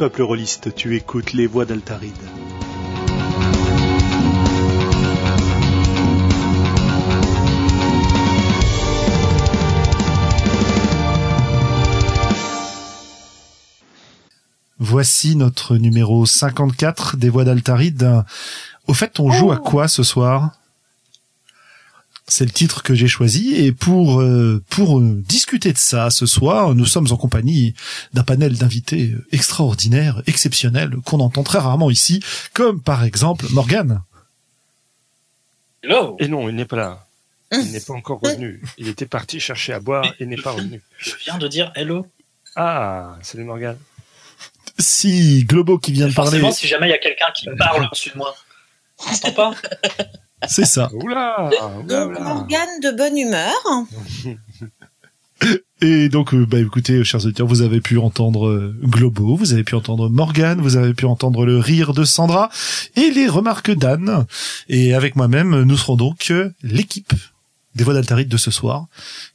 peuple rôliste, tu écoutes les voix d'Altaride. Voici notre numéro 54 des voix d'Altaride. Au fait, on joue à quoi ce soir? C'est le titre que j'ai choisi et pour euh, pour euh, discuter de ça ce soir, nous sommes en compagnie d'un panel d'invités extraordinaires, exceptionnels qu'on entend très rarement ici, comme par exemple Morgan. Hello. Et non, il n'est pas là. Il n'est pas encore revenu. Il était parti chercher à boire et n'est pas revenu. Je viens de dire hello. Ah, salut Morgan. Si Globo qui vient de parler. Forcément, si jamais il y a quelqu'un qui parle au-dessus de moi. T'entends pas? C'est ça. Oula, oula, Donc oula. Morgane de bonne humeur. Et donc, euh, bah écoutez, chers auditeurs, vous avez pu entendre euh, Globo, vous avez pu entendre Morgan, vous avez pu entendre le rire de Sandra et les remarques d'Anne. Et avec moi-même, nous serons donc euh, l'équipe des voix d'Altarite de ce soir,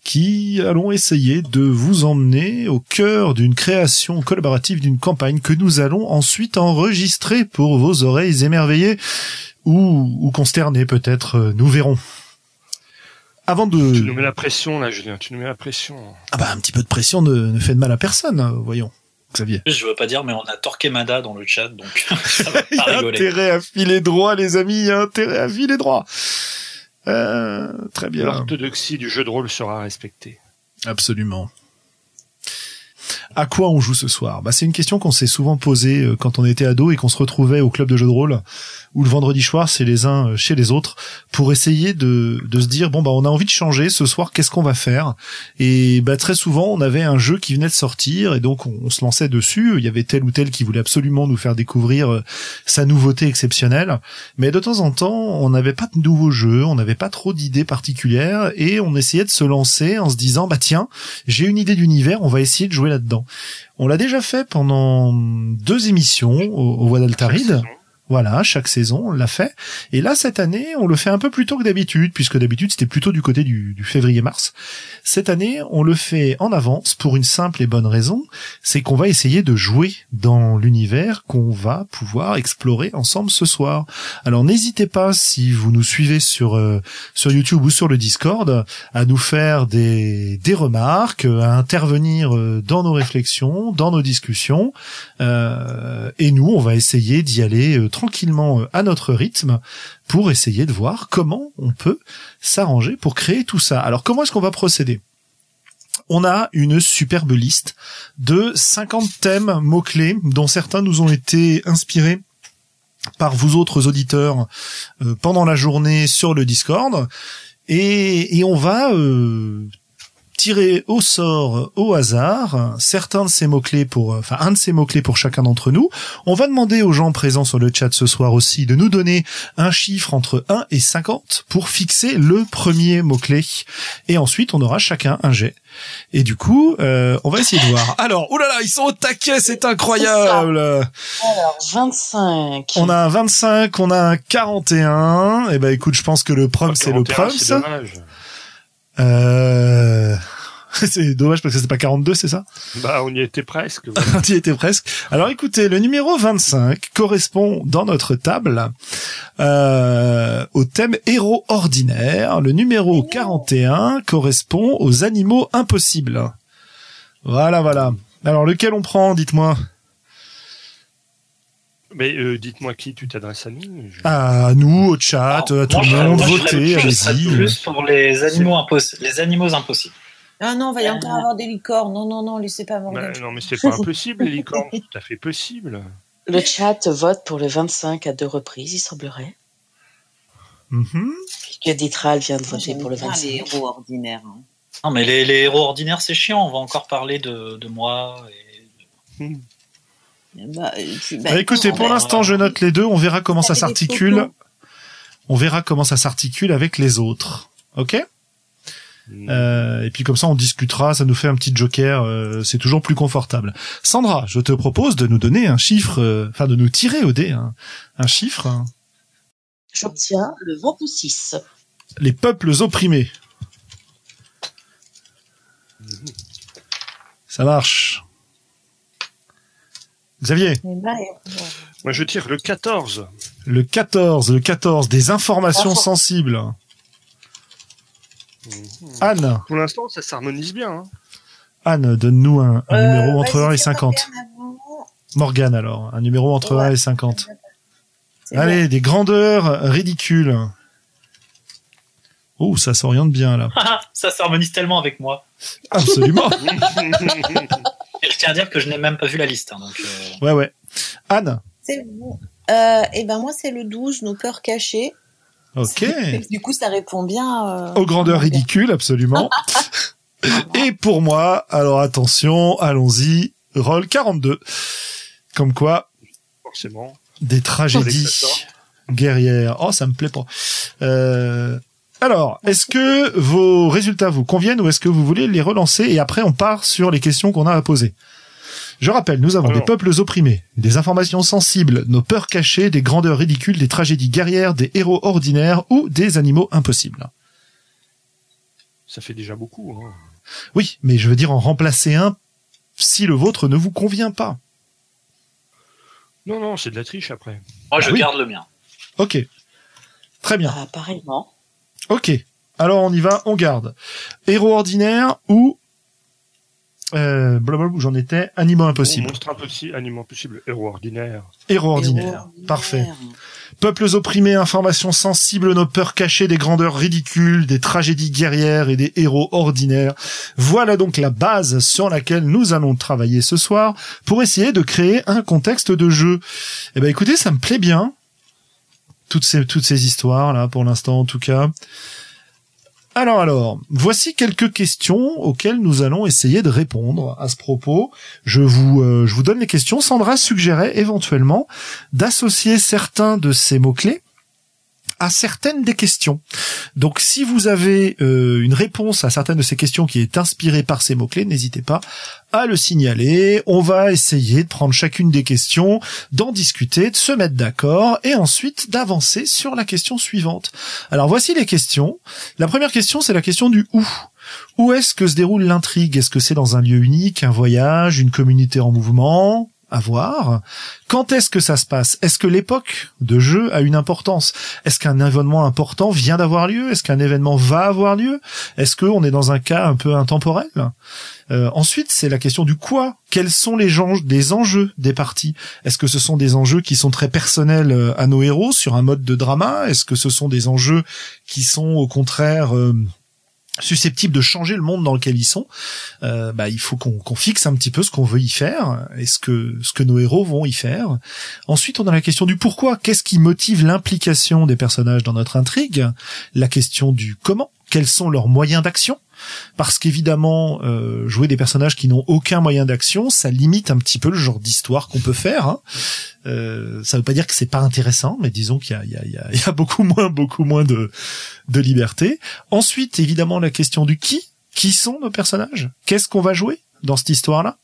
qui allons essayer de vous emmener au cœur d'une création collaborative d'une campagne que nous allons ensuite enregistrer pour vos oreilles émerveillées ou, ou consternées peut-être, euh, nous verrons. Avant de... Tu nous mets la pression là, Julien. Tu nous mets la pression. Ah bah un petit peu de pression ne, ne fait de mal à personne, euh, voyons. Xavier. Je veux pas dire, mais on a Torquemada dans le chat, donc ça va Il y pas a rigoler. intérêt à filer droit, les amis, il y a intérêt à filer droit. Euh, très bien. L'orthodoxie du jeu de rôle sera respectée. Absolument. À quoi on joue ce soir? Bah, C'est une question qu'on s'est souvent posée euh, quand on était ado et qu'on se retrouvait au club de jeux de rôle, où le vendredi soir, c'est les uns euh, chez les autres, pour essayer de, de se dire, bon, bah, on a envie de changer ce soir, qu'est-ce qu'on va faire? Et bah, très souvent, on avait un jeu qui venait de sortir, et donc on, on se lançait dessus, il y avait tel ou tel qui voulait absolument nous faire découvrir euh, sa nouveauté exceptionnelle, mais de temps en temps, on n'avait pas de nouveaux jeux, on n'avait pas trop d'idées particulières, et on essayait de se lancer en se disant, bah tiens, j'ai une idée d'univers, on va essayer de jouer On l'a déjà fait pendant deux émissions au, au Voix d'Altaride. Voilà, chaque saison, on l'a fait. Et là, cette année, on le fait un peu plus tôt que d'habitude, puisque d'habitude, c'était plutôt du côté du, février-mars. Cette année, on le fait en avance pour une simple et bonne raison, c'est qu'on va essayer de jouer dans l'univers qu'on va pouvoir explorer ensemble ce soir. Alors, n'hésitez pas, si vous nous suivez sur, euh, sur YouTube ou sur le Discord, à nous faire des, des remarques, à intervenir euh, dans nos réflexions, dans nos discussions. Euh, et nous, on va essayer d'y aller tranquillement euh, à notre rythme pour essayer de voir comment on peut s'arranger pour créer tout ça. Alors, comment est-ce qu'on va procéder? On a une superbe liste de 50 thèmes mots-clés dont certains nous ont été inspirés par vous autres auditeurs euh, pendant la journée sur le Discord et, et on va euh, tirer au sort, au hasard, certains de ces mots-clés pour, enfin, un de ces mots-clés pour chacun d'entre nous. On va demander aux gens présents sur le chat ce soir aussi de nous donner un chiffre entre 1 et 50 pour fixer le premier mot-clé. Et ensuite, on aura chacun un jet. Et du coup, euh, on va essayer de voir. Alors, oh là là, ils sont au taquet, c'est incroyable. Alors, 25. On a un 25, on a un 41. Et ben, écoute, je pense que le prom, c'est le 41, prom. Euh... c'est dommage parce que c'est pas 42, c'est ça Bah, on y était presque. voilà. On y était presque. Alors écoutez, le numéro 25 correspond dans notre table euh, au thème héros ordinaire. Le numéro 41 correspond aux animaux impossibles. Voilà, voilà. Alors lequel on prend, dites-moi? Mais euh, dites-moi qui tu t'adresses à nous. je- À nous, au chat, Alors, à tout moi, le monde, votez, allez-y. plus pour les animaux impossibles. Les animaux impossibles. Ah non, il va y encore avoir des licornes. Non, non, non, laissez pas Bah, Morgane. non, mais c'est pas impossible, les licornes. C'est tout à fait possible. Le chat vote pour le 25 à deux reprises, il semblerait. Mhm. Puisque Ditral vient de voter pour le bien 25. les héros ordinaires. hein. Non, mais les, les héros ordinaires, c'est chiant. On va encore parler de, de moi. Et... Bah, euh, tu- bah, Ah, écoutez, écoute, pour l'instant, je note les deux. On verra comment ça s'articule. On verra comment ça s'articule avec les autres. Ok? Mm. Euh, Et puis comme ça, on discutera. Ça nous fait un petit joker. euh, c'est toujours plus confortable. Sandra, je te propose de nous donner un chiffre, euh, enfin de nous tirer au dé hein, un chiffre. hein. J'obtiens le 26. Les peuples opprimés. Ça marche. Xavier, Eh ben, euh, Moi, je tire le 14. le 14, le 14, des informations Info. sensibles. Anne, Pour l'instant, ça s'harmonise bien. hein. Anne, donne-nous un, un euh, numéro entre vas-y, 1 et fais 50. Morgane alors, un numéro entre Ouais. 1 et 50. C'est Allez, des grandeurs ridicules. Oh, ça s'oriente bien là. ça s'harmonise tellement avec moi. Absolument. Et je tiens à dire que je n'ai même pas vu la liste. hein, donc, euh, Ouais, ouais. Anne. C'est bon. Euh, et ben moi c'est le 12, nos peurs cachées. Ok. Du coup ça répond bien. euh, Aux grandeurs ridicules, absolument. Et pour moi, alors attention, allons-y, roll 42. Comme quoi, Forcément. des tragédies guerrières. Oh, ça me plaît pas. Euh, alors, est-ce que vos résultats vous conviennent ou est-ce que vous voulez les relancer et après on part sur les questions qu'on a à poser? Je rappelle, nous avons Alors. des peuples opprimés, des informations sensibles, nos peurs cachées, des grandeurs ridicules, des tragédies guerrières, des héros ordinaires ou des animaux impossibles. Ça fait déjà beaucoup. hein. Oui, mais je veux dire en remplacer un si le vôtre ne vous convient pas. Non, non, c'est de la triche après. moi, je Ah oui. garde le mien. Ok. Très bien. Ah, pareillement. Ok. Alors on y va, on garde. Héros ordinaire ou euh, blablabla, où j'en étais, animaux impossibles. Monstre impossible, animal impossible, héros ordinaire. Héros ordinaire. ordinaires. Parfait. Peuples opprimés, informations sensibles, nos peurs cachées, des grandeurs ridicules, des tragédies guerrières et des héros ordinaires. Voilà donc la base sur laquelle nous allons travailler ce soir pour essayer de créer un contexte de jeu. Eh ben écoutez, ça me plaît bien. Toutes ces, toutes ces histoires là, pour l'instant en tout cas. Alors alors, voici quelques questions auxquelles nous allons essayer de répondre à ce propos. Je vous, euh, je vous donne les questions. Sandra suggérait éventuellement d'associer certains de ces mots-clés à certaines des questions. Donc si vous avez euh, une réponse à certaines de ces questions qui est inspirée par ces mots-clés, n'hésitez pas à le signaler. On va essayer de prendre chacune des questions, d'en discuter, de se mettre d'accord et ensuite d'avancer sur la question suivante. Alors voici les questions. La première question, c'est la question du où. Où est-ce que se déroule l'intrigue? Est-ce que c'est dans un lieu unique, un voyage, une communauté en mouvement? Quand est-ce que ça se passe? Est-ce que l'époque de jeu a une importance? Est-ce qu'un événement important vient d'avoir lieu? Est-ce qu'un événement va avoir lieu? Est-ce qu'on est dans un cas un peu intemporel? Euh, Ensuite, c'est la question du quoi. Quels sont les enjeux des parties? Est-ce que ce sont des enjeux qui sont très personnels euh, à nos héros sur un mode de drama? Est-ce que ce sont des enjeux qui sont au contraire euh, susceptibles de changer le monde dans lequel ils sont, euh, bah, il faut qu'on qu'on fixe un petit peu ce qu'on veut y faire et ce que ce que nos héros vont y faire. Ensuite, on a la question du pourquoi. Qu'est-ce qui motive l'implication des personnages dans notre intrigue? La question du comment. Quels sont leurs moyens d'action parce qu'évidemment, euh, jouer des personnages qui n'ont aucun moyen d'action, ça limite un petit peu le genre d'histoire qu'on peut faire. Hein. Euh, ça veut pas dire que c'est pas intéressant, mais disons qu'il y a, beaucoup moins, beaucoup moins de, liberté. Ensuite, évidemment, la question du qui. Qui sont nos personnages? Qu'est-ce qu'on va jouer dans cette histoire-là?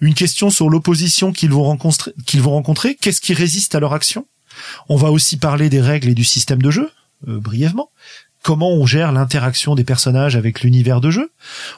Une question sur l'opposition qu'ils vont rencontrer. Qu'ils vont rencontrer. Qu'est-ce qui résiste à leur action? On va aussi parler des règles et du système de jeu, euh, brièvement comment on gère l'interaction des personnages avec l'univers de jeu.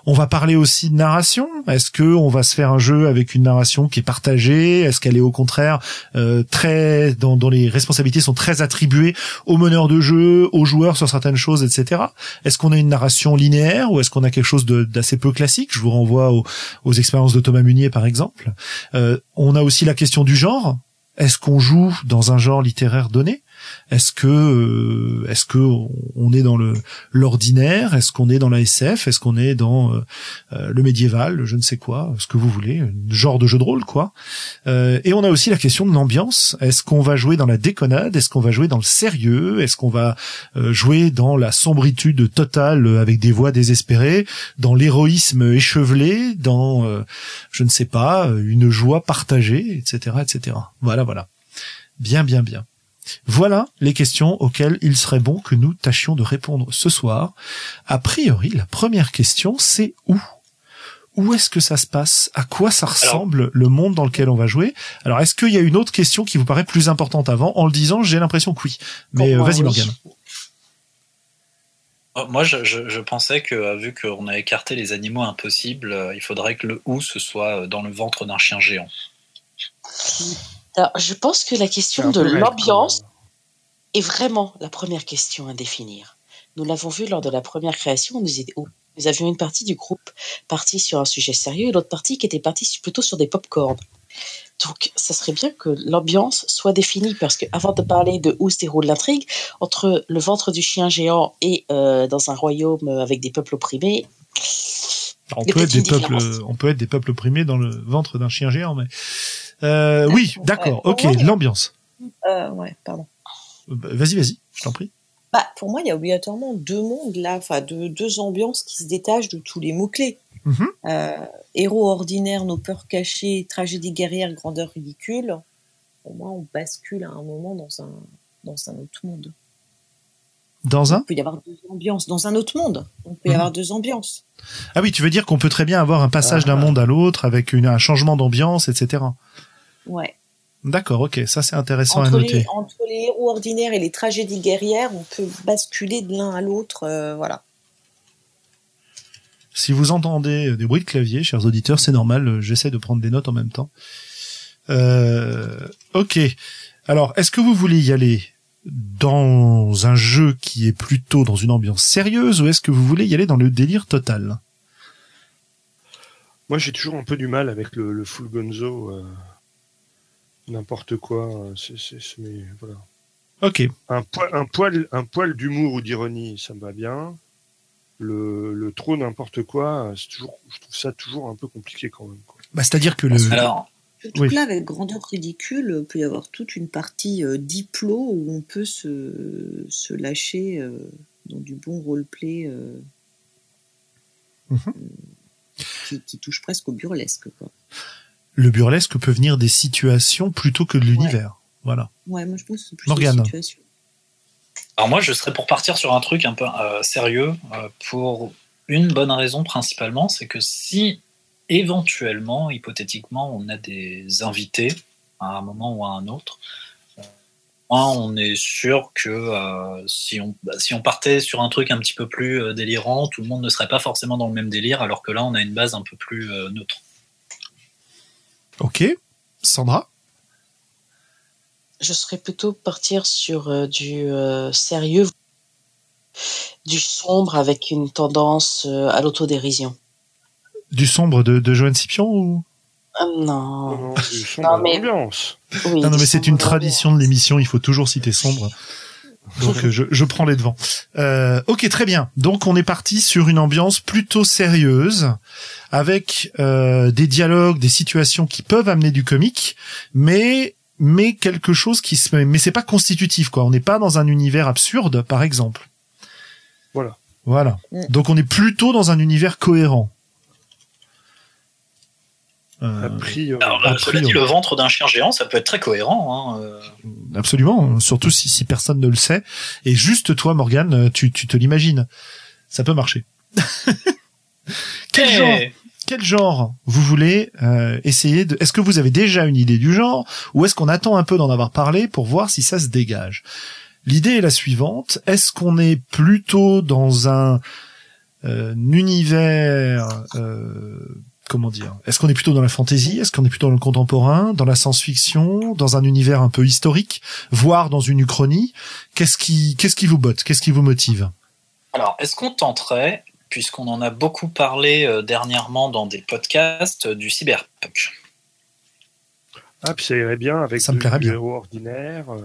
On va parler aussi de narration. Est-ce que on va se faire un jeu avec une narration qui est partagée? Est-ce qu'elle est au contraire euh, très dont, les responsabilités sont très attribuées aux meneurs de jeu, aux joueurs sur certaines choses, etc. Est-ce qu'on a une narration linéaire ou est-ce qu'on a quelque chose d'assez peu classique? Je vous renvoie aux, aux expériences de Thomas Munier par exemple. Euh, on a aussi la question du genre. Est-ce qu'on joue dans un genre littéraire donné? Est-ce que euh, est-ce que on est dans l'ordinaire? Est-ce qu'on est dans la SF Est-ce qu'on est dans euh, euh, le médiéval Je ne sais quoi, ce que vous voulez, genre de jeu de rôle quoi. Et on a aussi la question de l'ambiance. Est-ce qu'on va jouer dans la déconnade? Est-ce qu'on va jouer dans le sérieux? Est-ce qu'on va jouer dans la sombritude totale avec des voix désespérées, dans l'héroïsme échevelé, dans je ne sais pas une joie partagée, etc., etc. Voilà, voilà. Bien, bien, bien. Voilà les questions auxquelles il serait bon que nous tâchions de répondre ce soir. A priori, la première question, c'est où? Où est-ce que ça se passe? À quoi ça ressemble le monde dans lequel on va jouer? Alors, est-ce qu'il y a une autre question qui vous paraît plus importante avant? En le disant, j'ai l'impression que oui. Mais euh, vas-y. Morgane. Euh, Moi, je, je- je pensais que euh, vu qu'on a écarté les animaux impossibles, euh, il faudrait que le ou ce soit dans le ventre d'un chien géant. Alors, je pense que la question de l'ambiance est vraiment la première question à définir. Nous l'avons vu lors de la première création, nous, avions une partie du groupe partie sur un sujet sérieux et l'autre partie qui était partie plutôt sur des pop-corn. Donc, ça serait bien que l'ambiance soit définie parce que, avant de parler de où se déroule l'intrigue, entre le ventre du chien géant et euh, dans un royaume avec des peuples opprimés, On peut, être des peuples, on peut être des peuples opprimés dans le ventre d'un chien géant, mais euh, oui, d'accord, ok, moi, l'ambiance. Euh, ouais, pardon. Bah, Vas-y, vas-y, je t'en prie. Bah, pour moi, il y a obligatoirement deux mondes là, enfin deux, deux ambiances qui se détachent de tous les mots-clés. Mhm. Euh, héros ordinaires, nos peurs cachées, tragédie guerrière, grandeur ridicule. Pour moi, on bascule à un moment dans un, dans un autre monde. Dans un Il peut y avoir deux ambiances. Dans un autre monde, on peut y Mhm. avoir deux ambiances. Ah oui, tu veux dire qu'on peut très bien avoir un passage d'un monde à l'autre avec une, un changement d'ambiance, etc. Ouais. D'accord, ok, ça c'est intéressant à noter. les, entre les héros ordinaires et les tragédies guerrières, on peut basculer de l'un à l'autre. euh, voilà. Si vous entendez des bruits de clavier, chers auditeurs, c'est normal, euh, j'essaie de prendre des notes en même temps. Euh, ok. Alors, est-ce que vous voulez y aller dans un jeu qui est plutôt dans une ambiance sérieuse ou est-ce que vous voulez y aller dans le délire total? Moi, j'ai toujours un peu du mal avec le, le full gonzo. euh, N'importe quoi. euh, c'est, c'est, c'est- mais voilà. Ok. Un poil, un poil, un poil d'humour ou d'ironie, ça me va bien. Le, le trop n'importe quoi, c'est toujours, je trouve ça toujours un peu compliqué quand même. quoi. Bah, c'est-à-dire que le... Alors, Surtout Oui. que là, avec grandeur ridicule, il peut y avoir toute une partie euh, diplo où on peut se, se lâcher euh, dans du bon roleplay euh, Mhm. euh, qui, qui touche presque au burlesque. Quoi. Le burlesque peut venir des situations plutôt que de l'univers. Voilà. Ouais, moi je pense que c'est plus Morgane. une situation. alors moi, je serais pour partir sur un truc un peu euh, sérieux euh, pour une bonne raison principalement, c'est que si éventuellement, hypothétiquement, on a des invités à un moment ou à un autre, euh, moi, on est sûr que euh, si, on, bah, si on partait sur un truc un petit peu plus euh, délirant, tout le monde ne serait pas forcément dans le même délire, alors que là, on a une base un peu plus euh, neutre. Ok. Sandra? Je serais plutôt partir sur euh, du euh, sérieux, du sombre avec une tendance euh, à l'autodérision. Du sombre de, de Joanne Scipion ou? Ah, Non, non. mais-. Oui, Non, non, mais c'est une tradition de l'émission, il faut toujours citer sombre. Donc euh, je, je prends les devants. Euh, ok, très bien. Donc on est parti sur une ambiance plutôt sérieuse, avec euh, des dialogues, des situations qui peuvent amener du comique, mais mais quelque chose qui se mais c'est pas constitutif quoi. On n'est pas dans un univers absurde, par exemple. Voilà. Voilà. Mm. Donc on est plutôt dans un univers cohérent. A Euh, priori. Alors, a euh, cela dit, priori. le ventre d'un chien géant, ça peut être très cohérent. Hein, euh. Absolument, surtout si, si personne ne le sait. Et juste toi, Morgane, tu, tu te l'imagines. Ça peut marcher. quel, Eh, genre, quel genre vous voulez euh, essayer de... Est-ce que vous avez déjà une idée du genre ou est-ce qu'on attend un peu d'en avoir parlé pour voir si ça se dégage? L'idée est la suivante. Est-ce qu'on est plutôt dans un, euh, un univers... euh, comment dire? Est-ce qu'on est plutôt dans la fantasy Est-ce qu'on est plutôt dans le contemporain, dans la science-fiction, dans un univers un peu historique, voire dans une uchronie? Qu'est-ce qui, qu'est-ce qui vous botte? Qu'est-ce qui vous motive? Alors, est-ce qu'on tenterait, puisqu'on en a beaucoup parlé euh, dernièrement dans des podcasts, euh, du cyberpunk? Ah, puis ça irait bien avec Ça me plairait du bien. héros ordinaire. euh.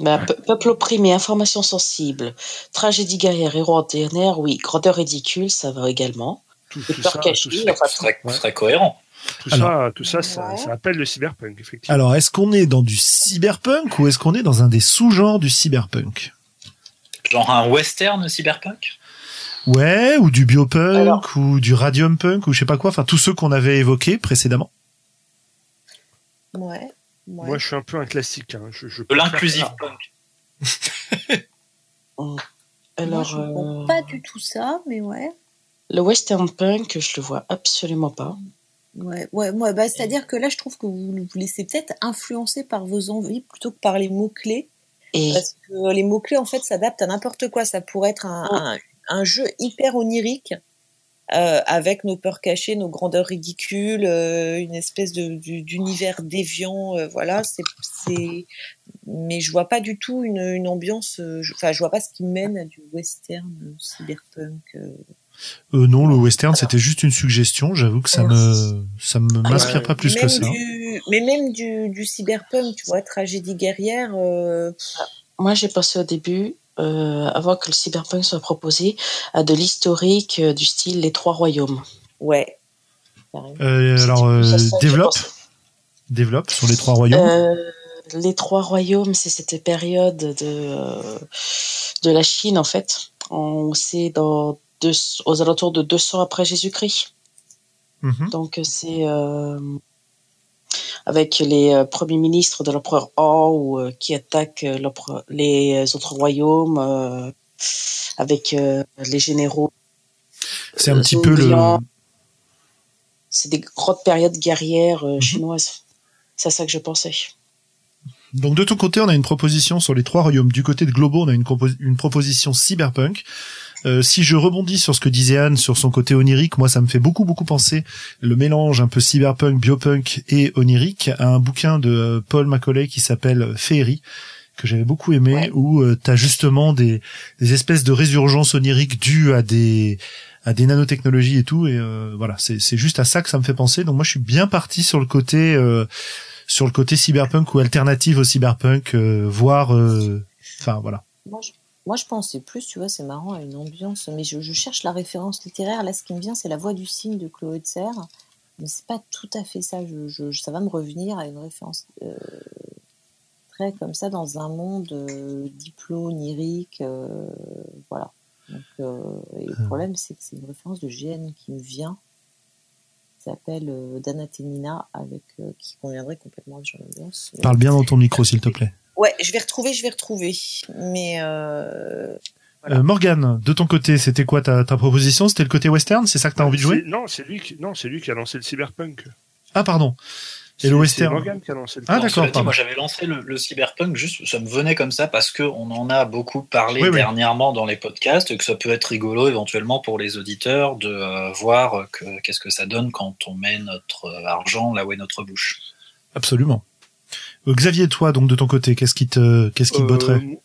Bah, pe- peuple opprimé, information sensible, tragédie guerrière, héros ordinaire, oui, grandeur ridicule, ça va également. Tout, ça, tout ça, serait, Ouais. ce serait cohérent. tout Alors- ça, tout ça, ça, Ouais. ça appelle le cyberpunk, effectivement. Alors, est-ce qu'on est dans du cyberpunk ou est-ce qu'on est dans un des sous-genres du cyberpunk? Genre un western cyberpunk? Ouais, ou du biopunk, Alors- ou du radium punk, ou je sais pas quoi, enfin tous ceux qu'on avait évoqués précédemment. Ouais. ouais. Moi, je suis un peu un classique. Hein. Je, je De l'inclusive punk. Moi, Alors, je comprends euh, pas du tout ça, mais ouais. Le western punk, je le vois absolument pas. Ouais, ouais, ouais bah, c'est-à-dire que là, je trouve que vous vous laissez peut-être influencer par vos envies plutôt que par les mots-clés. Et Parce que les mots-clés, en fait, s'adaptent à n'importe quoi. Ça pourrait être un, un, un jeu hyper onirique euh, avec nos peurs cachées, nos grandeurs ridicules, euh, une espèce d'univers déviant. euh, voilà, c'est. Mais je vois pas du tout une, une ambiance. euh, je- Enfin, je vois pas ce qui mène à du western cyberpunk. Euh. Non, le western, c'était juste une suggestion. J'avoue que ça me, ça me Ah, m'inspire pas plus que ça. du, mais même du, du cyberpunk, tu vois, tragédie guerrière. euh, Moi, j'ai pensé au début, euh, avant que le cyberpunk soit proposé, à de l'historique euh, du style Les Trois Royaumes. ouais. Euh, alors, euh, développe, développe sur les trois royaumes. Euh, les Trois Royaumes, c'est cette période de, euh, de la Chine, en fait. On sait dans aux alentours de 200 après Jésus-Christ. Mhm. Donc, c'est euh, avec les euh, premiers ministres de l'empereur Han ou, euh, qui attaquent les autres royaumes, avec les généraux. C'est un petit peu le. C'est des grandes périodes guerrières Mhm. chinoises. C'est à ça que je pensais. Donc de ton côté, on a une proposition sur les trois royaumes. Du côté de Globo, on a une, une proposition cyberpunk. Euh, si je rebondis sur ce que disait Anne sur son côté onirique, moi ça me fait beaucoup beaucoup penser le mélange un peu cyberpunk, biopunk et onirique à un bouquin de euh, Paul Macaulay qui s'appelle Féerie que j'avais beaucoup aimé Ouais. où euh, t'as justement des, des espèces de résurgences oniriques dues à des à des nanotechnologies et tout et euh, voilà c'est c'est juste à ça que ça me fait penser donc moi je suis bien parti sur le côté euh, sur le côté cyberpunk ou alternative au cyberpunk euh, voire euh, enfin voilà Moi, je, moi, je pensais plus, tu vois, c'est marrant, à une ambiance. Mais je, je cherche la référence littéraire. Là, ce qui me vient, c'est La Voix du cygne de Chloé de Serre. Mais c'est pas tout à fait ça. Je, je- ça va me revenir à une référence euh, très comme ça dans un monde euh, diplo, onirique. euh, voilà. Donc, euh, et le problème, c'est que c'est une référence de GN qui me vient. S'appelle euh, Danatenina, avec, euh, qui conviendrait complètement à ce genre d'ambiance. Mais- parle bien dans ton micro s'il te plaît Ouais, je vais retrouver, je vais retrouver. Mais euh, Voilà. euh, Morgane de ton côté c'était quoi ta, ta proposition? C'était le côté western c'est ça que t'as envie de jouer? Non, c'est lui qui, non, c'est lui qui a lancé le cyberpunk. ah pardon C'est- le western. Morgan qui a lancé le Ah, d'accord, moi j'avais lancé le, le cyberpunk, juste ça me venait comme ça parce qu'on en a beaucoup parlé Oui, oui. dernièrement dans les podcasts, et que ça peut être rigolo éventuellement pour les auditeurs de euh, voir que- qu'est-ce que ça donne quand on met notre euh, argent là où est notre bouche. absolument Euh, Xavier toi donc de ton côté qu'est-ce qui te qu'est-ce qui te Euh, botterait?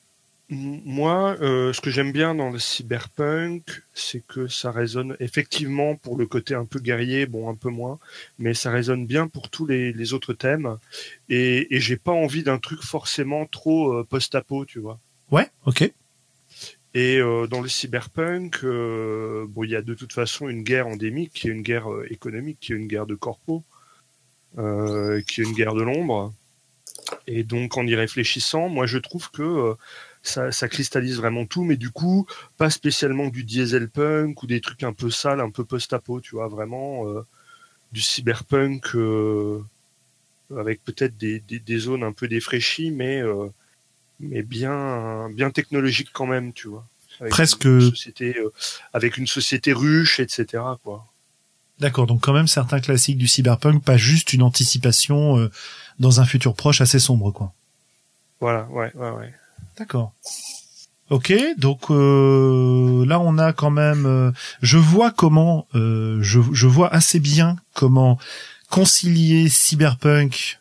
Moi, euh, ce que j'aime bien dans le cyberpunk, c'est que ça résonne effectivement pour le côté un peu guerrier, bon un peu moins, mais ça résonne bien pour tous les, les autres thèmes. Et, et j'ai pas envie d'un truc forcément trop euh, post-apo, tu vois. ouais ok Et euh, dans le cyberpunk, bon, il y a de toute façon une guerre endémique, qui est une guerre économique, qui est une guerre de corpo, qui est une guerre de l'ombre. Et donc, en y réfléchissant, moi, je trouve que ça, ça cristallise vraiment tout, mais du coup, pas spécialement du diesel punk ou des trucs un peu sales, un peu post-apo, tu vois, vraiment euh, du cyberpunk euh, avec peut-être des, des, des zones un peu défraîchies, mais euh, mais bien bien technologique quand même, tu vois. Avec Presque- une société avec une société ruche, etc. Quoi. D'accord, donc quand même certains classiques du cyberpunk, pas juste une anticipation dans un futur proche assez sombre, quoi. Voilà, ouais, ouais, ouais. D'accord. Ok, donc euh, là on a quand même, euh, je vois comment, euh, je, je vois assez bien comment concilier cyberpunk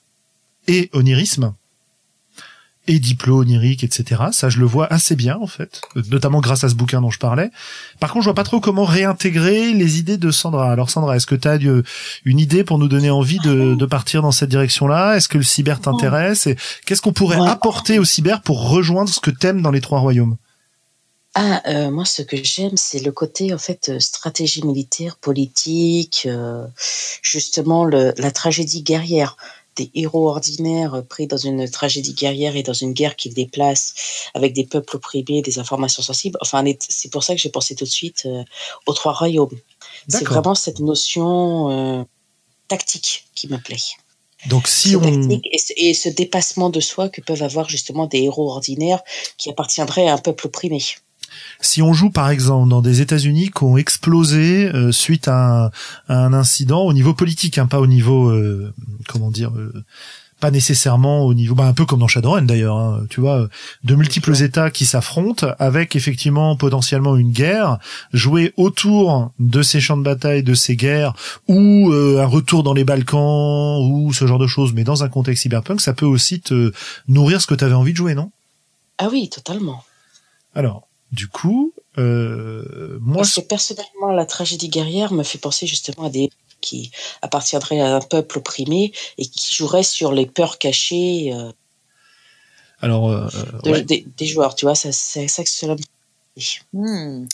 et onirisme et diplo onirique, etc. Ça, je le vois assez bien en fait, notamment grâce à ce bouquin dont je parlais. Par contre, je vois pas trop comment réintégrer les idées de Sandra. Alors Sandra, est-ce que tu as une idée pour nous donner envie de, de partir dans cette direction-là? Est-ce que le cyber t'intéresse? Et qu'est-ce qu'on pourrait Ouais. apporter au cyber pour rejoindre ce que t'aimes dans les trois royaumes? Ah, euh, moi, ce que j'aime, c'est le côté en fait euh, stratégie militaire, politique, euh, justement le, la tragédie guerrière des héros ordinaires euh, pris dans une tragédie guerrière et dans une guerre qui déplace avec des peuples opprimés, des informations sensibles. Enfin, c'est pour ça que j'ai pensé tout de suite euh, aux trois royaumes. C'est vraiment cette notion euh, tactique qui me plaît. Donc si on tactique et, ce, et ce dépassement de soi que peuvent avoir justement des héros ordinaires qui appartiendraient à un peuple opprimé. Si on joue par exemple dans des États-Unis qui ont explosé euh, suite à un, à un incident au niveau politique, hein, pas au niveau euh, comment dire, euh, pas nécessairement au niveau, bah un peu comme dans Shadowrun d'ailleurs, hein, tu vois, de multiples États qui s'affrontent avec effectivement potentiellement une guerre, jouer autour de ces champs de bataille, de ces guerres, ou euh, un retour dans les Balkans, ou ce genre de choses, mais dans un contexte cyberpunk, ça peut aussi te nourrir ce que tu avais envie de jouer, non? Ah oui, totalement. Alors, du coup, euh, moi, Parce que personnellement, la tragédie guerrière me fait penser justement à des qui appartiendraient à un peuple opprimé et qui joueraient sur les peurs cachées euh, alors, euh, de- ouais. des, des joueurs. Tu vois, ça- c'est ça que cela me. Hmm.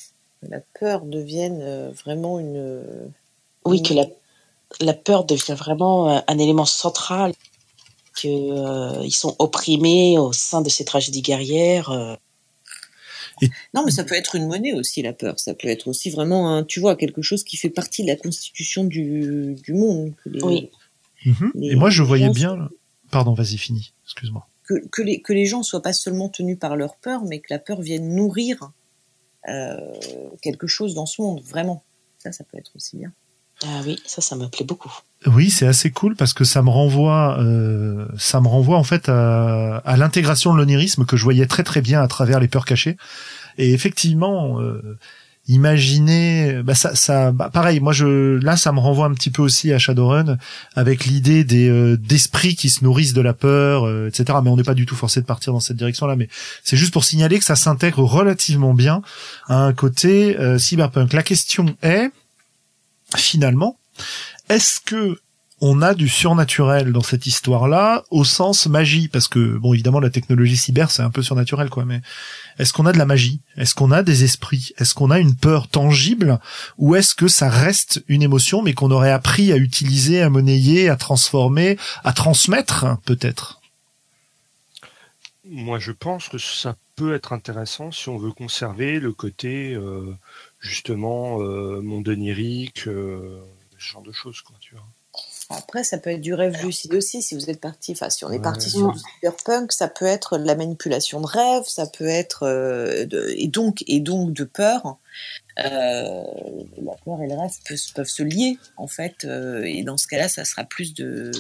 La peur devienne euh, vraiment une. Oui, que la, la peur devient vraiment euh, un élément central, que euh, ils sont opprimés au sein de ces tragédies guerrières. Non, mais ça peut être une monnaie aussi, la peur. Ça peut être aussi vraiment, un, tu vois, quelque chose qui fait partie de la constitution du, du monde. Les, Oui. Mhm. les- Et moi, je voyais bien. Pardon, vas-y, fini. Excuse-moi. que, que, les, que les gens soient pas seulement tenus par leur peur, mais que la peur vienne nourrir euh, quelque chose dans ce monde, vraiment. Ça, ça peut être aussi bien. Ah oui, ça, ça me plaît beaucoup. Oui, c'est assez cool parce que ça me renvoie, euh, ça me renvoie en fait à, à l'intégration de l'onirisme que je voyais très très bien à travers les peurs cachées. Et effectivement, euh, imaginer, bah ça, ça, bah pareil. Moi, je, là, ça me renvoie un petit peu aussi à Shadowrun avec l'idée des euh, d'esprits qui se nourrissent de la peur, euh, etc. Mais on n'est pas du tout forcé de partir dans cette direction-là. Mais c'est juste pour signaler que ça s'intègre relativement bien à un côté euh, cyberpunk. La question est finalement, est-ce que on a du surnaturel dans cette histoire-là au sens magie? Parce que bon, évidemment, la technologie cyber c'est un peu surnaturel, quoi. Mais est-ce qu'on a de la magie? Est-ce qu'on a des esprits? Est-ce qu'on a une peur tangible? Ou est-ce que ça reste une émotion, mais qu'on aurait appris à utiliser, à monnayer, à transformer, à transmettre, peut-être? Moi, je pense que ça peut être intéressant si on veut conserver le côté euh, justement euh, monde onirique, euh, ce genre de choses, quoi. Tu vois. Après, ça peut être du rêve lucide aussi, si vous êtes parti, enfin, si on est Ouais. parti sur du cyberpunk, ça peut être de la manipulation de rêve, ça peut être, euh, de, et donc, et donc de peur. Euh, la peur et le rêve peuvent, peuvent se lier, en fait, euh, et dans ce cas-là, ça sera plus de,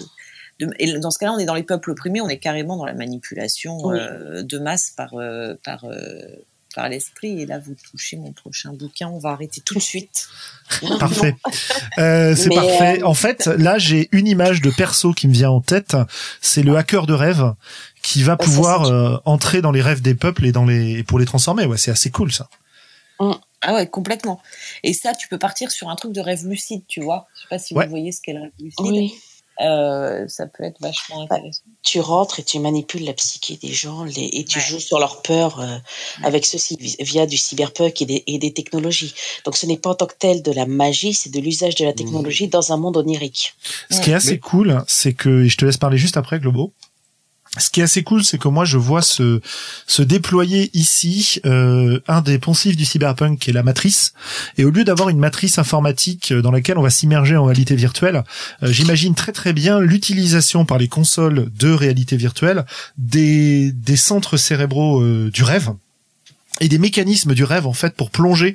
de- et dans ce cas-là, on est dans les peuples opprimés, on est carrément dans la manipulation Oui. euh, de masse par, euh, par, euh, par l'esprit. Et là, vous touchez mon prochain bouquin, on va arrêter tout de suite. Parfait. Euh, c'est parfait. euh, En fait, là, j'ai une image de perso qui me vient en tête. C'est le hacker de rêve qui va pouvoir euh, entrer dans les rêves des peuples et dans les pour les transformer. Ouais, c'est assez cool ça. Ah ouais, complètement. Et ça, tu peux partir sur un truc de rêve lucide, tu vois. Je sais pas si Ouais. vous voyez ce qu'est le rêve lucide. Oui. Euh, ça peut être vachement intéressant. Tu rentres et tu manipules la psyché des gens les, et tu Ouais. joues sur leur peur euh, avec ceci vi- via du cyberpunk et des, et des technologies. Donc ce n'est pas en tant que tel de la magie, c'est de l'usage de la technologie dans un monde onirique. Ce qui est assez Mais- cool, c'est que et je te laisse parler juste après, Globo. Ce qui est assez cool, c'est que moi je vois se déployer ici euh, un des poncifs du cyberpunk qui est la matrice. Et au lieu d'avoir une matrice informatique euh, dans laquelle on va s'immerger en réalité virtuelle, euh, j'imagine très très bien l'utilisation par les consoles de réalité virtuelle des centres cérébraux du rêve et des mécanismes du rêve en fait pour plonger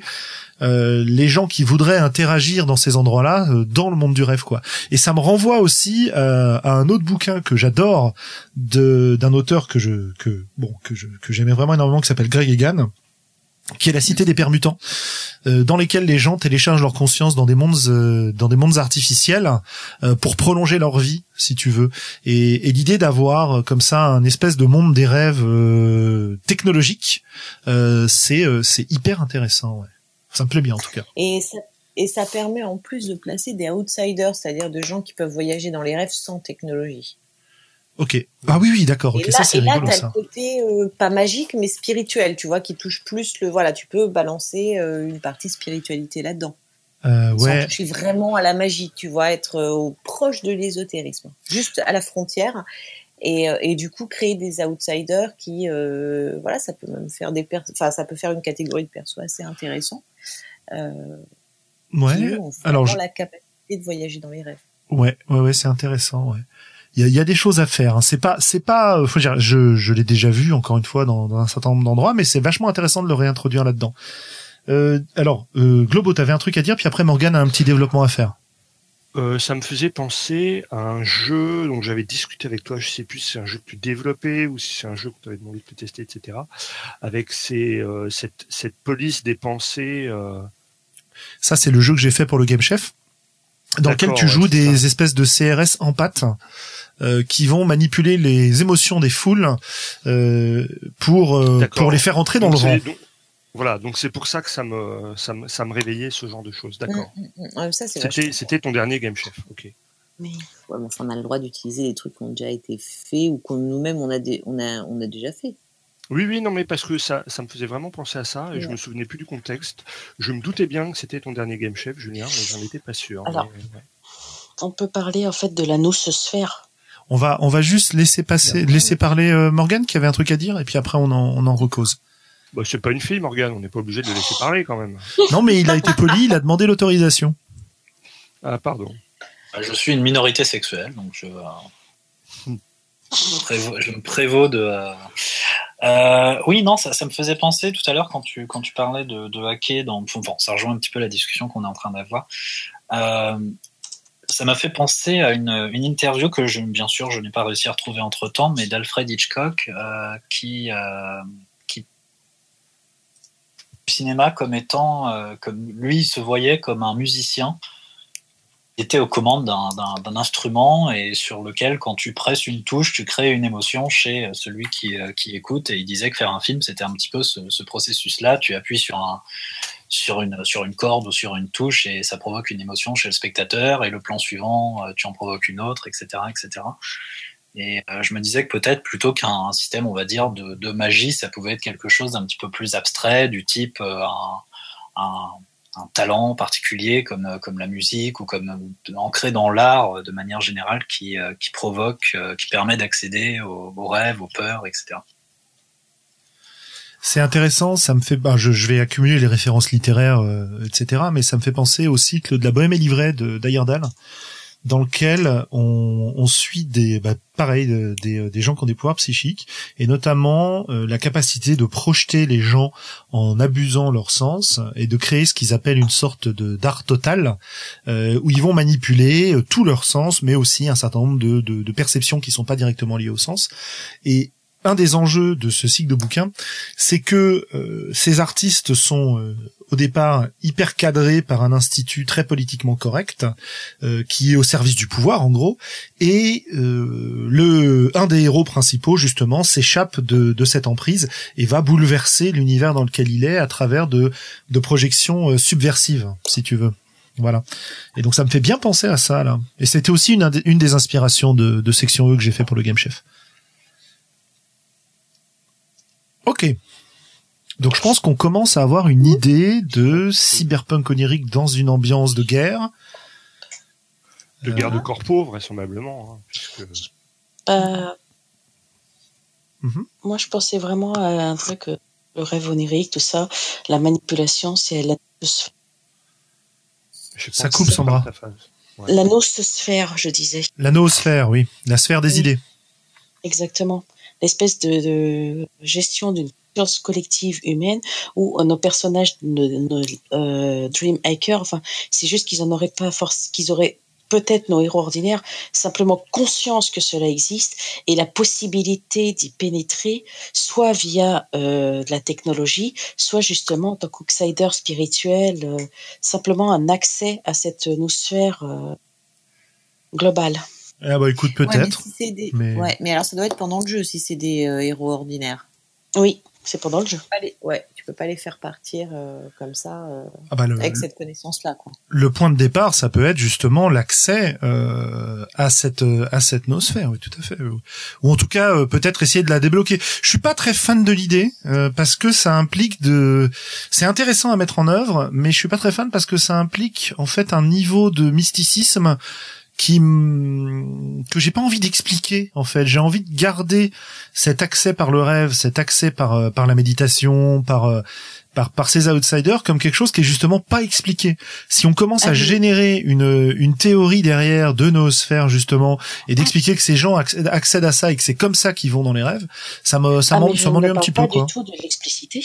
euh, les gens qui voudraient interagir dans ces endroits-là euh, dans le monde du rêve quoi. Et ça me renvoie aussi euh, à un autre bouquin que j'adore de d'un auteur que je que bon que je que j'aimais vraiment énormément qui s'appelle Greg Egan qui est la cité des permutants euh, dans lesquels les gens téléchargent leur conscience dans des mondes euh, dans des mondes artificiels euh, pour prolonger leur vie si tu veux et, et l'idée d'avoir euh, comme ça un espèce de monde des rêves euh, technologique euh, c'est c'est hyper intéressant ouais. Ça me plaît bien en tout cas Et ça, et ça permet en plus de placer des outsiders, c'est-à-dire de gens qui peuvent voyager dans les rêves sans technologie. ok ah oui oui d'accord ok et là, ça c'est et là, rigolo t'as ça le côté euh, pas magique, mais spirituel, tu vois, qui touche plus le. Voilà, tu peux balancer euh, une partie spiritualité là-dedans. euh, Sans ouais toucher vraiment à la magie, tu vois, être euh, au- proche de l'ésotérisme, juste à la frontière. Et, euh, et du coup, créer des outsiders qui, euh, voilà, ça peut même faire des, enfin, ça peut faire une catégorie de persos assez intéressant. Euh, qui, ouais eux, ont alors je- la capacité de voyager dans les rêves. Ouais, ouais, ouais, c'est intéressant. Ouais. Il y a, il y a des choses à faire. hein. C'est pas, c'est pas. euh, Faut dire, je, je l'ai déjà vu encore une fois dans, dans un certain nombre d'endroits, mais c'est vachement intéressant de le réintroduire là-dedans. Euh, alors, euh, Globo, t'avais un truc à dire, puis après Morgan a un petit développement à faire. Euh, ça me faisait penser à un jeu dont j'avais discuté avec toi, je sais plus si c'est un jeu que tu développais ou si c'est un jeu que tu avais demandé de tester, etc. Avec ces, euh, cette, cette police des pensées. Euh... Ça, c'est le jeu que j'ai fait pour le Game Chef, dans lequel tu joues des ça. espèces de CRS en pâte euh, qui vont manipuler les émotions des foules euh, pour euh, pour les faire entrer dans Donc le rang. donc- voilà, donc c'est pour ça que ça me, ça me, ça me réveillait ce genre de choses. D'accord. Mm, mm, mm. Ouais, c'est C'était, ton dernier Game Chef. Ok. Mais Ouais, mais enfin, on a le droit d'utiliser des trucs qui ont déjà été faits ou qu'on nous-mêmes on a, des- on a, on a déjà fait. Oui, oui, non, mais parce que ça, ça me faisait vraiment penser à ça et je Ouais. me souvenais plus du contexte. Je me doutais bien que c'était ton dernier Game Chef, Julien, mais j'en étais pas sûr. Alors. Mais, ouais. on peut parler en fait de la noosphère. On va on va juste laisser passer laisser parler euh, Morgan qui avait un truc à dire et puis après on en on en recose. Bah, c'est pas une fille, Morgane, on n'est pas obligé de le laisser parler quand même. Non mais il a été poli, il a demandé l'autorisation. Ah, pardon. Euh, Je suis une minorité sexuelle, donc je, euh, je me prévaux de. euh, euh, oui, non, ça, ça me faisait penser tout à l'heure quand tu, quand tu parlais de, de hacker. Dans, bon, ça rejoint un petit peu la discussion qu'on est en train d'avoir. Euh, ça m'a fait penser à une, une interview que, je, bien sûr, je n'ai pas réussi à retrouver entre temps, mais d'Alfred Hitchcock, euh, qui, euh, qui cinéma comme étant, euh, comme lui, il se voyait comme un musicien qui était aux commandes d'un- instrument et sur lequel, quand tu presses une touche, tu crées une émotion chez euh, celui qui, euh, qui écoute. Et il disait que faire un film, c'était un petit peu ce, ce processus-là. Tu appuies sur, un, sur, une, sur une corde ou sur une touche et ça provoque une émotion chez le spectateur. Et le plan suivant, tu en provoques une autre, etc. etc. Et euh, je me disais que peut-être plutôt qu'un système, on va dire, de, magie, ça pouvait être quelque chose d'un petit peu plus abstrait, du type euh, un, talent particulier comme, euh, comme la musique ou comme ancré dans l'art de manière générale qui, qui provoque, qui permet d'accéder aux, rêves, aux peurs, etc. C'est intéressant, ça me fait, je, vais accumuler les références littéraires, etc. Mais ça me fait penser au cycle de la Bohème et livrée de d'Ayerdal, dans lequel on, on suit des, bah, pareil, de- des, des gens qui ont des pouvoirs psychiques, et notamment euh, la capacité de projeter les gens en abusant leur sens et de créer ce qu'ils appellent une sorte de d'art total, euh, où ils vont manipuler euh, tout leur sens, mais aussi un certain nombre de, de, de perceptions qui sont pas directement liées au sens. Et un des enjeux de ce cycle de bouquins, c'est que euh, ces artistes sont euh, au départ hyper cadrés par un institut très politiquement correct, euh, qui est au service du pouvoir en gros, et euh, le un des héros principaux justement s'échappe de, de cette emprise et va bouleverser l'univers dans lequel il est à travers de, de projections euh, subversives, si tu veux. Voilà. Et donc ça me fait bien penser à ça là. Et c'était aussi une, une des inspirations de, de section E que j'ai fait pour le Game Chef. Ok. Donc je pense qu'on commence à avoir une idée de cyberpunk onirique dans une ambiance de guerre. De Euh, guerre de corpo, vraisemblablement. hein, puisque... Euh, Mhm. Moi, je pensais vraiment à un truc, euh, le rêve onirique, tout ça, la manipulation, c'est la Ça coupe, Sandra. Ouais. La noosphère, je disais. La noosphère, oui. La sphère des Oui. idées. Exactement. L'espèce de, de gestion d'une conscience collective humaine où nos personnages, nos, nos, euh, Dream Hacker, enfin, c'est juste qu'ils en auraient pas force, qu'ils auraient peut-être nos héros ordinaires, simplement conscience que cela existe et la possibilité d'y pénétrer, soit via euh, de la technologie, soit justement en tant qu'outsider spirituel, euh, simplement un accès à cette noosphère euh, globale. Ah bah écoute, Ouais, mais peut-être. si c'est des- mais- ouais, mais alors ça doit être pendant le jeu si c'est des euh, héros ordinaires. Oui, c'est pendant le jeu. Les- Ouais, tu peux pas les faire partir euh, comme ça euh, Ah bah, le, avec cette connaissance-là, quoi. le point de départ, ça peut être justement l'accès euh, à cette euh, à cette nosphère, oui, tout à fait. Ou en tout cas, euh, peut-être essayer de la débloquer. Je suis pas très fan de l'idée euh, parce que ça implique de. C'est intéressant à mettre en œuvre, mais je suis pas très fan parce que ça implique en fait un niveau de mysticisme qui que j'ai pas envie d'expliquer en fait j'ai envie de garder cet accès par le rêve cet accès par euh, par la méditation par euh, par par ces outsiders comme quelque chose qui est justement pas expliqué si on commence Ah à oui. générer une une théorie derrière de nos sphères justement et d'expliquer que ces gens accèdent, à ça et que c'est comme ça qu'ils vont dans les rêves ça me ça Ah, m'ennuie un petit pas peu quoi du tout de l'expliciter.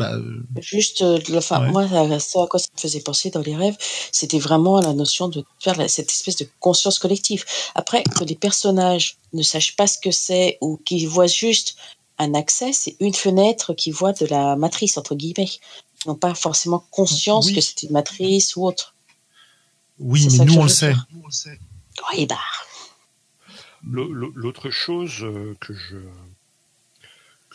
Bah, euh, Juste, euh, enfin, Ouais. moi, ce à quoi ça me faisait penser dans les rêves, c'était vraiment la notion de faire la- cette espèce de conscience collective. Après, que les personnages ne sachent pas ce que c'est ou qu'ils voient juste un accès, c'est une fenêtre qui voit de la matrice, entre guillemets. Ils n'ont pas forcément conscience Oui. que c'est une matrice ou autre. oui, mais ça nous on le sait. Oui, bah, L'au- l'au- L'autre chose euh, que je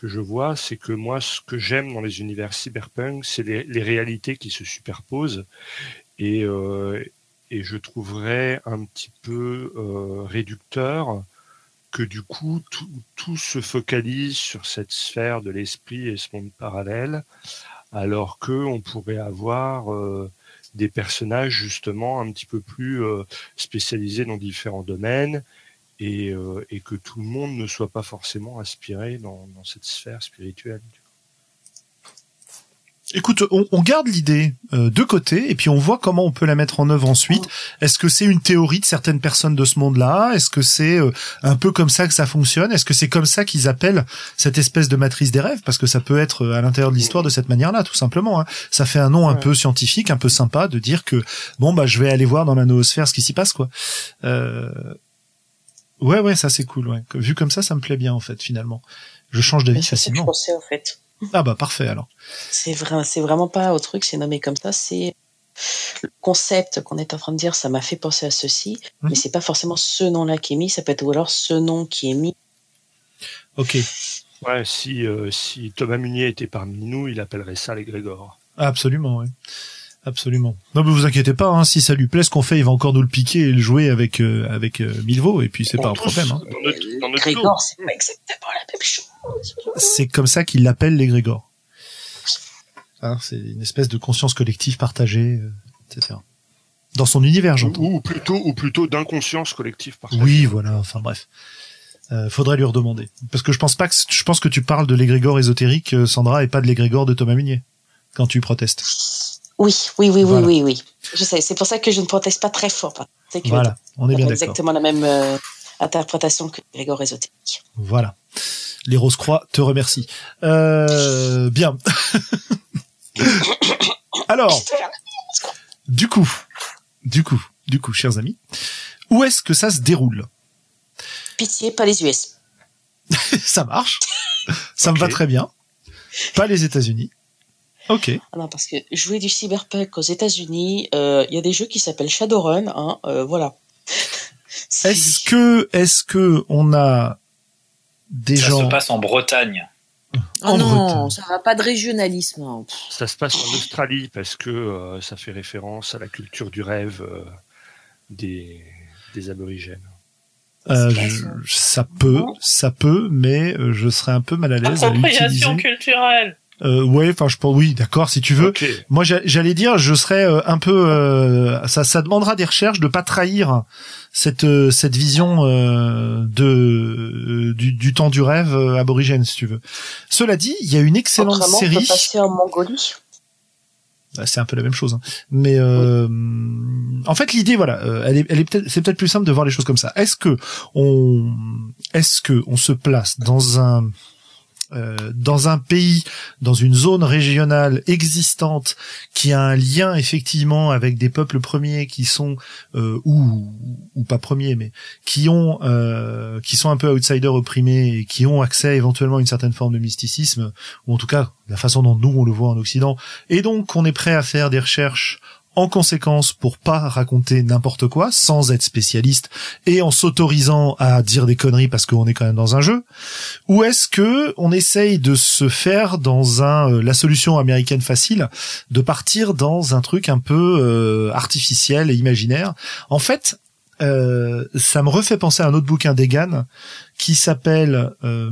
je vois, c'est que moi, ce que j'aime dans les univers cyberpunk, c'est les, réalités qui se superposent, et euh, et je trouverais un petit peu euh, réducteur que du coup tout, tout se focalise sur cette sphère de l'esprit et ce monde parallèle, alors que on pourrait avoir euh, des personnages justement un petit peu plus spécialisés dans différents domaines et, euh, et que tout le monde ne soit pas forcément aspiré dans, dans cette sphère spirituelle. Écoute, on, on garde l'idée euh, de côté et puis on voit comment on peut la mettre en œuvre ensuite. Est-ce que c'est une théorie de certaines personnes de ce monde-là? Est-ce que c'est euh, un peu comme ça que ça fonctionne? Est-ce que c'est comme ça qu'ils appellent cette espèce de matrice des rêves? Parce que ça peut être euh, à l'intérieur de l'histoire de cette manière-là, tout simplement. hein. Ça fait un nom un Ouais. peu scientifique, un peu sympa de dire que bon bah je vais aller voir dans la noosphère ce qui s'y passe quoi. Euh... Ouais ouais ça c'est cool ouais. Vu comme ça ça me plaît bien en fait finalement. Je change d'avis je facilement. pensais, en fait. Ah bah parfait alors. C'est vrai, c'est vraiment pas au truc, c'est nommé comme ça. C'est le concept qu'on est en train de dire. Ça m'a fait penser à ceci, Mhm. mais c'est pas forcément ce nom-là qui est mis. Ça peut être ou alors ce nom qui est mis. Ok. Ouais, si, euh, si Thomas Munier était parmi nous, il appellerait ça les Grégor. Ah, Absolument, oui. Absolument. Non, mais vous inquiétez pas, hein, si ça lui plaît ce qu'on fait, il va encore nous le piquer et le jouer avec euh, avec euh, Milvaux, et puis c'est pas un problème. Hein. Dans notre, dans notre Grégor, tour. c'est pas exactement la même chose. C'est comme ça qu'il l'appelle les Grégor. Hein, c'est une espèce de conscience collective partagée, euh, etc. Dans son univers, j'entends. Ou, ou plutôt, ou plutôt d'inconscience collective partagée. Oui, voilà. Enfin bref. Euh, faudrait lui redemander. Parce que je pense pas que je pense que tu parles de l'égrégore ésotérique, Sandra, et pas de l'égrégore de Thomas Munier quand tu protestes. Oui, oui, oui, Voilà. oui, oui, oui. Je sais. C'est pour ça que je ne proteste pas très fort. C'est que Voilà, on est bien d'accord. exactement la même euh, interprétation que Grégor ésotérique. Voilà. Les Rose-Croix te remercient. Euh, bien. Alors, du coup, du coup, du coup, chers amis, où est-ce que ça se déroule? Pitié, pas les US. Ça marche. Ça me va très bien. Pas les États-Unis. Ok. Ah non, parce que jouer du cyberpunk aux États-Unis, euh, il y a des jeux qui s'appellent Shadowrun, hein, euh, voilà. C'est- Est-ce que, est-ce que on a des Ça gens se passe en Bretagne. Oh En non, Bretagne. ça va pas de régionalisme. hein. Ça se passe en Australie parce que euh, ça fait référence à la culture du rêve euh, des, des aborigènes. euh, je- ça. ça peut, ça peut, mais euh, je serais un peu mal à l'aise à l'utiliser. culturelle. Euh, ouais, enfin, je pense, oui, d'accord, si tu veux. Ok. Moi, j'a- j'allais dire, je serais euh, un peu, euh, ça, ça demandera des recherches de pas trahir cette euh, cette vision euh, de euh, du, du temps du rêve euh, aborigène, si tu veux. Cela dit, il y a une excellente Autrement, on série. peut passer en Mongolie. Bah, c'est un peu la même chose, hein. mais euh, en fait, l'idée, voilà, euh, elle est, elle est peut-être, c'est peut-être plus simple de voir les choses comme ça. Est-ce que on, est-ce que on se place dans un euh, dans un pays, dans une zone régionale existante qui a un lien effectivement avec des peuples premiers qui sont euh, ou ou pas premiers mais qui ont euh, qui sont un peu outsiders opprimés et qui ont accès éventuellement à une certaine forme de mysticisme ou en tout cas la façon dont nous on le voit en Occident. Et donc on est prêt à faire des recherches en conséquence pour pas raconter n'importe quoi sans être spécialiste et en s'autorisant à dire des conneries parce qu'on est quand même dans un jeu ou est-ce que on essaye de se faire dans un euh, la solution américaine facile de partir dans un truc un peu euh, artificiel et imaginaire? En fait euh, ça me refait penser à un autre bouquin d'Egan qui s'appelle euh,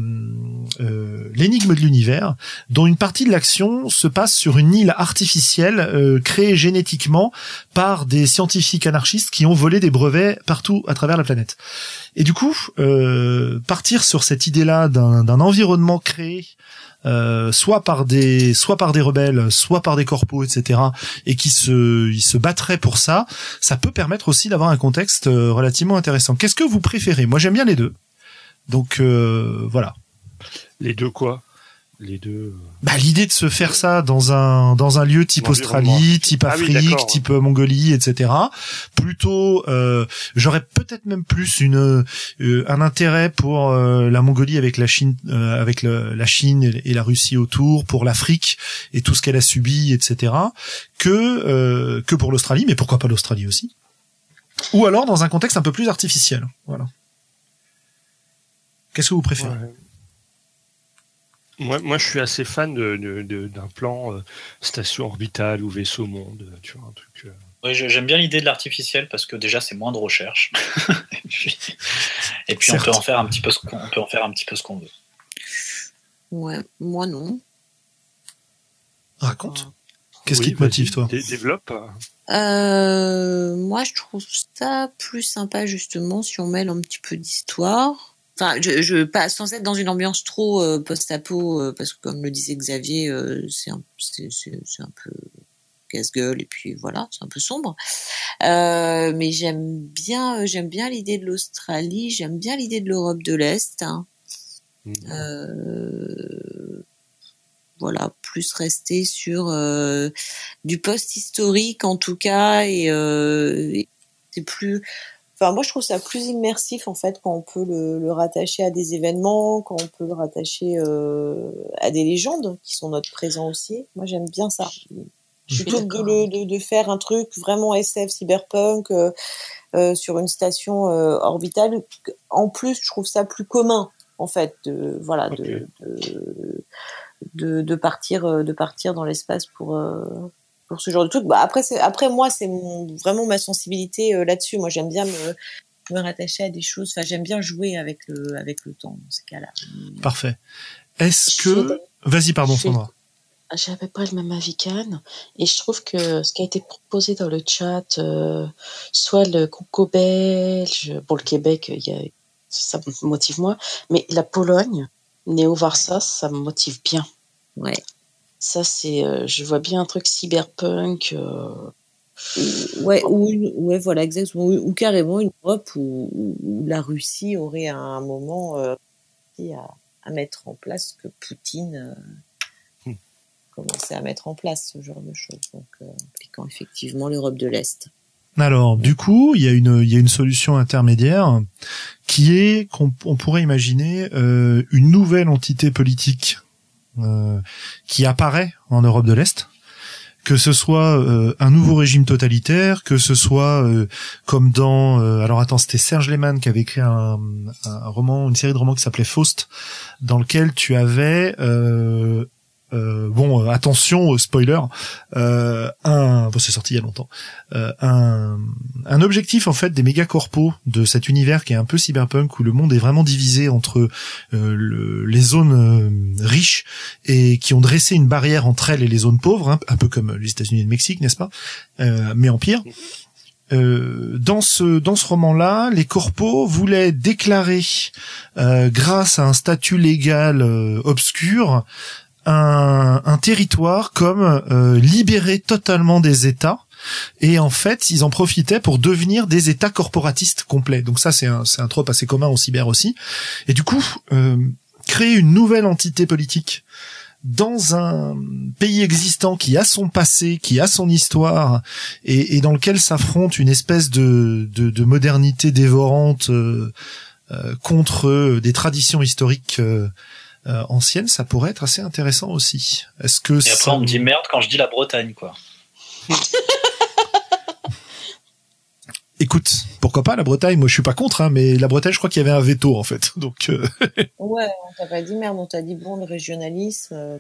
euh, l'énigme de l'univers dont une partie de l'action se passe sur une île artificielle euh, créée génétiquement par des scientifiques anarchistes qui ont volé des brevets partout à travers la planète. Et du coup, euh, partir sur cette idée-là d'un d'un environnement créé euh, soit par des soit par des rebelles, soit par des corpos, etc. et qui se ils se battraient pour ça, ça peut permettre aussi d'avoir un contexte euh, relativement intéressant. Qu'est-ce que vous préférez? Moi, j'aime bien les deux. Donc euh, voilà. Les deux quoi? Les deux. Bah, l'idée de se faire ça dans un dans un lieu type. Australie, type Ah oui, Afrique, type euh, Mongolie, etc. Plutôt, euh, j'aurais peut-être même plus une euh, un intérêt pour euh, la Mongolie avec la Chine, euh, avec le- la Chine et et la Russie autour, pour l'Afrique et tout ce qu'elle a subi, etc. Que euh, que pour l'Australie, mais pourquoi pas l'Australie aussi Ou alors dans un contexte un peu plus artificiel. Voilà. Qu'est-ce que vous préférez? Ouais. Moi, moi, je suis assez fan de- de- de- d'un plan euh, station orbitale ou vaisseau monde, tu vois, un truc. euh, Oui, j'aime bien l'idée de l'artificiel parce que déjà c'est moins de recherche. et puis, et puis on peut en faire un petit peu ce qu'on on peut en faire un petit peu ce qu'on veut. Ouais, moi non. Raconte. Qu'est-ce oui, qui te motive, toi? dé- Développe. Euh, moi, je trouve ça plus sympa justement si on mêle un petit peu d'histoire. Enfin, je, je pas sans être dans une ambiance trop euh, post-apo, euh, parce que comme le disait Xavier, euh, c'est un, c'est, c'est, c'est un peu casse-gueule et puis voilà, c'est un peu sombre. Euh, mais j'aime bien, euh, j'aime bien l'idée de l'Australie, j'aime bien l'idée de l'Europe de l'Est. hein. Mhm. Euh, voilà, plus rester sur euh, du post-historique en tout cas et, euh, et c'est plus. Enfin, moi je trouve ça plus immersif en fait quand on peut le, le rattacher à des événements, quand on peut le rattacher euh, à des légendes qui sont notre présent aussi. Moi j'aime bien ça. Je Plutôt que de, de, de faire un truc vraiment SF cyberpunk euh, euh, sur une station euh, orbitale. En plus, je trouve ça plus commun en fait de voilà de de partir euh, de partir dans l'espace pour euh, pour ce genre de truc. Bah après c'est après moi c'est vraiment ma sensibilité euh, là-dessus. Moi j'aime bien me me rattacher à des choses. Enfin j'aime bien jouer avec le avec le temps dans ces cas-là. Parfait. Est-ce que... Vas-y, pardon, Sandra. J'avais pas le même avis qu'Anne, et je trouve que ce qui a été proposé dans le chat, euh, soit le Congo belge, pour le Québec, il y a, ça me motive moins, mais la Pologne, Néo-Varsas, ça me motive bien. Ouais. Ça, c'est, euh, je vois bien un truc cyberpunk. euh, Ou- Ouais, ou ouais, voilà, exactement. Ou, ou carrément une Europe où, la Russie aurait à un moment euh, à, à mettre en place ce que Poutine euh, Hmm. commençait à mettre en place, ce genre de choses. Donc, euh, impliquant effectivement l'Europe de l'Est. Alors, du coup, il y a une, il y a une solution intermédiaire qui est qu'on on pourrait imaginer euh, une nouvelle entité politique qui apparaît en Europe de l'Est, que ce soit euh, un nouveau régime totalitaire, que ce soit euh, comme dans, euh, alors attends, c'était Serge Lehmann qui avait écrit un, un roman, une série de romans qui s'appelait Faust, dans lequel tu avais euh, bon, euh, attention, spoiler, euh, un, bon, c'est sorti il y a longtemps, euh, un, un objectif en fait des méga corpos de cet univers qui est un peu cyberpunk où le monde est vraiment divisé entre le- les zones riches et qui ont dressé une barrière entre elles et les zones pauvres, hein, un peu comme les États-Unis et le Mexique, n'est-ce pas? Mais en pire. Euh, dans ce dans ce roman-là, les corpos voulaient déclarer, euh, grâce à un statut légal euh, obscur, un, un territoire comme euh, libéré totalement des États. Et en fait, ils en profitaient pour devenir des États corporatistes complets. Donc ça, c'est un, un trope assez commun au cyber aussi. Et du coup, euh, créer une nouvelle entité politique dans un pays existant qui a son passé, qui a son histoire, et, et dans lequel s'affronte une espèce de, de, de modernité dévorante euh, euh, contre des traditions historiques euh, anciennes, ça pourrait être assez intéressant aussi. Est-ce que Et ça- après on me dit merde quand je dis la Bretagne quoi. Écoute, pourquoi pas la Bretagne? Moi, je suis pas contre, hein, mais la Bretagne, je crois qu'il y avait un veto en fait. Donc, euh, Ouais, on t'a pas dit merde, on t'a dit bon, le régionalisme. euh,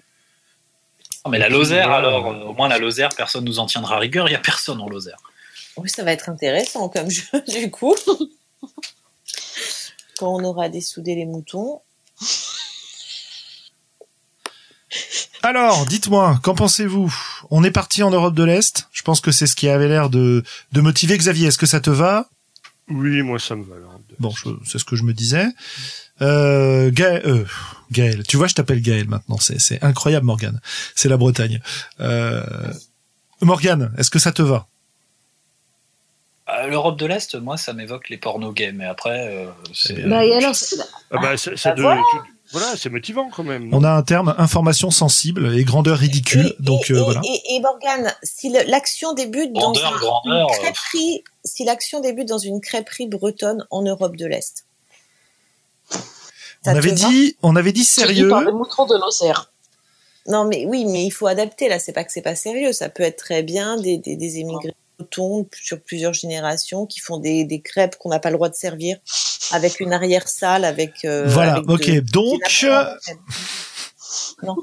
Non, mais la Lozère Ouais. alors, euh, au moins la Lozère, personne nous en tiendra rigueur, il y a personne en Lozère. Oui, ça va être intéressant comme jeu, du coup. Quand on aura dessoudé les moutons. Alors, dites-moi, qu'en pensez-vous? On est parti en Europe de l'Est. Je pense que c'est ce qui avait l'air de, de motiver Xavier. Est-ce que ça te va? Oui, moi ça me va. Bon, c'est ce que je me disais. Euh, Gaël, euh, Gaël, tu vois, je t'appelle Gaël maintenant. C'est, c'est incroyable, Morgane. C'est la Bretagne. Euh, Morgane, est-ce que ça te va? Euh, L'Europe de l'Est, moi ça m'évoque les pornos gays, mais après euh, c'est. Eh bien, Bah, et alors, c'est- Ah bah, bah, de- voilà. Voilà, c'est motivant quand même. On a un terme information sensible et grandeur ridicule. Et, donc et, euh, voilà. Et, et Morgane, si l'action débute dans Grandeur, un- grandeur, une euh. crêperie, si l'action débute dans une crêperie bretonne en Europe de l'Est. On avait dit, on avait dit sérieux. par de. Non, mais oui, mais il faut adapter. Là, c'est pas que c'est pas sérieux. Ça peut être très bien des, des, des émigrés sur plusieurs générations qui font des, des crêpes qu'on n'a pas le droit de servir avec une arrière-salle, avec. euh, Voilà, avec ok. de- Donc, pas- Non.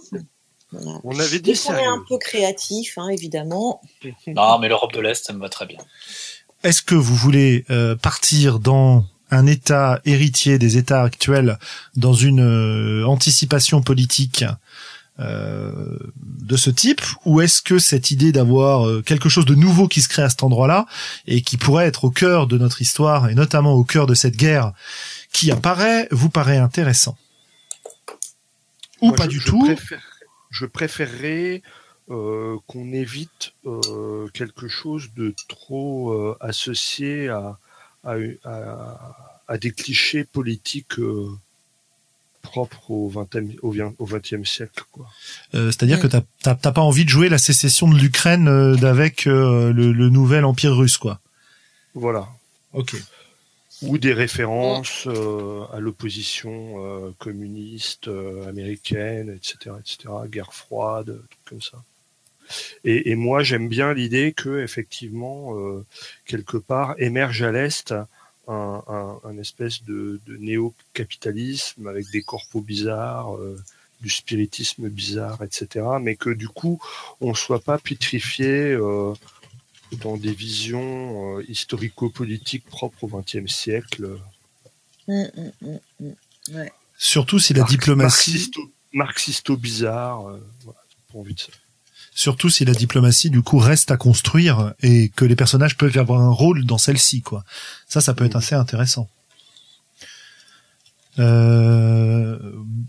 On avait dit est sérieux. un peu créatif, hein, évidemment. Non, mais l'Europe de l'Est, ça me va très bien. est-ce que vous voulez euh, partir dans un État héritier des États actuels, dans une euh, anticipation politique euh, de ce type, ou est-ce que cette idée d'avoir euh, quelque chose de nouveau qui se crée à cet endroit-là et qui pourrait être au cœur de notre histoire et notamment au cœur de cette guerre qui apparaît, vous paraît intéressant? Ou Moi, pas je- du je tout. préfère- je préférerais euh, qu'on évite euh, quelque chose de trop associé à, à, à- à des clichés politiques propres au XXe au siècle. Quoi. Euh, C'est-à-dire Mm. que t'as pas envie de jouer la sécession de l'Ukraine euh, d'avec euh, le, le nouvel empire russe, quoi. Voilà. Ok. Ou des références euh, à l'opposition euh, communiste euh, américaine, etc., etc., guerre froide, trucs comme ça. Et, et moi, j'aime bien l'idée que, effectivement, euh, quelque part, émerge à l'est un, un, un espèce de, de néo-capitalisme avec des corpos bizarres, euh, du spiritisme bizarre, etc. Mais que du coup, on soit pas pétrifié euh, dans des visions euh, historico-politiques propres au XXe siècle. Mm, mm, mm, mm. Ouais. Surtout si la Marx- diplomatie, Marxisto, marxisto euh, voilà, pas envie de ça. Surtout si la diplomatie du coup reste à construire et que les personnages peuvent avoir un rôle dans celle-ci, quoi. Ça, ça peut être assez intéressant. Euh,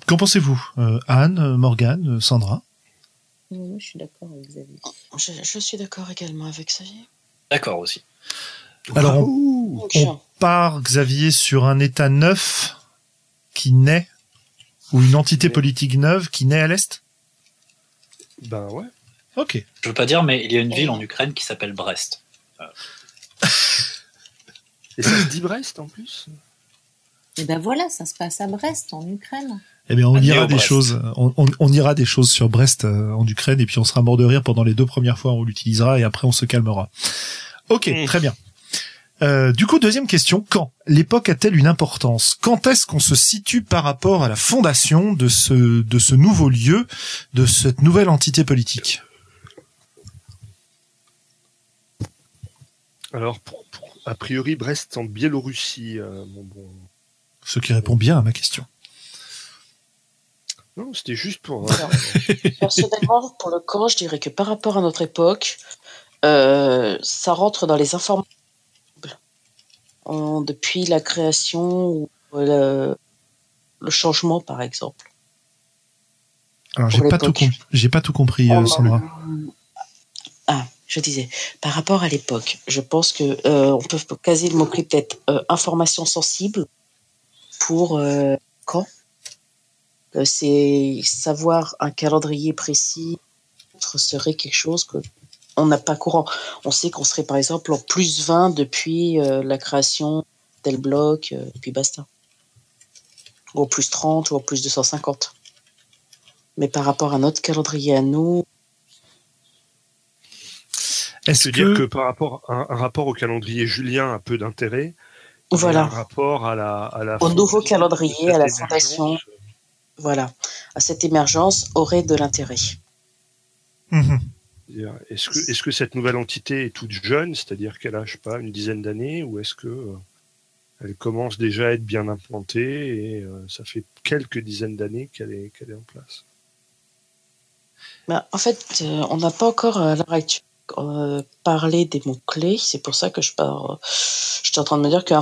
qu'en pensez-vous, euh, Anne, Morgane, Sandra? Moi, je suis d'accord avec Xavier. Je, je suis d'accord également avec Xavier. D'accord aussi. Alors, on- on part, Xavier, sur un État neuf qui naît, ou une entité politique neuve qui naît à l'Est? Ben ouais. Ok. Je veux pas dire, mais il y a une ville en Ukraine qui s'appelle Brest. Et ça se dit Brest en plus? Et ben voilà, ça se passe à Brest, en Ukraine. Eh bien, on ira des choses, on, on, on ira des choses sur Brest euh, en Ukraine et puis on sera mort de rire pendant les deux premières fois où on l'utilisera et après on se calmera. Ok, Mm. très bien. Euh, du coup, deuxième question, quand? L'époque a-t-elle une importance? Quand est-ce qu'on se situe par rapport à la fondation de ce de ce nouveau lieu, de cette nouvelle entité politique? Alors, pour- pour- a priori, Brest en Biélorussie. euh, mon bon. Ce qui répond bien à ma question. Non, c'était juste pour. euh, Alors, personnellement, pour le camp, je dirais que par rapport à notre époque, euh, ça rentre dans les informations. En- depuis la création ou le, le changement, par exemple. Alors, j'ai pas tout j'ai pas tout compris, euh, Sandra. Ah, je disais, par rapport à l'époque, je pense que euh, on peut caser le mot-clé peut-être euh, information sensible pour euh, quand? Euh, C'est savoir un calendrier précis serait quelque chose que on n'a pas courant. On sait qu'on serait par exemple en plus 20 depuis la création tel bloc, puis basta. Ou en plus 30 ou en plus 250. Mais par rapport à notre calendrier à nous, Est-ce que, dire que par rapport un, un rapport au calendrier julien a peu d'intérêt. voilà. Un rapport à la, à la Au nouveau calendrier, à la cette fondation. émergence. voilà, à cette émergence aurait de l'intérêt. Mhm. Est-ce que, est-ce que cette nouvelle entité est toute jeune, c'est-à-dire qu'elle a, je sais pas, une dizaine d'années, ou est-ce que euh, elle commence déjà à être bien implantée et euh, ça fait quelques dizaines d'années qu'elle est, qu'elle est en place? Ben, en fait, euh, on n'a pas encore à l'heure actuelle euh, parlé des mots-clés. C'est pour ça que je pars. euh, J'étais en train de me dire qu'un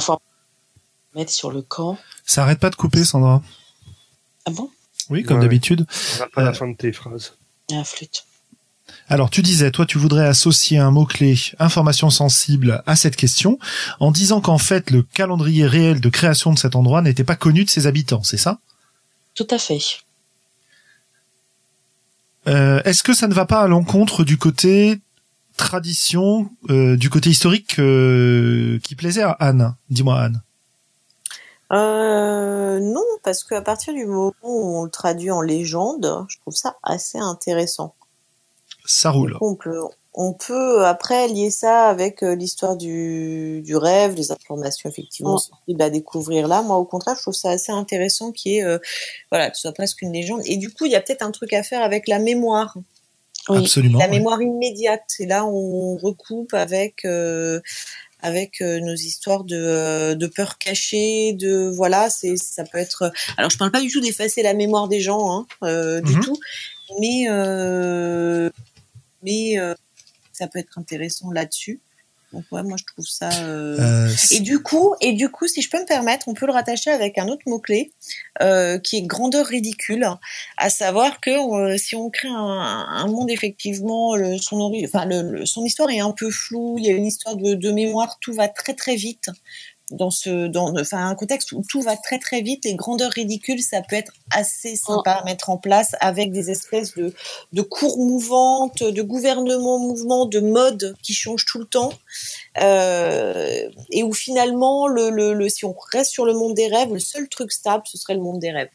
mettre sur le camp. ça arrête pas de couper, Sandra Ah bon? Oui, comme Ouais. d'habitude. On n'a pas Euh, la fin de tes phrases. Il y a un flûte. Alors, tu disais, toi, tu voudrais associer un mot-clé information sensible à cette question en disant qu'en fait, le calendrier réel de création de cet endroit n'était pas connu de ses habitants, c'est ça? Tout à fait. Euh, Est-ce que ça ne va pas à l'encontre du côté tradition, euh, du côté historique euh, qui plaisait à Anne Dis-moi Anne. Euh, non, parce qu'à partir du moment où on le traduit en légende, je trouve ça assez intéressant. Ça roule. On peut, on peut après lier ça avec l'histoire du, du rêve, les informations effectivement sensibles à découvrir là. Moi, au contraire, je trouve ça assez intéressant qui est, euh, voilà, que ce soit presque une légende. Et du coup, il y a peut-être un truc à faire avec la mémoire. Oui. Absolument. la mémoire immédiate. Et là, on recoupe avec euh, avec euh, nos histoires de euh, de peur cachée, de voilà, c'est ça peut être. Alors, je parle pas du tout d'effacer la mémoire des gens, hein, euh, du Mhm. tout, mais euh, mais euh, ça peut être intéressant là-dessus. Donc ouais, moi je trouve ça. euh, Euh, et du coup, et du coup, si je peux me permettre, on peut le rattacher avec un autre mot clé euh, qui est grandeur ridicule, à savoir que si on crée un, un monde effectivement, le, son ori- enfin le, le- son histoire est un peu floue, il y a une histoire de, de mémoire, tout va très très vite dans ce, dans, enfin un contexte où tout va très très vite et grandeur ridicule, ça peut être assez sympa à mettre en place avec des espèces de de cours mouvantes, de gouvernements mouvements, de modes qui changent tout le temps. Euh, et où finalement, le, le, le, si on reste sur le monde des rêves, le seul truc stable, ce serait le monde des rêves.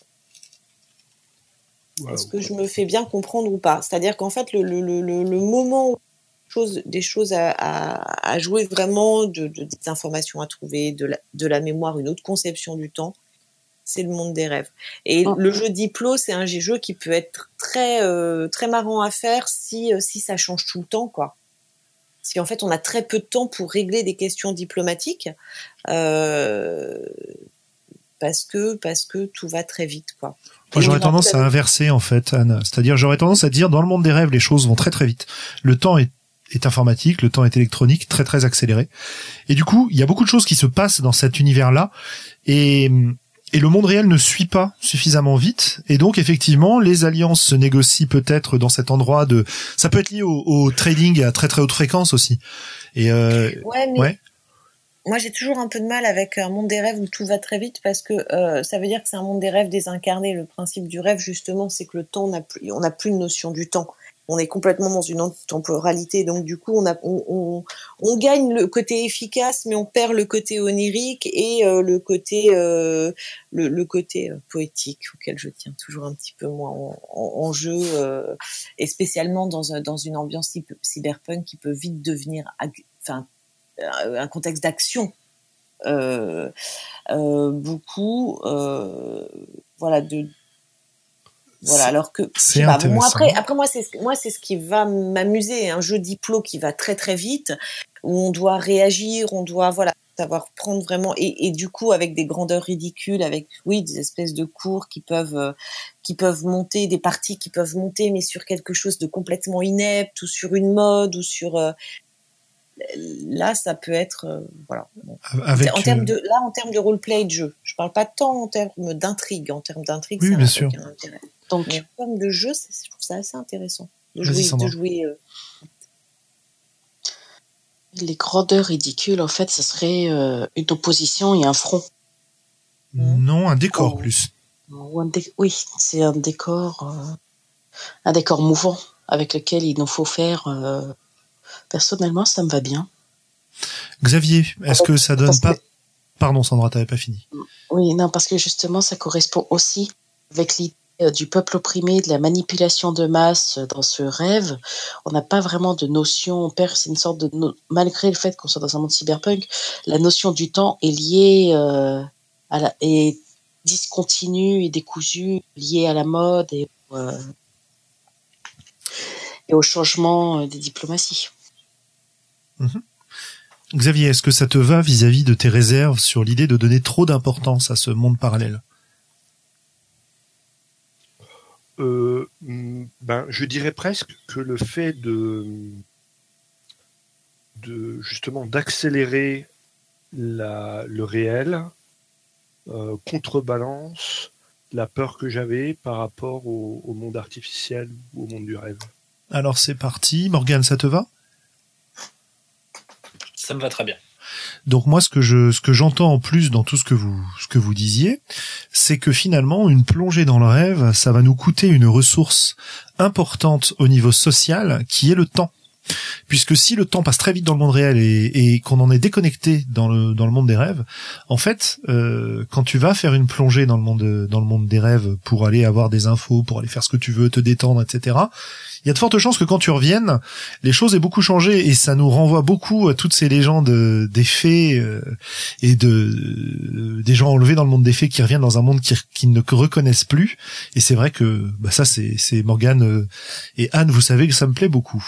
Est-ce que je me fais bien comprendre ou pas? C'est-à-dire qu'en fait, le, le, le, le le moment où chose, des choses à, à, à jouer vraiment, de, de, des informations à trouver, de la, de la mémoire, une autre conception du temps, c'est le monde des rêves. Et Oh. le jeu Diplo, c'est un jeu qui peut être très euh, très marrant à faire si euh, si ça change tout le temps, quoi. Si en fait on a très peu de temps pour régler des questions diplomatiques, euh, parce que parce que tout va très vite, quoi. Moi, j'aurais tendance à inverser en fait, Anne. C'est-à-dire, j'aurais tendance à dire, dans le monde des rêves, les choses vont très très vite. Le temps est, est informatique, le temps est électronique, très très accéléré. Et du coup, il y a beaucoup de choses qui se passent dans cet univers-là, et et le monde réel ne suit pas suffisamment vite. Et donc, effectivement, les alliances se négocient peut-être dans cet endroit de. Ça peut être lié au, au trading à très très haute fréquence aussi. Et euh, Ouais, mais Ouais. moi j'ai toujours un peu de mal avec un monde des rêves où tout va très vite parce que euh, ça veut dire que c'est un monde des rêves désincarné. Le principe du rêve justement, c'est que le temps, on n'a plus, on n'a plus de notion du temps. On est complètement dans une temporalité, donc du coup on, a, on, on, gagne le côté efficace, mais on perd le côté onirique et euh, le côté euh, le, le côté euh, poétique auquel je tiens toujours un petit peu moins en, jeu, et spécialement dans, dans une ambiance cyber- cyberpunk qui peut vite devenir, enfin un contexte d'action beaucoup voilà de voilà alors que pas, moi après après moi c'est ce- moi c'est ce qui va m'amuser un jeu diplo qui va très très vite où on doit réagir on doit voilà savoir prendre vraiment et, et du coup avec des grandeurs ridicules avec oui des espèces de cours qui peuvent euh, qui peuvent monter des parties qui peuvent monter mais sur quelque chose de complètement inepte ou sur une mode ou sur euh, là ça peut être euh, voilà avec en termes de là en termes de roleplay de jeu je parle pas tant en termes d'intrigue en termes d'intrigue Oui, ça bien sûr. intérêt. Donc, en termes de jeu c'est- je trouve ça assez intéressant de jouer Sandra. de jouer euh, les grandeurs ridicules, en fait, ce serait euh, une opposition et un front. non un décor Oh. plus. Ou un dé- Oui, c'est un décor, euh, un décor mouvant avec lequel il nous faut faire. euh, Personnellement, ça me va bien. Xavier, est-ce que ça donne Parce pas que- Pardon, Sandra, t'avais pas fini. Oui, non, parce que justement, ça correspond aussi avec l'idée du peuple opprimé, de la manipulation de masse euh, dans ce rêve. On n'a pas vraiment de notion, on perd, c'est une sorte de, malgré le fait qu'on soit dans un monde cyberpunk, la notion du temps est liée euh, à la, est discontinue et décousue, liée à la mode et, euh, au changement euh, des diplomaties. Xavier, est-ce que ça te va vis-à-vis de tes réserves sur l'idée de donner trop d'importance à ce monde parallèle? Euh, mm, ben, je dirais presque que le fait de, de justement d'accélérer le réel euh, contrebalance la peur que j'avais par rapport au, au monde artificiel ou au monde du rêve. Alors c'est parti. Morgane, ça te va? Ça me va très bien. Donc moi, ce que je, ce que j'entends en plus dans tout ce que vous, ce que vous disiez, c'est que finalement, une plongée dans le rêve, ça va nous coûter une ressource importante au niveau social, qui est le temps puisque si le temps passe très vite dans le monde réel et, et qu'on en est déconnecté dans le dans le monde des rêves, en fait, euh, quand tu vas faire une plongée dans le monde dans le monde des rêves pour aller avoir des infos, pour aller faire ce que tu veux, te détendre, etc. Il y a de fortes chances que quand tu reviennes, les choses aient beaucoup changé et ça nous renvoie beaucoup à toutes ces légendes des fées euh, et de euh, des gens enlevés dans le monde des fées qui reviennent dans un monde qui, qui ne reconnaissent plus. Et c'est vrai que bah ça c'est c'est Morgane euh, et Anne, vous savez que ça me plaît beaucoup.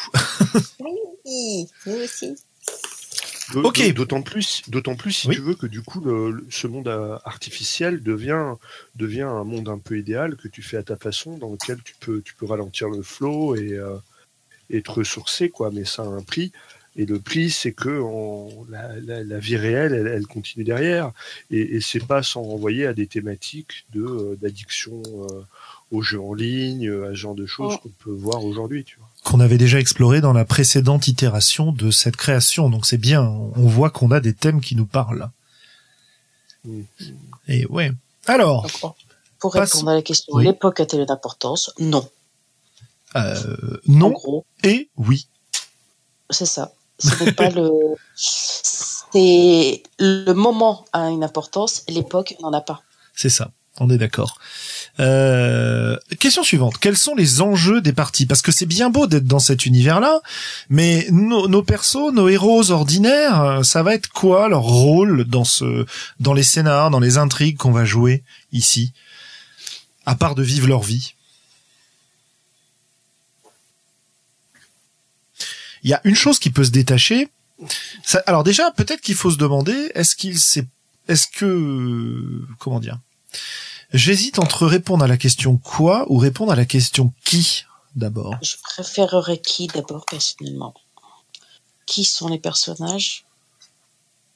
Oui, nous aussi. Ok. D'autant plus, d'autant plus si Oui. tu veux que du coup, le- le- ce monde euh, artificiel devient, devient un monde un peu idéal que tu fais à ta façon, dans lequel tu peux, tu peux ralentir le flow et, euh, et te ressourcer, quoi. Mais ça a un prix. Et le prix, c'est que on- la, la- la vie réelle, elle, elle continue derrière. Et, et c'est pas sans renvoyer à des thématiques de euh, d'addiction euh, aux jeux en ligne, à ce genre de choses Oh. qu'on peut voir aujourd'hui, tu vois. Qu'on avait déjà exploré dans la précédente itération de cette création. Donc c'est bien, on voit qu'on a des thèmes qui nous parlent. Mm. Et ouais. Alors, Donc, pour Passe- répondre à la question, Oui. l'époque a-t-elle une importance? Non. euh, En non gros, et oui. c'est ça. Ce n'est pas le. C'est le moment a une importance, l'époque n'en a pas. C'est ça. On est d'accord. Euh, question suivante. Quels sont les enjeux des parties Parce que c'est bien beau d'être dans cet univers-là, mais nos, nos persos, nos héros ordinaires, ça va être quoi leur rôle dans ce, dans les scénars, dans les intrigues qu'on va jouer ici, à part de vivre leur vie? Il y a une chose qui peut se détacher. Alors déjà, peut-être qu'il faut se demander, est-ce qu'il s'est, est-ce que, comment dire? J'hésite entre répondre à la question quoi ou répondre à la question qui d'abord. Je préférerais qui d'abord personnellement? Qui sont les personnages?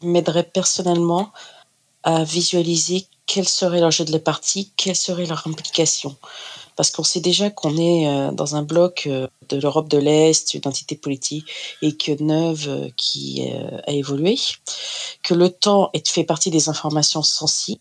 M'aiderait personnellement à visualiser quel serait l'enjeu de la partie, quelle serait leur implication. Parce qu'on sait déjà qu'on est euh, dans un bloc euh, de l'Europe de l'Est, une entité politique, et que Neuve euh, qui a évolué, que le temps fait partie des informations sensibles.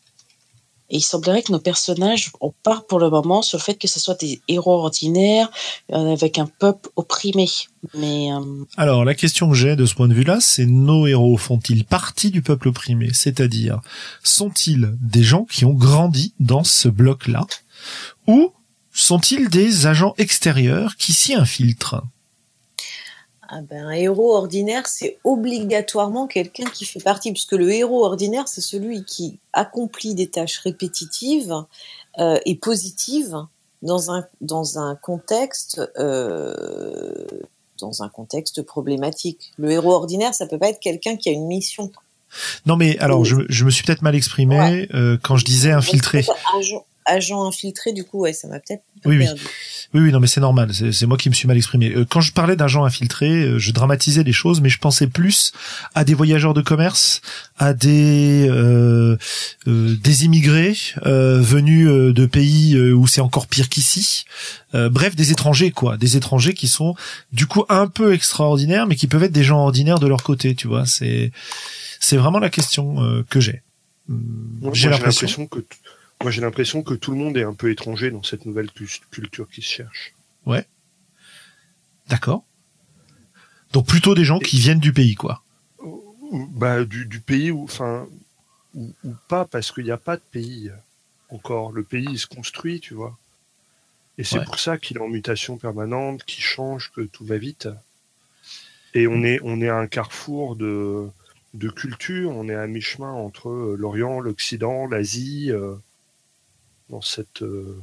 Et il semblerait que nos personnages, on part pour le moment sur le fait que ce soit des héros ordinaires euh, avec un peuple opprimé. Mais euh, Alors la question que j'ai de ce point de vue-là, c'est nos héros font-ils partie du peuple opprimé? C'est-à-dire, sont-ils des gens qui ont grandi dans ce bloc-là? Ou sont-ils des agents extérieurs qui s'y infiltrent? Ah ben, un héros ordinaire, c'est obligatoirement quelqu'un qui fait partie, puisque le héros ordinaire, c'est celui qui accomplit des tâches répétitives euh, et positives dans un dans un contexte euh, dans un contexte problématique. Le héros ordinaire, ça peut pas être quelqu'un qui a une mission. Non mais alors, je, je me suis peut-être mal exprimé Ouais. euh, quand je disais infiltré. Agent infiltré, du coup, ouais, ça m'a peut-être Oui, oui. perdu. Oui, oui, non, mais c'est normal. C'est moi qui me suis mal exprimé. Euh, Quand je parlais d'agents infiltrés, euh, je dramatisais les choses, mais je pensais plus à des voyageurs de commerce, à des euh, euh, des immigrés euh, venus euh, de pays où c'est encore pire qu'ici. Euh, bref, des étrangers, quoi, des étrangers qui sont du coup un peu extraordinaires, mais qui peuvent être des gens ordinaires de leur côté. Tu vois, c'est c'est vraiment la question euh, que j'ai. Hum, J'ai l'impression. que moi j'ai l'impression que tout le monde est un peu étranger dans cette nouvelle cul- culture qui se cherche. D'accord. Donc plutôt des gens qui viennent du pays, quoi. Ou- Bah du, du pays où, enfin, ou, ou pas parce qu'il n'y a pas de pays encore. Le pays il se construit, tu vois. Et c'est Ouais. pour ça qu'il est en mutation permanente, qu'il change, que tout va vite. Et on est on est à un carrefour de de culture. On est à mi-chemin entre l'Orient, l'Occident, l'Asie. euh, dans cette euh,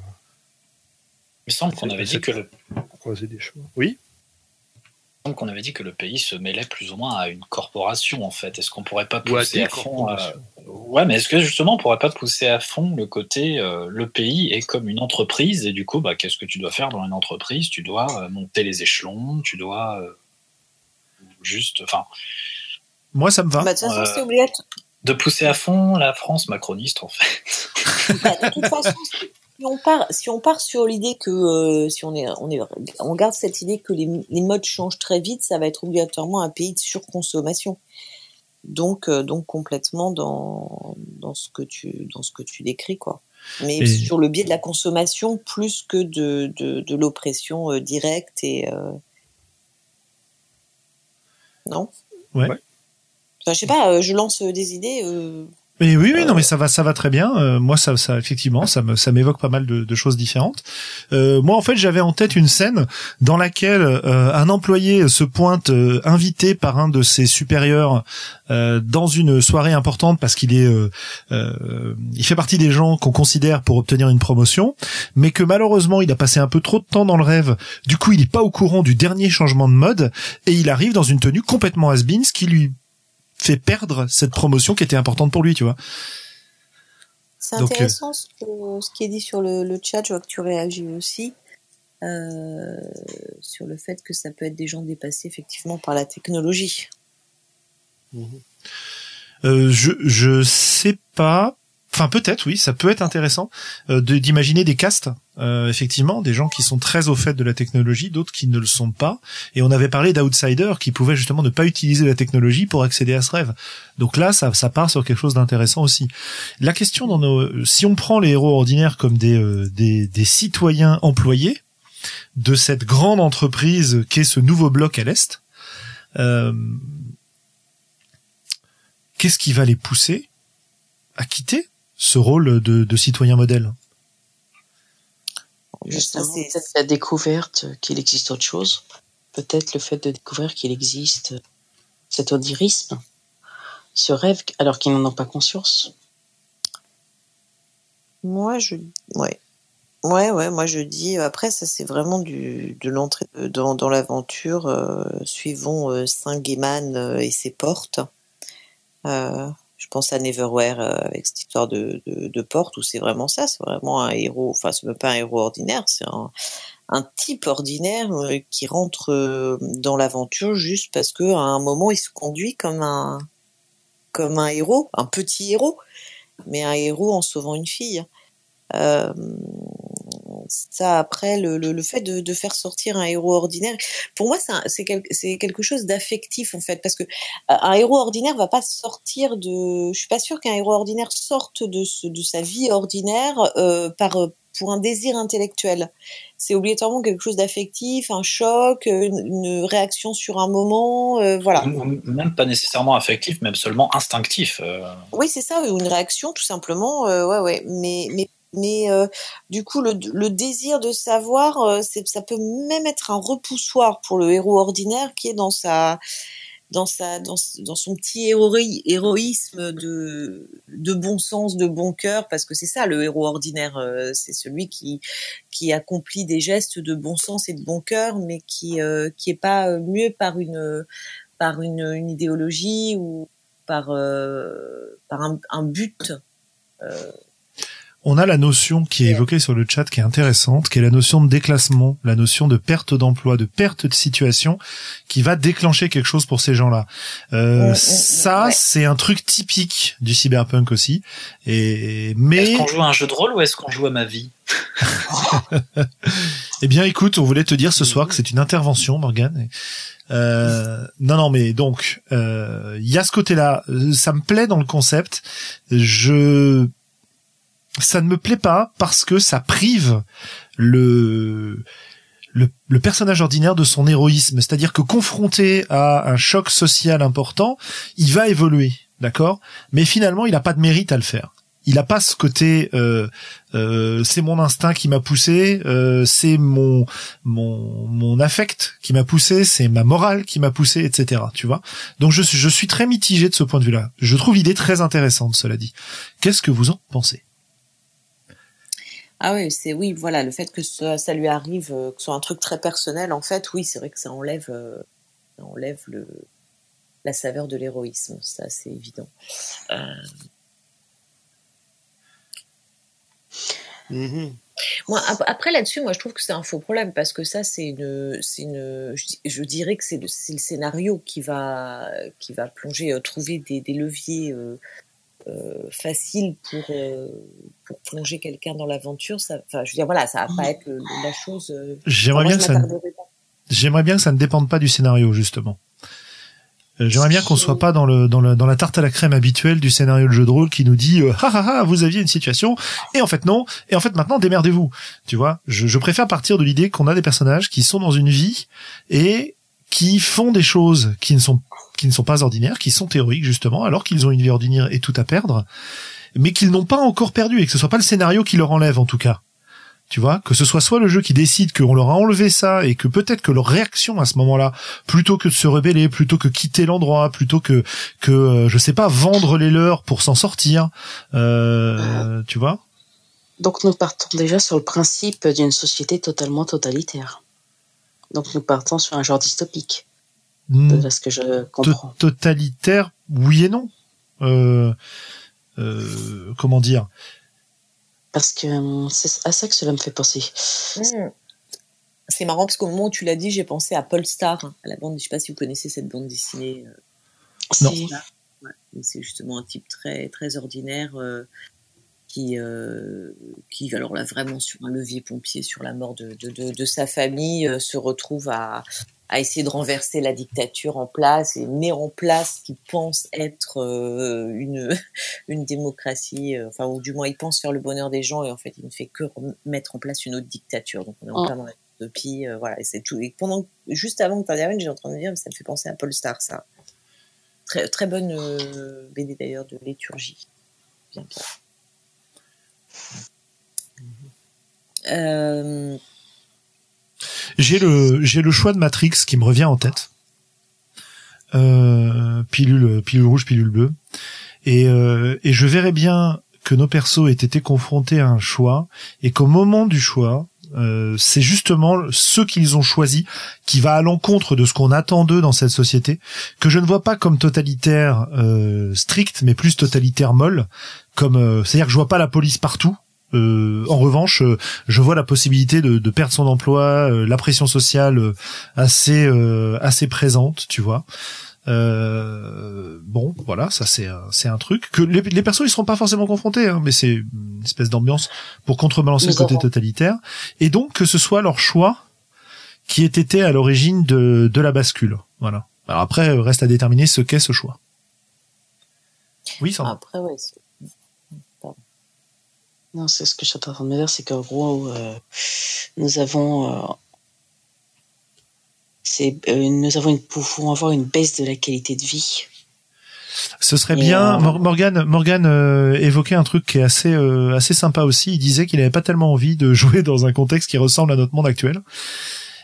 Il me semble qu'on avait dit que le croisée des chemins. Oui. il me semble qu'on avait dit que le pays se mêlait plus ou moins à une corporation en fait. Est-ce qu'on pourrait pas pousser à fond euh. Ouais, mais est-ce que justement on pourrait pas pousser à fond le côté euh, le pays est comme une entreprise et du coup bah qu'est-ce que tu dois faire dans une entreprise? Tu dois euh, monter les échelons, tu dois euh, juste enfin Moi, ça me va. Bah, de toute façon, Euh, c'est obligatoire. De pousser à fond la France macroniste en fait. Bah, de toute façon, si on part, si on part sur l'idée que euh, si on est, on est, on garde cette idée que les, les modes changent très vite, ça va être obligatoirement un pays de surconsommation. donc donc complètement dans dans ce que tu dans ce que tu décris quoi. Mais Et- sur le biais de la consommation plus que de de, de l'oppression euh, directe et euh, non? Ouais. Ouais. Enfin, je sais pas, euh, je lance euh, des idées. euh, Mais oui, oui, non, mais ça va, ça va très bien. Euh, moi, ça, ça, effectivement, ça me, ça m'évoque pas mal de, de choses différentes. Euh, moi, en fait, j'avais en tête une scène dans laquelle euh, un employé se pointe euh, invité par un de ses supérieurs euh, dans une soirée importante parce qu'il est, euh, euh, il fait partie des gens qu'on considère pour obtenir une promotion, mais que malheureusement, il a passé un peu trop de temps dans le rêve. Du coup, il est pas au courant du dernier changement de mode et il arrive dans une tenue complètement has-been, ce qui lui fait perdre cette promotion qui était importante pour lui, tu vois. C'est euh, intéressant ce, qui est dit sur le, le chat. Je vois que tu réagis aussi euh, sur le fait que ça peut être des gens dépassés effectivement par la technologie. Euh, je je sais pas. Enfin peut-être oui, ça peut être intéressant euh, d'imaginer des castes, euh, effectivement, des gens qui sont très au fait de la technologie, d'autres qui ne le sont pas. Et on avait parlé d'outsiders qui pouvaient justement ne pas utiliser la technologie pour accéder à ce rêve. Donc là, ça, part sur quelque chose d'intéressant aussi. La question dans nos, si on prend les héros ordinaires comme des euh, des citoyens employés de cette grande entreprise qu'est ce nouveau bloc à l'est. Euh, qu'est-ce qui va les pousser à quitter ce rôle de, de citoyen modèle Justement, c'est- peut-être la découverte qu'il existe autre chose. Peut-être le fait de découvrir qu'il existe cet onirisme, ce rêve, alors qu'ils n'en ont pas conscience. Moi, je, ouais, ouais, ouais. Moi, je dis. Après, ça, c'est vraiment du de l'entrée dans, dans l'aventure. Euh, suivons euh, Saint Gaiman euh, et ses portes. Euh, je pense à Neverwhere euh, avec cette histoire de, de, porte où c'est vraiment ça. C'est vraiment un héros. Enfin, c'est même pas un héros ordinaire. C'est un un type ordinaire euh, qui rentre euh, dans l'aventure juste parce que à un moment il se conduit comme un comme un héros, un petit héros, mais un héros en sauvant une fille. Ça après le, le, le fait de, de faire sortir un héros ordinaire pour moi c'est quel- quelque chose d'affectif en fait parce que euh, un héros ordinaire va pas sortir de je suis pas sûre qu'un héros ordinaire sorte de ce, de sa vie ordinaire euh, par euh, pour un désir intellectuel c'est obligatoirement quelque chose d'affectif un choc une, une réaction sur un moment euh, voilà Même pas nécessairement affectif, même seulement instinctif. euh. oui, c'est ça, ou une réaction tout simplement. euh, ouais, ouais. Mais, mais, mais euh, du coup, le, désir de savoir, euh, ça peut même être un repoussoir pour le héros ordinaire qui est dans sa, dans sa, dans, son petit héroï- héroïsme de, bon sens, de bon cœur, parce que c'est ça le héros ordinaire, euh, c'est celui qui, accomplit des gestes de bon sens et de bon cœur, mais qui, qui est pas muet par une, par une, idéologie ou par, un, but. On a la notion qui est évoquée sur le chat qui est intéressante, qui est la notion de déclassement, la notion de perte d'emploi, de perte de situation, qui va déclencher quelque chose pour ces gens-là. Euh, ça, ouais. c'est un truc typique du cyberpunk aussi. Et mais Est-ce qu'on joue à un jeu de rôle ou est-ce qu'on joue à ma vie? Eh bien, écoute, on voulait te dire ce soir que c'est une intervention, Morgane. Euh, non, non, mais donc, euh, il y a ce côté-là. Euh, Ça me plaît dans le concept. Je, ça ne me plaît pas parce que ça prive le le, le personnage ordinaire de son héroïsme. C'est-à-dire que confronté à un choc social important, il va évoluer, d'accord? Mais finalement, il n'a pas de mérite à le faire. Il n'a pas ce côté euh, euh, c'est mon instinct qui m'a poussé, euh, c'est mon mon mon affect qui m'a poussé, c'est ma morale qui m'a poussé, etc. Tu vois? Donc je je suis très mitigé de ce point de vue-là. Je trouve l'idée très intéressante, cela dit. Qu'est-ce que vous en pensez? Ah oui, c'est oui, voilà, le fait que ça, ça lui arrive, euh, que ce soit un truc très personnel, en fait, oui, c'est vrai que ça enlève, euh, ça enlève le, la saveur de l'héroïsme, ça c'est évident. Euh, Mhm. Moi, ap- après là-dessus, moi je trouve que c'est un faux problème parce que ça c'est une, c'est une, je, di- je dirais que c'est le, le scénario qui va, qui va plonger, trouver des, des leviers euh, pour, euh, pour plonger quelqu'un dans l'aventure. Ça, enfin, je veux dire voilà, ça va pas être le- la chose. euh, J'aimerais bien ça ne- j'aimerais bien que ça ne dépende pas du scénario justement. J'aimerais bien qu'on soit pas dans le dans le dans la tarte à la crème habituelle du scénario de jeu de rôle qui nous dit ah ah ah vous aviez une situation et en fait non et en fait maintenant démerdez-vous tu vois je, je préfère partir de l'idée qu'on a des personnages qui sont dans une vie et qui font des choses qui ne sont qui ne sont pas ordinaires qui sont théoriques justement alors qu'ils ont une vie ordinaire et tout à perdre mais qu'ils n'ont pas encore perdu et que ce soit pas le scénario qui leur enlève en tout cas tu vois, que ce soit soit le jeu qui décide qu'on leur a enlevé ça et que peut-être que leur réaction à ce moment-là, plutôt que de se rebeller, plutôt que quitter l'endroit, plutôt que que euh, je sais pas vendre les leurs pour s'en sortir, euh, tu vois. Donc nous partons déjà sur le principe d'une société totalement totalitaire. Donc nous partons sur un genre dystopique, Hmm, de ce que je comprends. totalitaire, oui et non. Euh, euh, comment dire? Parce que hum, c'est à ça que cela me fait penser. Hmm. C'est marrant parce qu'au moment où tu l'as dit, j'ai pensé à Polestar, à la bande. Je sais pas si vous connaissez cette bande dessinée. euh, Non. C'est- Ouais, justement un type très très ordinaire euh, qui euh, qui alors là vraiment sur un levier pompier sur la mort de de, de, de sa famille euh, se retrouve à à essayer de renverser la dictature en place et met en place ce qu'il pense être euh, une une démocratie euh, enfin ou du moins il pense faire le bonheur des gens et en fait il ne fait que mettre en place une autre dictature donc on est en Ah. plein dans voilà c'est tout et pendant juste avant que tu interviennes j'ai en train de dire mais ça me fait penser à Polestar ça Très, très bonne BD d'ailleurs de Léturgie. Bien, bien. Euh, J'ai le choix de Matrix qui me revient en tête. Euh, pilule rouge, pilule bleue. Et euh, et je verrais bien que nos persos aient été confrontés à un choix et qu'au moment du choix, euh, c'est justement ce qu'ils ont choisi qui va à l'encontre de ce qu'on attend d'eux dans cette société, que je ne vois pas comme totalitaire strict, mais plus totalitaire molle, comme euh, c'est-à-dire que je vois pas la police partout. Euh, en revanche, euh, je vois la possibilité de, de perdre son emploi, euh, la pression sociale euh, assez euh, assez présente, tu vois. Euh, bon, voilà, ça c'est c'est un truc que les, les persos ils seront pas forcément confrontés, hein, mais c'est une espèce d'ambiance pour contrebalancer le côté totalitaire, et donc que ce soit leur choix qui ait été à l'origine de de la bascule. Voilà. Alors après, reste à déterminer ce qu'est ce choix. Oui, ça. après, ouais. Non, c'est ce que je suis en train de me dire, c'est qu'en gros, euh, nous avons, euh, c'est, euh, nous avons une, pouvons avoir une baisse de la qualité de vie. Ce serait Et, bien. Mor- Morgan, Morgan évoquait un truc qui est assez assez sympa aussi. Il disait qu'il n'avait pas tellement envie de jouer dans un contexte qui ressemble à notre monde actuel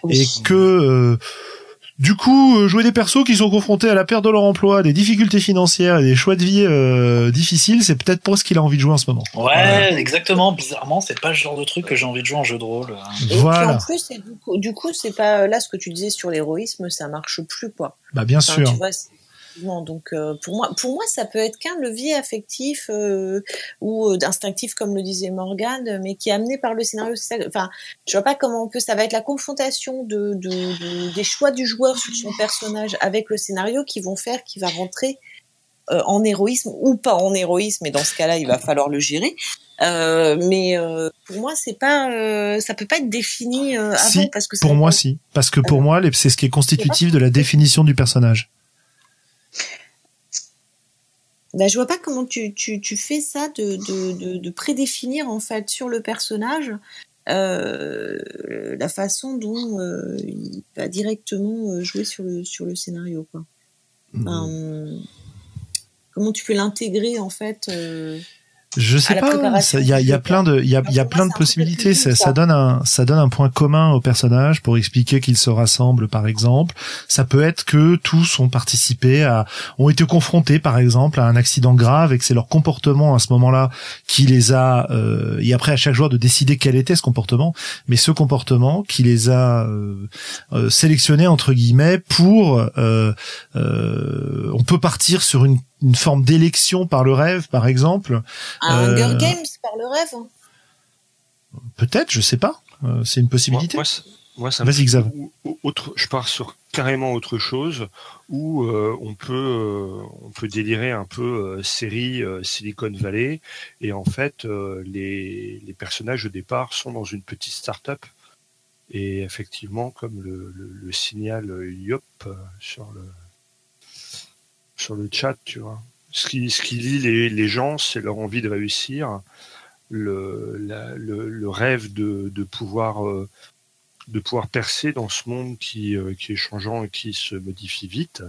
Oui. et que du coup euh, jouer des persos qui sont confrontés à la perte de leur emploi, des difficultés financières et des choix de vie euh, difficiles, c'est peut-être pas ce qu'il a envie de jouer en ce moment. Ouais, exactement. Bizarrement, c'est pas le genre de truc que j'ai envie de jouer en jeu de rôle. Et Voilà. puis en plus, du coup, du coup, c'est pas là ce que tu disais sur l'héroïsme, ça marche plus quoi. Bah bien Enfin, sûr. tu vois, c'est- non, donc euh, pour moi, pour moi, ça peut être qu'un levier affectif euh, ou euh, instinctif, comme le disait Morgane, mais qui est amené par le scénario. Enfin, je vois pas comment on peut. Ça va être la confrontation de, de, de- des choix du joueur sur son personnage avec le scénario qui vont faire qu'il va rentrer euh, en héroïsme ou pas en héroïsme. Et dans ce cas-là, il va falloir le gérer. Euh, mais euh, pour moi, c'est pas, euh, ça peut pas être défini avant Si, parce que ça Pour moi, si, parce que pour moi, c'est ce qui est constitutif de la définition du personnage. Bah, je vois pas comment tu, tu, tu fais ça de, de, de, de prédéfinir en fait sur le personnage euh, la façon dont euh, il va directement euh, jouer sur le, sur le scénario. Quoi. Enfin, comment tu peux l'intégrer en fait euh, Je sais pas. Il y a, y plein de, il y a, y plein de possibilités. ça. ça donne un, ça donne un point commun au personnage pour expliquer qu'ils se rassemblent, par exemple. Ça peut être que tous ont participé à, ont été confrontés, par exemple, à un accident grave et que c'est leur comportement à ce moment-là qui les a. Euh, et après, à chaque joueur de décider quel était ce comportement, mais ce comportement qui les a euh, euh, sélectionnés entre guillemets pour. euh, euh, on peut partir sur une, une forme d'élection par le rêve, par exemple. un Euh, Hunger Games par le rêve hein. Peut-être, je sais pas. Euh, c'est une possibilité. moi, ça- moi, ça me Vas-y, Xav. autre, je pars sur carrément autre chose où euh, on peut euh, on peut délirer un peu euh, série euh, Silicon Valley et en fait euh, les, les personnages au départ sont dans une petite start-up et effectivement comme le, le, le signal Yop euh, sur le sur le chat, tu vois. Ce qui, ce qui lie les, les gens, c'est leur envie de réussir, le, le, le rêve de, de pouvoir euh, de pouvoir percer dans ce monde qui, euh, qui est changeant et qui se modifie vite.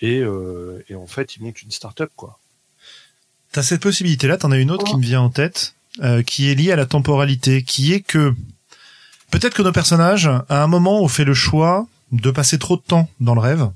Et, euh, et en fait, ils montent une start-up, quoi. T'as cette possibilité-là, t'en as une autre qui me vient en tête, euh, qui est liée à la temporalité, qui est que peut-être que nos personnages, à un moment, ont fait le choix de passer trop de temps dans le rêve,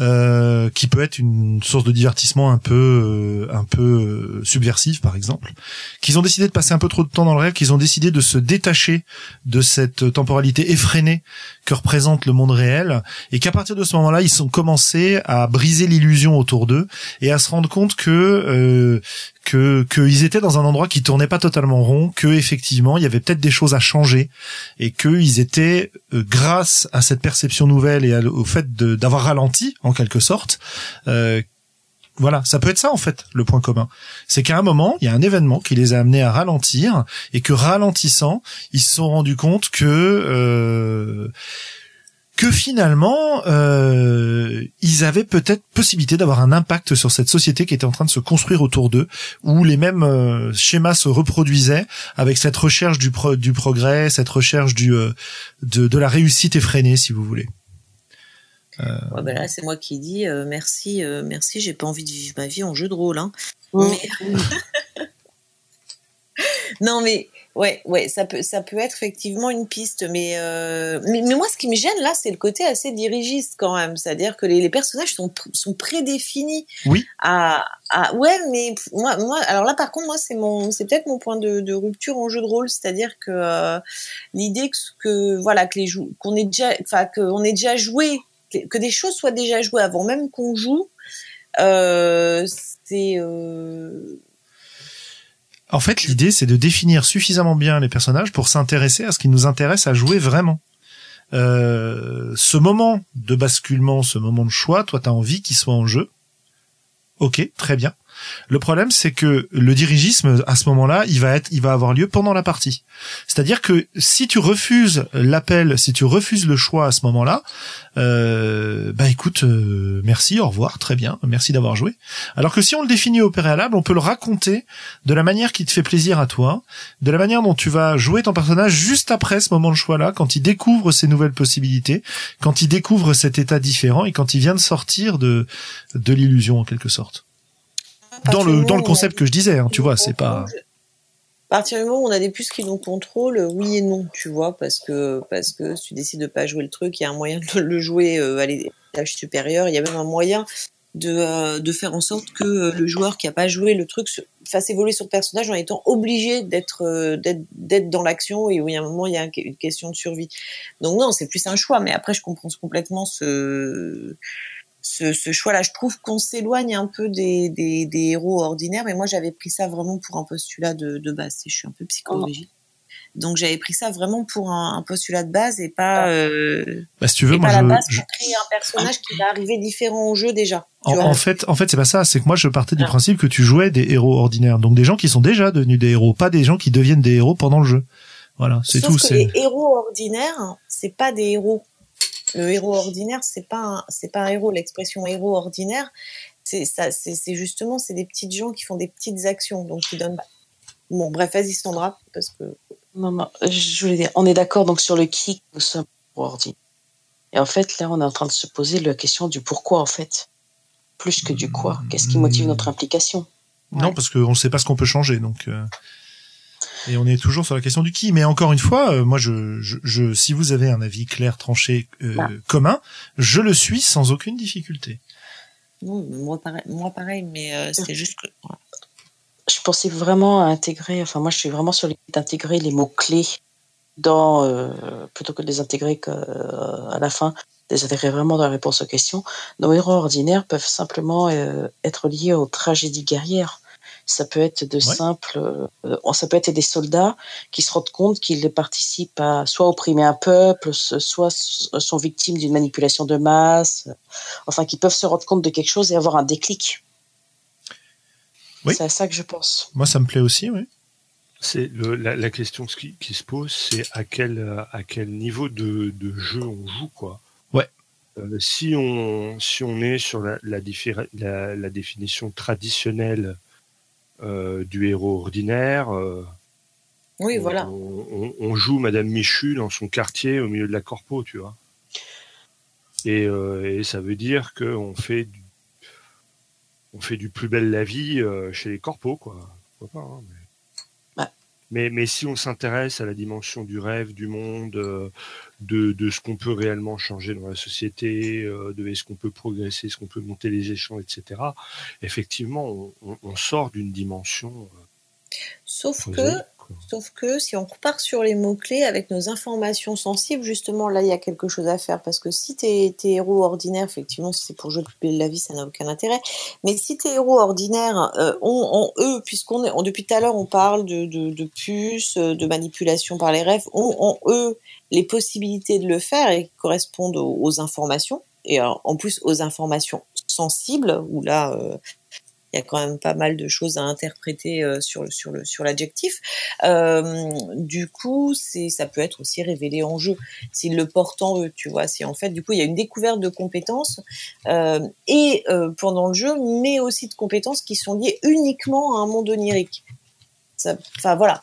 euh, qui peut être une source de divertissement un peu, euh, un peu euh, subversive, par exemple, qu'ils ont décidé de passer un peu trop de temps dans le rêve, qu'ils ont décidé de se détacher de cette temporalité effrénée que représente le monde réel, et qu'à partir de ce moment-là, ils ont commencé à briser l'illusion autour d'eux et à se rendre compte que euh, que qu'ils étaient dans un endroit qui tournait pas totalement rond, que effectivement il y avait peut-être des choses à changer et qu'ils étaient euh, grâce à cette perception nouvelle et au fait d'avoir ralenti en quelque sorte. euh, voilà, ça peut être ça en fait le point commun. C'est qu'à un moment, il y a un événement qui les a amenés à ralentir et que ralentissant, ils se sont rendus compte que euh, que finalement euh, ils avaient peut-être possibilité d'avoir un impact sur cette société qui était en train de se construire autour d'eux, où les mêmes euh, schémas se reproduisaient avec cette recherche du, pro- du progrès, cette recherche du euh, de, de la réussite effrénée, si vous voulez. Ouais, bah là, c'est moi qui dis euh, merci, euh, merci, j'ai pas envie de vivre ma vie en jeu de rôle. Hein. Mm. Mais- non, mais ouais, ouais, ça peut, ça peut être effectivement une piste, mais, euh, mais, mais moi, ce qui me gêne là, c'est le côté assez dirigiste quand même, c'est-à-dire que les, les personnages sont, sont prédéfinis. Oui. À, à, ouais, mais moi, moi, alors là, par contre, moi, c'est mon, c'est peut-être mon point de, de rupture en jeu de rôle, c'est-à-dire que euh, l'idée que, que voilà, que les qu'on ait déjà, enfin, qu'on ait déjà joué, que, que des choses soient déjà jouées avant même qu'on joue, euh, c'est euh, En fait, l'idée, c'est de définir suffisamment bien les personnages pour s'intéresser à ce qui nous intéresse à jouer vraiment. Euh, ce moment de basculement, ce moment de choix, toi, t'as envie qu'il soit en jeu. Ok, très bien. Le problème, c'est que le dirigisme, à ce moment-là, il va être, il va avoir lieu pendant la partie. C'est-à-dire que si tu refuses l'appel, si tu refuses le choix à ce moment-là, euh, bah écoute, euh, merci, au revoir, très bien, merci d'avoir joué. Alors que si on le définit au préalable, on peut le raconter de la manière qui te fait plaisir à toi, de la manière dont tu vas jouer ton personnage juste après ce moment de choix-là, quand il découvre ces nouvelles possibilités, quand il découvre cet état différent et quand il vient de sortir de de l'illusion en quelque sorte. Dans le dans le concept que je disais, hein, tu vois, c'est pas. À partir du moment où on a des puces qui nous contrôlent, oui et non, tu vois, parce que parce que si tu décides de pas jouer le truc, il y a un moyen de le jouer euh, à l'étage supérieur. Il y a même un moyen de euh, de faire en sorte que euh, le joueur qui a pas joué le truc se- fasse évoluer son personnage en étant obligé d'être euh, d'être dans l'action et où il y a un moment il y a un- une question de survie. Donc non, c'est plus un choix. Mais après, je comprends complètement ce ce, ce choix-là. Je trouve qu'on s'éloigne un peu des, des, des héros ordinaires, mais moi j'avais pris ça vraiment pour un postulat de, de base. Je suis un peu psychologique. Donc j'avais pris ça vraiment pour un, un postulat de base et pas, euh, Bah, si tu veux, et moi, pas à la je, base je- pour créer un personnage qui va arriver différent au jeu déjà. En, fait, en fait, c'est pas ça. C'est que moi, je partais du Ah. principe que tu jouais des héros ordinaires, donc des gens qui sont déjà devenus des héros, pas des gens qui deviennent des héros pendant le jeu. Voilà, c'est tout. que les héros ordinaires, c'est pas des héros. Le héros ordinaire, c'est pas un, c'est pas un héros. L'expression héros ordinaire, c'est ça, c'est justement, c'est des petites gens qui font des petites actions, donc qui donnent. Bon, bref, vas-y Sandra, parce que Non, non, je voulais dire, on est d'accord donc sur le qui nous sommes pour ordi. Et en fait, là, on est en train de se poser la question du pourquoi, en fait. Plus que du quoi. Qu'est-ce qui motive notre implication? Non parce qu'on ne sait pas ce qu'on peut changer, donc. euh, Et on est toujours sur la question du qui. Mais encore une fois, euh, moi, je, je, je- si vous avez un avis clair, tranché, euh, Ah. commun, je le suis sans aucune difficulté. moi pareil, moi pareil, mais euh, c'est juste que Je pensais vraiment à intégrer, enfin, moi, je suis vraiment sur l'idée d'intégrer les mots-clés dans, euh, plutôt que de les intégrer que, euh, à la fin, de les intégrer vraiment dans la réponse aux questions. Nos héros ordinaires peuvent simplement euh, être liés aux tragédies guerrières. Ça peut être de Ouais. simples, euh, ça peut être des soldats qui se rendent compte qu'ils participent à soit opprimer un peuple, soit sont victimes d'une manipulation de masse, enfin, qui peuvent se rendre compte de quelque chose et avoir un déclic. Oui. C'est à ça que je pense. Moi, ça me plaît aussi, oui. C'est le, la, la question qui, qui se pose, c'est à quel à quel niveau de, de jeu on joue quoi. Ouais. Euh, si on si on est sur la la, la, la définition traditionnelle euh, du héros ordinaire, euh, oui on, voilà. On, on, joue Madame Michu dans son quartier au milieu de la corpo, tu vois. Et, euh, et ça veut dire qu'on fait du, on fait du plus belle la vie euh, chez les corpos, quoi. Pas, hein, mais... Mais, mais si on s'intéresse à la dimension du rêve, du monde, euh, de, de ce qu'on peut réellement changer dans la société, euh, de est-ce qu'on peut progresser, est-ce qu'on peut monter les échelons, etc., effectivement, on, on, sort d'une dimension. euh, Sauf que. Sauf que si on repart sur les mots-clés avec nos informations sensibles, justement, là, il y a quelque chose à faire. Parce que si tes, héros ordinaires, effectivement, si c'est pour jouer le la vie, ça n'a aucun intérêt. Mais si tes héros ordinaires euh, ont en eux, puisqu'on est, on- depuis tout à l'heure, on parle de, de, de puces, euh, de manipulation par les rêves, ont en eux les possibilités de le faire et correspondent aux, informations. Et alors, en plus, aux informations sensibles, où là, euh, il y a quand même pas mal de choses à interpréter euh, sur le sur le sur l'adjectif. Euh, du coup, c'est ça peut être aussi révélé en jeu s'ils le portent en eux, tu vois. Si en fait, du coup, il y a une découverte de compétences euh, et euh, pendant le jeu, mais aussi de compétences qui sont liées uniquement à un monde onirique. Enfin voilà.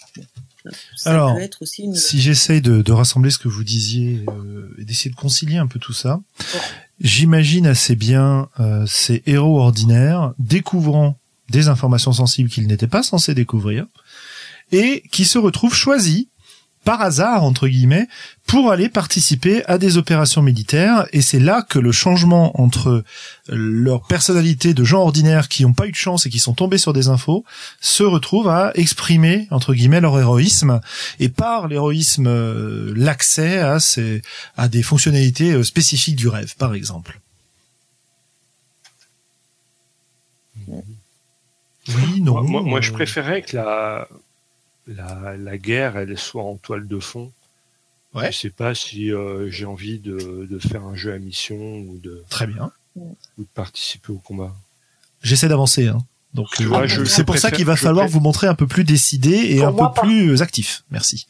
Ça Alors, peut être aussi une. Si j'essaye de, de rassembler ce que vous disiez et d'essayer de concilier un peu tout ça, j'imagine assez bien euh, ces héros ordinaires découvrant des informations sensibles qu'ils n'étaient pas censés découvrir et qui se retrouvent choisis par hasard entre guillemets pour aller participer à des opérations militaires et c'est là que le changement entre leur personnalité de gens ordinaires qui n'ont pas eu de chance et qui sont tombés sur des infos se retrouve à exprimer entre guillemets leur héroïsme et par l'héroïsme euh, l'accès à ces à des fonctionnalités euh, spécifiques du rêve par exemple. Oui, non. Moi, moi, moi, je préférais que la, la, la guerre, elle soit en toile de fond. Ouais. Je sais pas si euh, j'ai envie de, de faire un jeu à mission ou de, Très bien. ou de participer au combat. J'essaie d'avancer. Hein. Donc euh, je- c'est je pour ça qu'il va falloir vous montrer un peu plus décidé et Pour un moi, peu plus actif. Merci.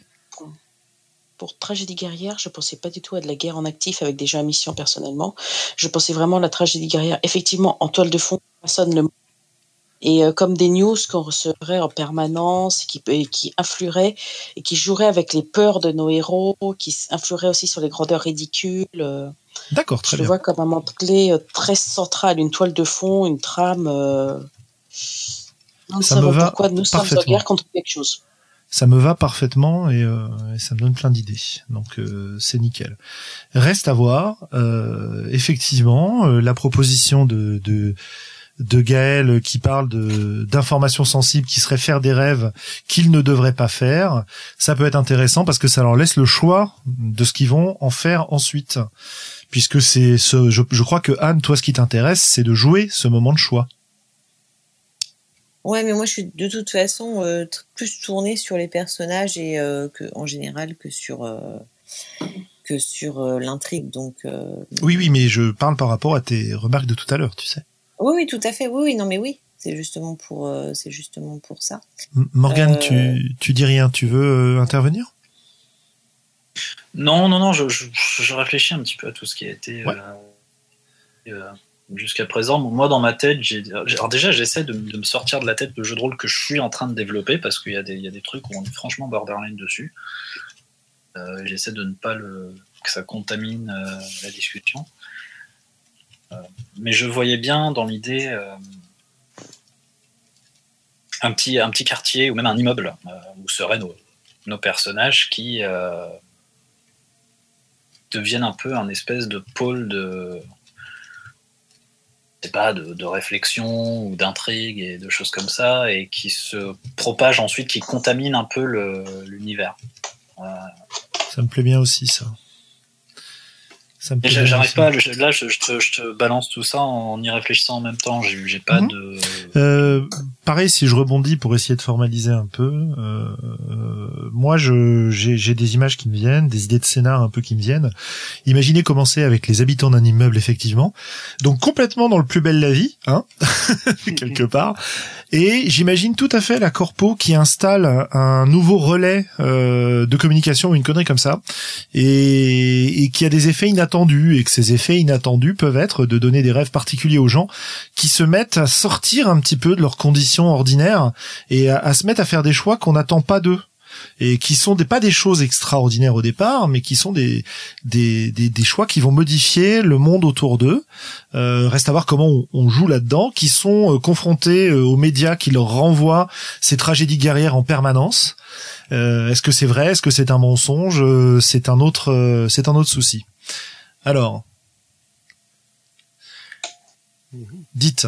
Pour tragédie guerrière, je pensais pas du tout à de la guerre en actif avec des gens à mission personnellement. Je pensais vraiment à la tragédie guerrière, effectivement, en toile de fond, personne le et euh, comme des news qu'on recevrait en permanence, qui, et qui influeraient et qui joueraient avec les peurs de nos héros, qui influeraient aussi sur les grandeurs ridicules. euh, D'accord, je très le bien. vois comme un clé euh, très central, une toile de fond, une trame. euh, Nous Ça me va pourquoi nous sommes en parfaitement. guerre contre quelque chose. Ça me va parfaitement et, euh, et ça me donne plein d'idées. Donc euh, c'est nickel. Reste à voir. effectivement, la proposition de, de de Gaël qui parle de d'informations sensibles qui seraient faire des rêves qu'ils ne devraient pas faire, ça peut être intéressant parce que ça leur laisse le choix de ce qu'ils vont en faire ensuite. Puisque c'est ce, je, je crois que Anne, toi, ce qui t'intéresse, c'est de jouer ce moment de choix. Ouais, mais moi je suis de toute façon euh, plus tournée sur les personnages et euh, que en général que sur euh, que sur l'intrigue. Donc Oui, oui, mais je parle par rapport à tes remarques de tout à l'heure, tu sais. Oui, oui, tout à fait. Oui, oui, non, mais oui, c'est justement pour euh, c'est justement pour ça. Morgane, Euh, tu, tu dis rien, tu veux euh, intervenir? Non, non, non, je, je, je réfléchis un petit peu à tout ce qui a été Ouais. euh, euh, jusqu'à présent. Moi, dans ma tête, j'ai, alors déjà, j'essaie de, de me sortir de la tête le jeu de rôle que je suis en train de développer parce qu'il y, a des- il y a des trucs où on est franchement borderline dessus. Euh, j'essaie de ne pas le, que ça contamine euh, la discussion. Euh, mais je voyais bien dans l'idée euh, un, petit, quartier ou même un immeuble euh, où seraient nos, nos personnages qui deviennent un peu un espèce de pôle de pas réflexion ou d'intrigue et de choses comme ça et qui se propagent ensuite qui contaminent un peu l'univers Ça me plaît bien aussi, ça. Ça me et plaît j'a- bien j'arrive pas le- là je, je te, je te balance tout ça en y réfléchissant en même temps j'ai j'ai pas Mhm. de Euh, pareil, si je rebondis pour essayer de formaliser un peu, euh, euh, moi, je j'ai j'ai des images qui me viennent, des idées de scénar un peu qui me viennent. Imaginez commencer avec les habitants d'un immeuble, effectivement, donc complètement dans le plus belle la vie, hein, quelque part. Et j'imagine tout à fait la corpo qui installe un nouveau relais euh, de communication ou une connerie comme ça, et, et qui a des effets inattendus et que ces effets inattendus peuvent être de donner des rêves particuliers aux gens qui se mettent à sortir un petit peu de leurs conditions ordinaires et à, se mettre à faire des choix qu'on n'attend pas d'eux et qui sont des, pas des choses extraordinaires au départ, mais qui sont des, des, des, des choix qui vont modifier le monde autour d'eux. Euh, reste à voir comment on, joue là-dedans, qui sont euh, confrontés euh, aux médias qui leur renvoient ces tragédies guerrières en permanence. Euh, est-ce que c'est vrai? Est-ce que c'est un mensonge? C'est un autre, c'est un autre souci. Alors, dites,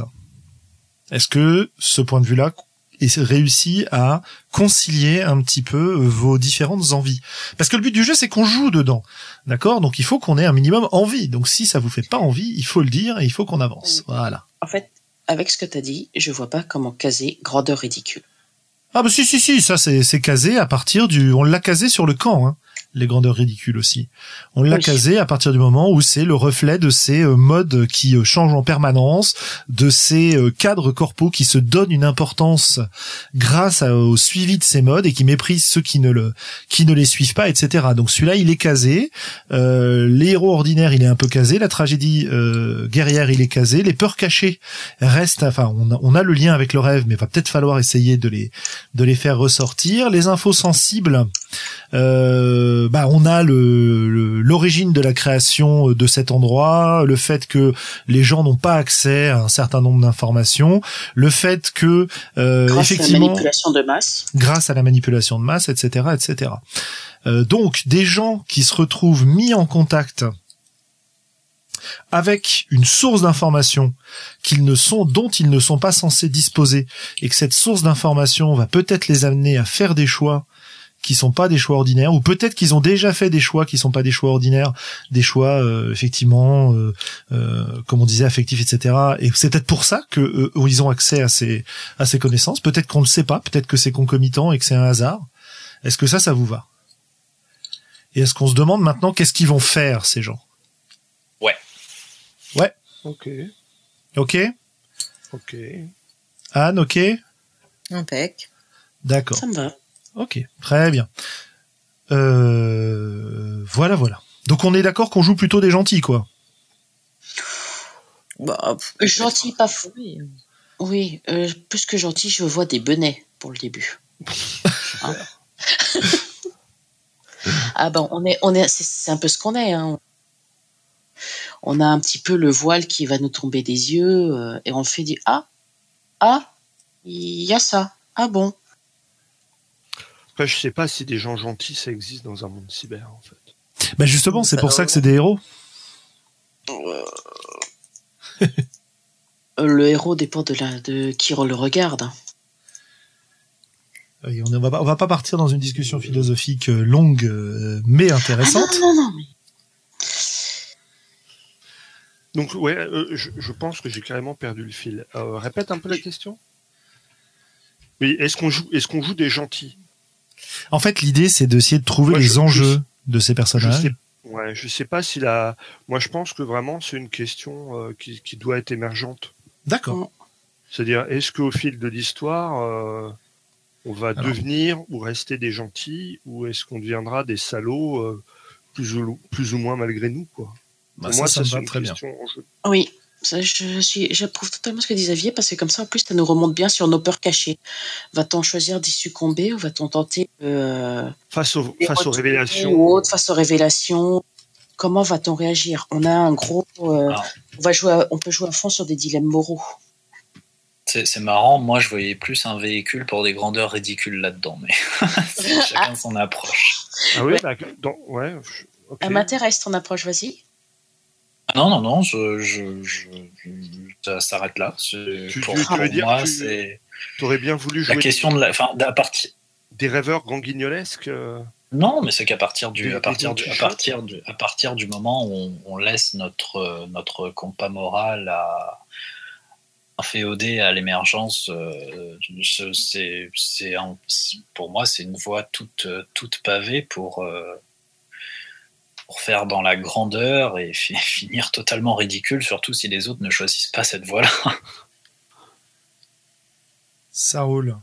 est-ce que ce point de vue-là est réussi à concilier un petit peu vos différentes envies? Parce que le but du jeu, c'est qu'on joue dedans, d'accord? Donc il faut qu'on ait un minimum envie. Donc si ça vous fait pas envie, il faut le dire et il faut qu'on avance. Voilà. En fait, avec ce que tu as dit, je vois pas comment caser grandeur ridicule. Ah bah si si si, ça c'est c'est casé à partir du, on l'a casé sur le camp, hein, les grandeurs ridicules aussi. On l'a Oui. casé à partir du moment où c'est le reflet de ces euh, modes qui euh, changent en permanence, de ces euh, cadres corpaux qui se donnent une importance grâce au suivi de ces modes et qui méprisent ceux qui ne le qui ne les suivent pas, etc. Donc celui-là il est casé, euh, les héros ordinaires il est un peu casé, la tragédie euh, guerrière il est casé, les peurs cachées restent, enfin on a, on a le lien avec le rêve, mais va peut-être falloir essayer de les de les faire ressortir. Les infos sensibles, euh, bah on a le le- l'origine de la création de cet endroit, le fait que les gens n'ont pas accès à un certain nombre d'informations, le fait que euh, Grâce à la effectivement manipulation de masse. grâce à la manipulation de masse, etc., etc. Euh, donc des gens qui se retrouvent mis en contact avec une source d'information qu'ils ne sont, dont ils ne sont pas censés disposer, et que cette source d'information va peut-être les amener à faire des choix qui sont pas des choix ordinaires, ou peut-être qu'ils ont déjà fait des choix qui sont pas des choix ordinaires, des choix euh, effectivement, euh, euh, comme on disait, affectifs, etc. Et c'est peut-être pour ça que euh, ils ont accès à ces à ces connaissances. Peut-être qu'on ne le sait pas, peut-être que c'est concomitant et que c'est un hasard. Est-ce que ça, ça vous va? Et est-ce qu'on se demande maintenant qu'est-ce qu'ils vont faire ces gens? Ok, Ok, ok. Anne, ok, Impec. d'accord. Ça me va. Ok, très bien. Euh, voilà, voilà. Donc on est d'accord qu'on joue plutôt des gentils, quoi. Bah, Gentil, pas fou. oui. Oui, euh, plus que gentil, je vois des benets pour le début. Hein ah ben, on est, on est, c'est, c'est un peu ce qu'on est. Hein. On a un petit peu le voile qui va nous tomber des yeux euh, et on fait du ah, ah, il y a ça. Ah bon. Après, je sais pas si des gens gentils, ça existe dans un monde cyber, en fait. Bah justement, c'est pour ça que c'est des héros. Euh, Le héros dépend de la, de qui le regarde. on ne va pas, on va pas partir dans une discussion philosophique euh, longue euh, mais Ah intéressante. non, non, non, mais Donc, ouais, euh, je, je pense que j'ai carrément perdu le fil. Euh, répète un peu la question. Oui, est-ce qu'on joue, est-ce qu'on joue des gentils? En fait, l'idée, c'est d'essayer de trouver Moi, les je- je- enjeux de ces Je personnages. sais, ouais, je sais pas si la. Moi, je pense que vraiment, c'est une question euh, qui, qui doit être émergente. D'accord. C'est-à-dire, est-ce qu'au fil de l'histoire, euh, on va Alors. devenir ou rester des gentils, ou est-ce qu'on deviendra des salauds euh, plus, ou, plus ou moins malgré nous, quoi? Bah, Pour ça, moi, ça ça, me c'est va une très bien. question en jeu. Oui, ça, je suis, j'approuve totalement ce que dit Xavier parce que comme ça, en plus, ça nous remonte bien sur nos peurs cachées. Va-t-on choisir d'y succomber ou va-t-on tenter euh, Face, aux, des face aux révélations. ou autre, face aux révélations? Comment va-t-on réagir? On a un gros, euh, Ah. on va jouer, à- on peut jouer à fond sur des dilemmes moraux. C'est c'est marrant, moi je voyais plus un véhicule pour des grandeurs ridicules là-dedans, mais c'est chacun son approche. Ah oui, Ouais. bah, dans, ouais. je- ok. Elle m'intéresse ton approche, vas-y. Ah Non, non, non, je, je, je- ça s'arrête là. Tu- pour tu- tu pour veux dire moi, c'est T'aurais bien voulu la jouer question de la, enfin, à partir. des rêveurs ganguignolesques euh, Non, mais c'est qu'à partir du, Des- à partir des du, à partir du, à partir du moment où on, on laisse notre, euh, notre compas moral à féodé à l'émergence, euh, ce- c'est, pour moi, c'est une voie toute, toute pavée pour, euh, pour faire dans la grandeur et fi- finir totalement ridicule, surtout si les autres ne choisissent pas cette voie-là. Ça roule.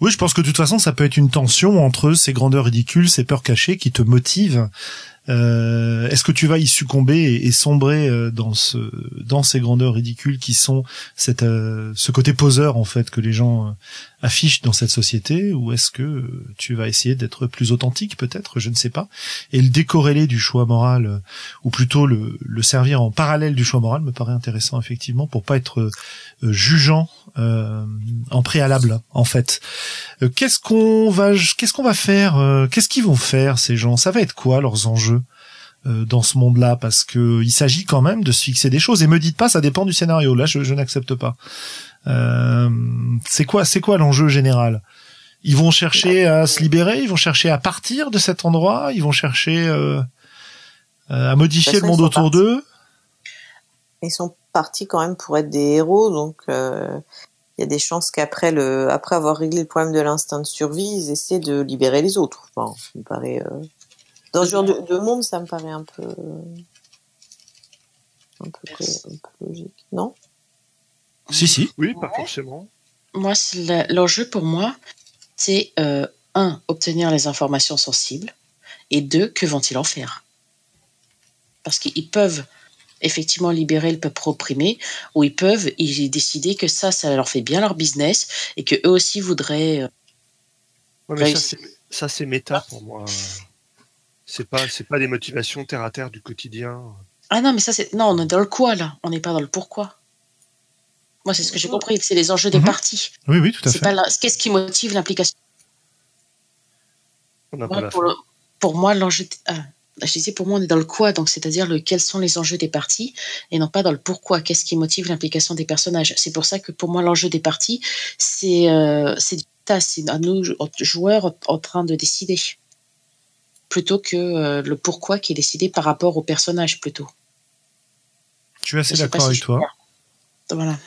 Oui, je pense que de toute façon, ça peut être une tension entre ces grandeurs ridicules, ces peurs cachées qui te motivent. Euh, Est-ce que tu vas y succomber et, sombrer euh, dans ce dans ces grandeurs ridicules qui sont cette euh, ce côté poseur en fait que les gens euh, affichent dans cette société? Ou est-ce que tu vas essayer d'être plus authentique peut-être? Je ne sais pas. Et le décorréler du choix moral ou plutôt le, le servir en parallèle du choix moral me paraît intéressant effectivement pour pas être jugeant en préalable en fait. Qu'est-ce qu'on va qu'est-ce qu'on va faire qu'est-ce qu'ils vont faire ces gens? Ça va être quoi leurs enjeux euh, dans ce monde-là? Parce que il s'agit quand même de se fixer des choses. Et me dites pas ça dépend du scénario. Là je, je n'accepte pas. Euh, c'est quoi c'est quoi l'enjeu général? Ils vont chercher à se libérer ils vont chercher à partir de cet endroit ils vont chercher euh, à modifier le monde autour d'eux? Ils sont partis quand même pour être des héros donc euh, il y a des chances qu'après le après avoir réglé le problème de l'instinct de survie ils essaient de libérer les autres. Enfin ça me paraît dans ce genre de, de, monde, ça me paraît un peu, un peu, un peu logique, non? Si, si. Oui, pas forcément. Moi, l'enjeu pour moi, c'est euh, un, obtenir les informations sensibles, et deux, que vont-ils en faire? Parce qu'ils peuvent effectivement libérer le peuple opprimé, ou ils peuvent ils décider que ça, ça leur fait bien leur business, et que eux aussi voudraient. Euh, ouais, ça, c'est méta pour moi. C'est pas, c'est pas des motivations terre à terre du quotidien. Ah non, mais ça c'est, non, on est dans le quoi là, on n'est pas dans le pourquoi. Moi, c'est ce que j'ai compris, c'est les enjeux des Mhm. parties. Oui, oui, tout à fait. la- qu'est-ce qui motive l'implication? Le- pour moi, l'enjeu, ah, je disais pour moi, on est dans le quoi, donc c'est-à-dire le quels sont les enjeux des parties et non pas dans le pourquoi. Qu'est-ce qui motive l'implication des personnages. C'est pour ça que pour moi, l'enjeu des parties, c'est, euh, c'est du tas, c'est à nous joueurs en train de décider plutôt que euh, le pourquoi qui est décidé par rapport au personnage plutôt. Je suis assez d'accord avec toi. Voilà.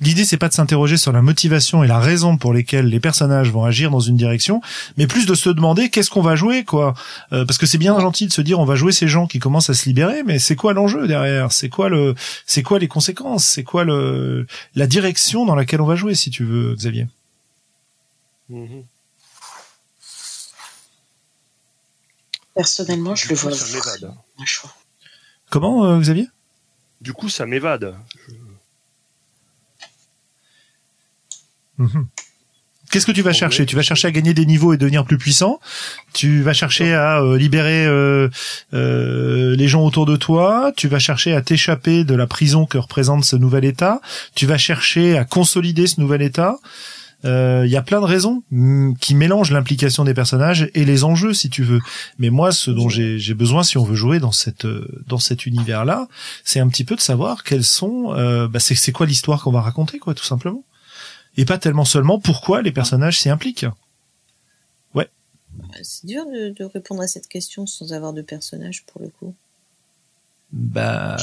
L'idée, c'est pas de s'interroger sur la motivation et la raison pour lesquelles les personnages vont agir dans une direction, mais plus de se demander qu'est-ce qu'on va jouer, quoi. Euh, parce que c'est bien gentil de se dire on va jouer ces gens qui commencent à se libérer, mais c'est quoi l'enjeu derrière? C'est quoi le, c'est quoi les conséquences? C'est quoi le, la direction dans laquelle on va jouer, si tu veux, Xavier? Mhm. Personnellement, je Du le coup, vois ça. Comment, euh, Xavier? Du coup, ça m'évade. Mhm. Qu'est-ce que tu vas chercher? Tu vas chercher à gagner des niveaux et devenir plus puissant? Tu vas chercher à euh, libérer euh, euh, les gens autour de toi? Tu vas chercher à t'échapper de la prison que représente ce nouvel État? Tu vas chercher à consolider ce nouvel État? Euh, Il y a plein de raisons mm, qui mélangent l'implication des personnages et les enjeux, si tu veux. Mais moi, ce dont j'ai besoin, si on veut jouer dans cette euh, dans cet univers-là, c'est un petit peu de savoir quelles sont. Bah, c'est c'est quoi l'histoire qu'on va raconter, quoi, tout simplement et pas tellement seulement pourquoi les personnages s'y impliquent. C'est dur de, de répondre à cette question sans avoir de personnage pour le coup. Bah,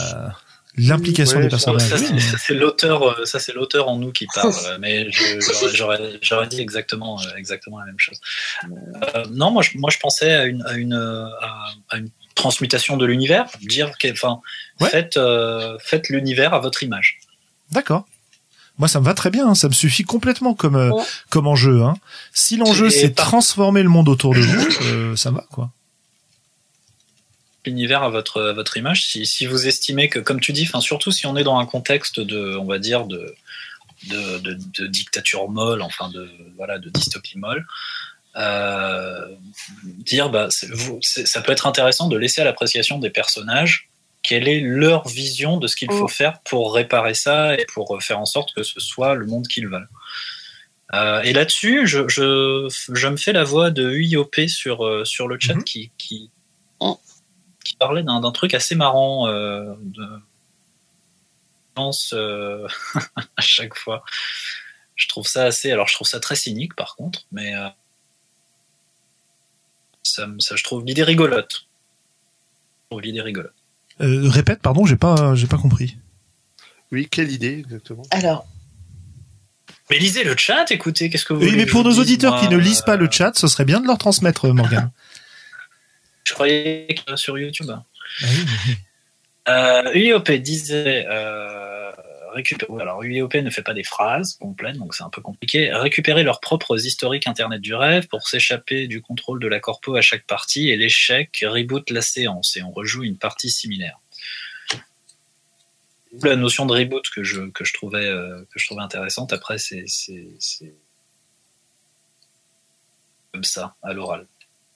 l'implication Ouais, des personnages. ça, oui, c'est- l'auteur, euh, ça c'est l'auteur en nous qui parle, mais je- j'aurais- dit exactement, euh, exactement la même chose. Euh, non, moi je, moi je pensais à une, à une, à, à une transmutation de l'univers, dire, que- enfin, Ouais. faites, euh, faites l'univers à votre image. D'accord. Moi, ça me va très bien. hein, Ça me suffit complètement comme euh, Ouais. comme enjeu. Hein. Si l'enjeu C'est par- transformer le monde autour de vous, euh, ça me va quoi. L'univers à votre, à votre image, si, si vous estimez que, comme tu dis, enfin surtout si on est dans un contexte de, on va dire de, de, de, de dictature molle, enfin de voilà de dystopie molle, euh, dire bah vous- ça peut être intéressant de laisser à l'appréciation des personnages quelle est leur vision de ce qu'il faut faire pour réparer ça et pour faire en sorte que ce soit le monde qu'ils veulent. Euh, et là-dessus, je, je, je me fais la voix de UIOP sur, euh, sur le chat Mhm. qui, qui, qui parlait d'un truc assez marrant euh, de pense euh, à chaque fois. Je trouve ça assez. Alors, je trouve ça très cynique, par contre, mais euh, ça, ça, je trouve l'idée rigolote. Je trouve l'idée rigolote. Euh, répète, pardon, j'ai pas j'ai pas compris. Oui, quelle idée exactement Alors, Mais lisez le chat, écoutez, qu'est-ce que vous Oui, mais pour nos auditeurs qui ne lisent pas le euh, chat, ce serait bien de leur transmettre, Morgan. Je croyais que sur YouTube. Ah oui, Euh, UIOP disait euh, récupérer. Alors, UIOP ne fait pas des phrases complètes, donc c'est un peu compliqué. Récupérer leurs propres historiques Internet du rêve pour s'échapper du contrôle de la corpo à chaque partie et l'échec reboot la séance et on rejoue une partie similaire. La notion de reboot que je, que je, trouvais, euh, que je trouvais intéressante, après, c'est comme ça, à l'oral.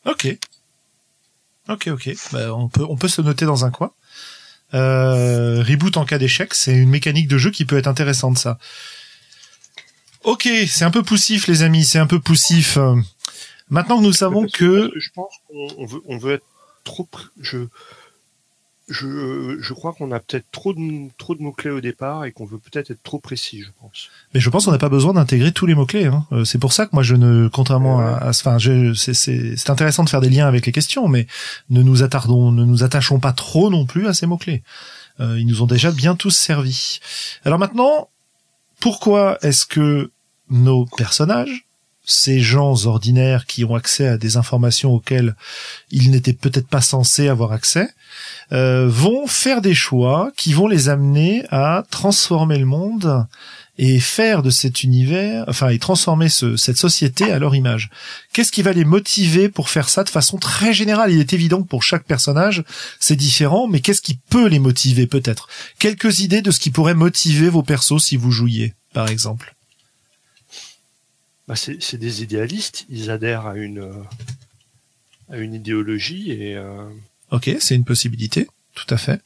Ok. Ok, ok. Bah, on, peut, on peut se noter dans un coin. Euh, reboot en cas d'échec, c'est une mécanique de jeu qui peut être intéressante, ça. Ok, c'est un peu poussif, les amis, c'est un peu poussif. Maintenant que nous savons que... Je pense qu'on veut, on veut être trop... Je, je, je crois qu'on a peut-être trop de, trop de mots-clés au départ et qu'on veut peut-être être trop précis, je pense. Mais je pense qu'on n'a pas besoin d'intégrer tous les mots-clés. Hein. Euh, c'est pour ça que moi, je ne, contrairement à, enfin, c'est intéressant de faire des liens avec les questions, mais ne nous attardons, ne nous attachons pas trop non plus à ces mots-clés. Euh, ils nous ont déjà bien tous servi. Alors maintenant, pourquoi est-ce que nos personnages, ces gens ordinaires qui ont accès à des informations auxquelles ils n'étaient peut-être pas censés avoir accès, euh, vont faire des choix qui vont les amener à transformer le monde et faire de cet univers, enfin, et transformer cette société à leur image. Qu'est-ce qui va les motiver pour faire ça de façon très générale? Il est évident que pour chaque personnage, c'est différent, mais qu'est-ce qui peut les motiver peut-être? Quelques idées de ce qui pourrait motiver vos persos si vous jouiez, par exemple. Bah c'est des idéalistes, ils adhèrent à une à une idéologie et euh, Ok, c'est une possibilité, tout à fait.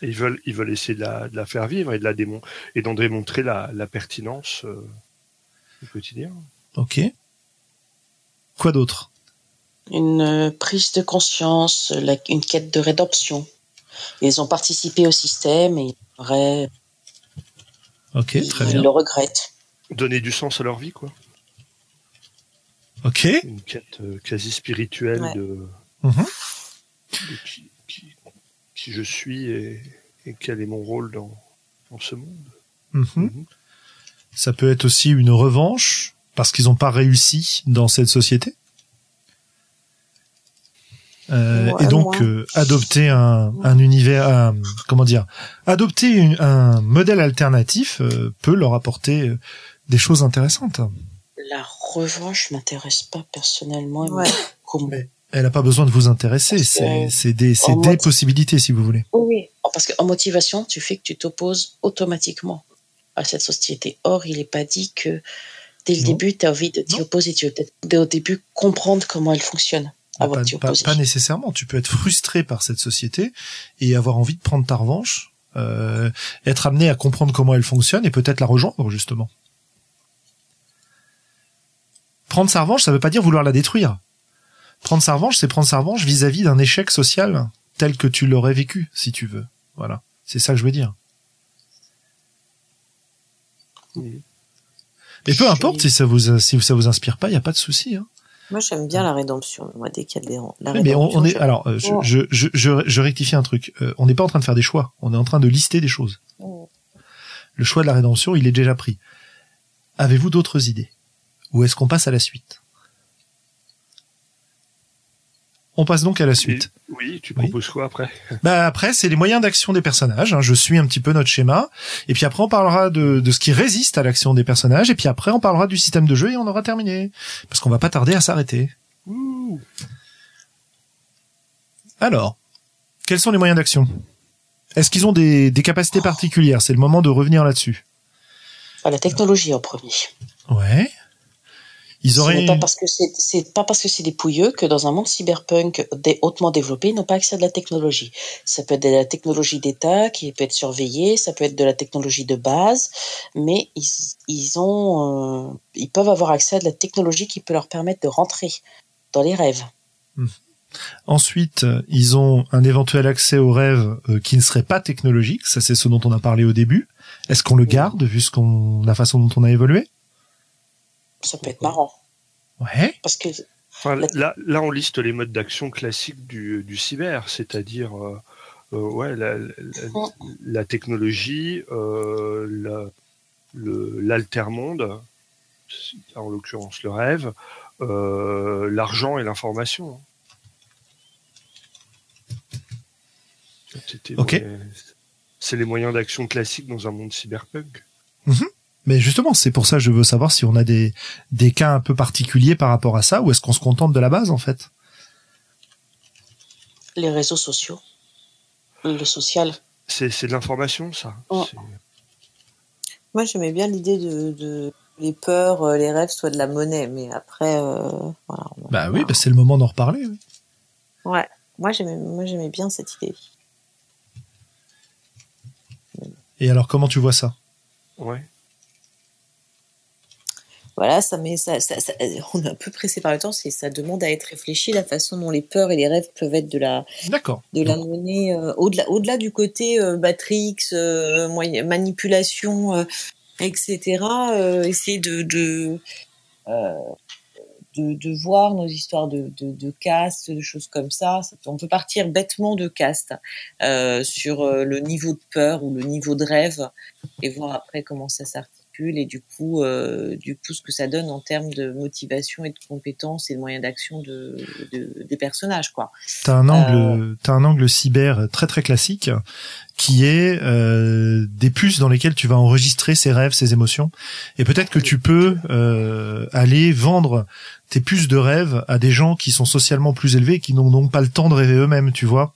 ils veulent, ils veulent essayer de la, faire vivre et de la démon et d'en démontrer la, pertinence euh, du quotidien. Ok. Quoi d'autre? Une euh, prise de conscience, une quête de rédemption. Ils ont participé au système et ils Ok, très bien. Ils le regrettent. Donner du sens à leur vie, quoi. Ok. Une quête euh, quasi spirituelle de. Mhm qui, je suis et, quel est mon rôle dans, ce monde. Mhm. Mhm. Ça peut être aussi une revanche parce qu'ils n'ont pas réussi dans cette société. Euh, et donc euh, adopter un, univers, comment dire, adopter un modèle alternatif euh, peut leur apporter des choses intéressantes. La revanche m'intéresse pas personnellement. Comment elle n'a pas besoin de vous intéresser. C'est des, des possibilités, si vous voulez. Oui, parce qu'en motivation, tu fais que tu t'opposes automatiquement à cette société. Or, il n'est pas dit que dès le début, tu as envie de t'y opposer. Tu veux peut-être au début comprendre comment elle fonctionne. Avant pas, de pas, pas, nécessairement. Tu peux être frustré par cette société et avoir envie de prendre ta revanche, euh, être amené à comprendre comment elle fonctionne et peut-être la rejoindre, justement. Prendre sa revanche, ça ne veut pas dire vouloir la détruire prendre sa revanche, c'est prendre sa revanche vis-à-vis d'un échec social tel que tu l'aurais vécu, si tu veux. Voilà. C'est ça que je veux dire. Mais peu importe si ça vous si ça vous inspire pas, il y a pas de souci. Hein. Moi, j'aime bien la rédemption. Moi, dès qu'il y a la mais on, est alors, euh, je, je, je, je, rectifie un truc. Euh, on n'est pas en train de faire des choix. On est en train de lister des choses. Le choix de la rédemption, il est déjà pris. Avez-vous d'autres idées? Ou est-ce qu'on passe à la suite? On passe donc à la suite. oui, tu proposes quoi après? Bah après, c'est les moyens d'action des personnages. Hein. Je suis un petit peu notre schéma. Et puis après, on parlera de, ce qui résiste à l'action des personnages. Et puis après, on parlera du système de jeu et on aura terminé. Parce qu'on va pas tarder à s'arrêter. Alors, quels sont les moyens d'action? Est-ce qu'ils ont des, capacités particulières? C'est le moment de revenir là-dessus. La technologie en premier. Ouais. Ils auraient. pas parce que c'est pas parce que c'est des pouilleux que dans un monde cyberpunk hautement développé, ils n'ont pas accès à de la technologie. Ça peut être de la technologie d'État qui peut être surveillée, ça peut être de la technologie de base, mais ils, ils ont, euh, ils peuvent avoir accès à de la technologie qui peut leur permettre de rentrer dans les rêves. Hmm. Ensuite, ils ont un éventuel accès aux rêves euh, qui ne serait pas technologique. Ça, c'est ce dont on a parlé au début. Est-ce qu'on le garde vu ce qu'on, la façon dont on a évolué? Ça peut être marrant. Ouais. Parce que là, là, on liste les modes d'action classiques du, du cyber, c'est-à-dire euh, euh, ouais, la, technologie, euh, l'altermonde, en l'occurrence le rêve, euh, l'argent et l'information. Ok. C'est les moyens d'action classiques dans un monde cyberpunk. Mais justement, c'est pour ça que je veux savoir si on a des, des cas un peu particuliers par rapport à ça, ou est-ce qu'on se contente de la base, en fait? Les réseaux sociaux. Le social. C'est c'est de l'information, ça. Oh. Moi, j'aimais bien l'idée de, de les peurs, euh, les rêves soient de la monnaie, mais après, euh, voilà. Bah oui, bah c'est le moment d'en reparler. oui. Ouais. Moi, j'aimais, moi, j'aimais bien cette idée. Et alors, comment tu vois ça? Ouais. Voilà, ça met, ça, ça, ça- on est un peu pressé par le temps, c'est, ça demande à être réfléchi, la façon dont les peurs et les rêves peuvent être de la, de la monnaie, euh, au-delà, au-delà du côté euh, Matrix, euh, manipulation, etc. essayer de, de, de, de voir nos histoires de, de, de caste, de choses comme ça. On peut partir bêtement de caste sur le niveau de peur ou le niveau de rêve et voir après comment ça s'articule et du coup, euh, du coup, ce que ça donne en termes de motivation et de compétences et de moyens d'action de, de, des personnages, quoi. T'as un angle, t'as un angle cyber très très classique qui est euh, des puces dans lesquelles tu vas enregistrer ses rêves, ses émotions, et peut-être que tu peux euh, aller vendre tes puces de rêve à des gens qui sont socialement plus élevés, et qui n'ont donc pas le temps de rêver eux-mêmes, tu vois.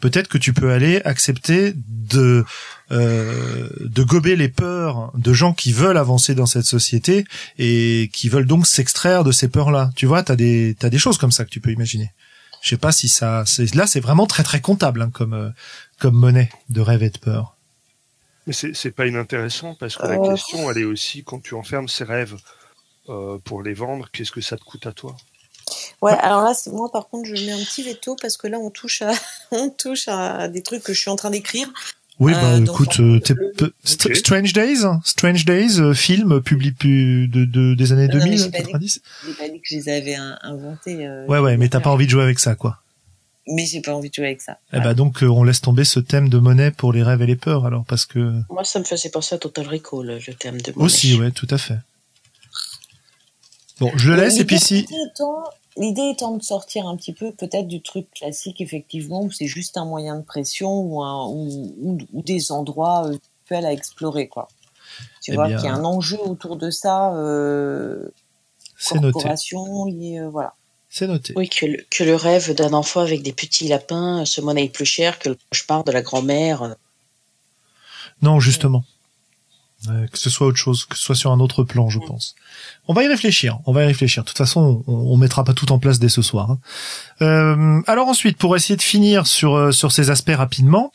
Peut-être que tu peux aller accepter de euh, de gober les peurs de gens qui veulent avancer dans cette société et qui veulent donc s'extraire de ces peurs-là. Tu vois, t'as des t'as des choses comme ça que tu peux imaginer. Je sais pas si ça. c'est- Là, c'est vraiment très très comptable hein, comme euh, comme monnaie de rêve et de peur. Mais c'est c'est pas inintéressant parce que la Euh. question, elle est aussi quand tu enfermes ces rêves euh, pour les vendre, qu'est-ce que ça te coûte à toi? Ouais, alors là, c'est- moi par contre, je mets un petit veto parce que là, on touche à, on touche à des trucs que je suis en train d'écrire. Oui, Euh, bah écoute, euh. Strange Days, hein, Strange Days, euh, film publié pu- de, de des années Non, non, mais 2000, j'ai pas dit- 90. J'ai pas dit que je les avais in- inventés. euh, Ouais, ouais, mais t'as pas envie de jouer avec ça, quoi. Mais j'ai pas envie de jouer avec ça. Eh bah donc, euh, on laisse tomber ce thème de monnaie pour les rêves et les peurs, alors parce que Moi, ça me faisait penser à Total Recall, le thème de monnaie. aussi, ouais, tout à fait. Bon, je le laisse et puis si. L'idée étant de sortir un petit peu peut-être du truc classique, effectivement, où c'est juste un moyen de pression ou, un, ou, ou- ou des endroits euh, virtuels à explorer, quoi. Tu Eh vois, qu'il y a un enjeu autour de ça, euh, C'est noté. corporation, lié, euh, voilà. C'est noté. Oui, que le, que le rêve d'un enfant avec des petits lapins se monnaie plus cher que le cauchemar de la grand-mère. Non, justement. Euh, que ce soit autre chose, que ce soit sur un autre plan, je pense. On va y réfléchir. On va y réfléchir. De toute façon, on, on mettra pas tout en place dès ce soir. hein. Euh, alors ensuite, pour essayer de finir sur euh, sur ces aspects rapidement,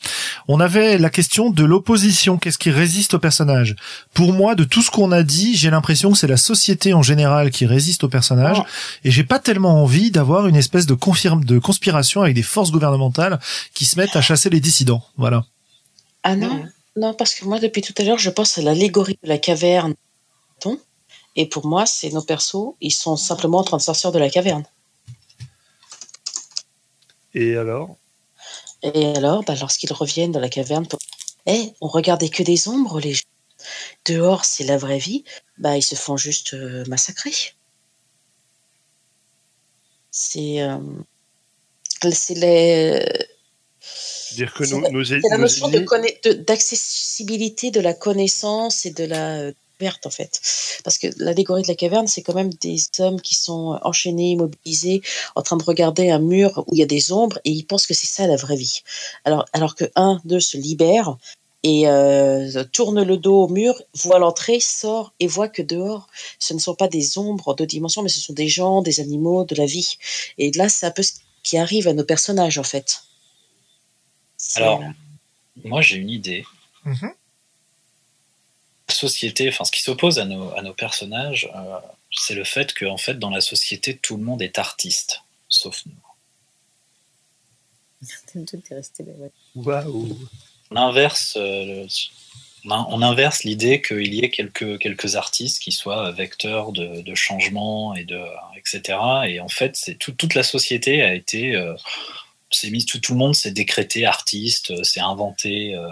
on avait la question de l'opposition. Qu'est-ce qui résiste au personnage? Pour moi, de tout ce qu'on a dit, j'ai l'impression que c'est la société en général qui résiste au personnage, Oh. et j'ai pas tellement envie d'avoir une espèce de confirme de conspiration avec des forces gouvernementales qui se mettent à chasser les dissidents. Voilà. Ah non, non, parce que moi, depuis tout à l'heure, je pense à l'allégorie de la caverne. Et pour moi, c'est nos persos, ils sont simplement en train de sortir de la caverne. Et alors? Et alors, bah, lorsqu'ils reviennent dans la caverne, pour... Eh, on regardait que des ombres, les gens. Dehors, c'est la vraie vie. Bah, ils se font juste euh, massacrer. C'est, euh, c'est les, Dire que nos, c'est la notion de de- d'accessibilité de, la connaissance et de la euh, découverte, en fait. Parce que l'allégorie de la caverne, c'est quand même des hommes qui sont enchaînés, immobilisés, en train de regarder un mur où il y a des ombres et ils pensent que c'est ça la vraie vie. Alors, alors que un d'eux se libère et euh, tourne le dos au mur, voit l'entrée, sort et voit que dehors, ce ne sont pas des ombres en deux dimensions, mais ce sont des gens, des animaux, de la vie. Et là, c'est un peu ce qui arrive à nos personnages, en fait. Alors, Moi, j'ai une idée. Mhm. La société, enfin, ce qui s'oppose à nos, à nos personnages, euh, c'est le fait qu'en fait, dans la société, tout le monde est artiste, sauf nous. Waouh On inverse, euh, le- on in- on inverse l'idée qu'il y ait quelques, quelques artistes qui soient vecteurs de, de changement et de etc. Et en fait, c'est tout- toute la société a été, euh, mise, tout, le monde s'est décrété artiste, euh, s'est inventé, euh,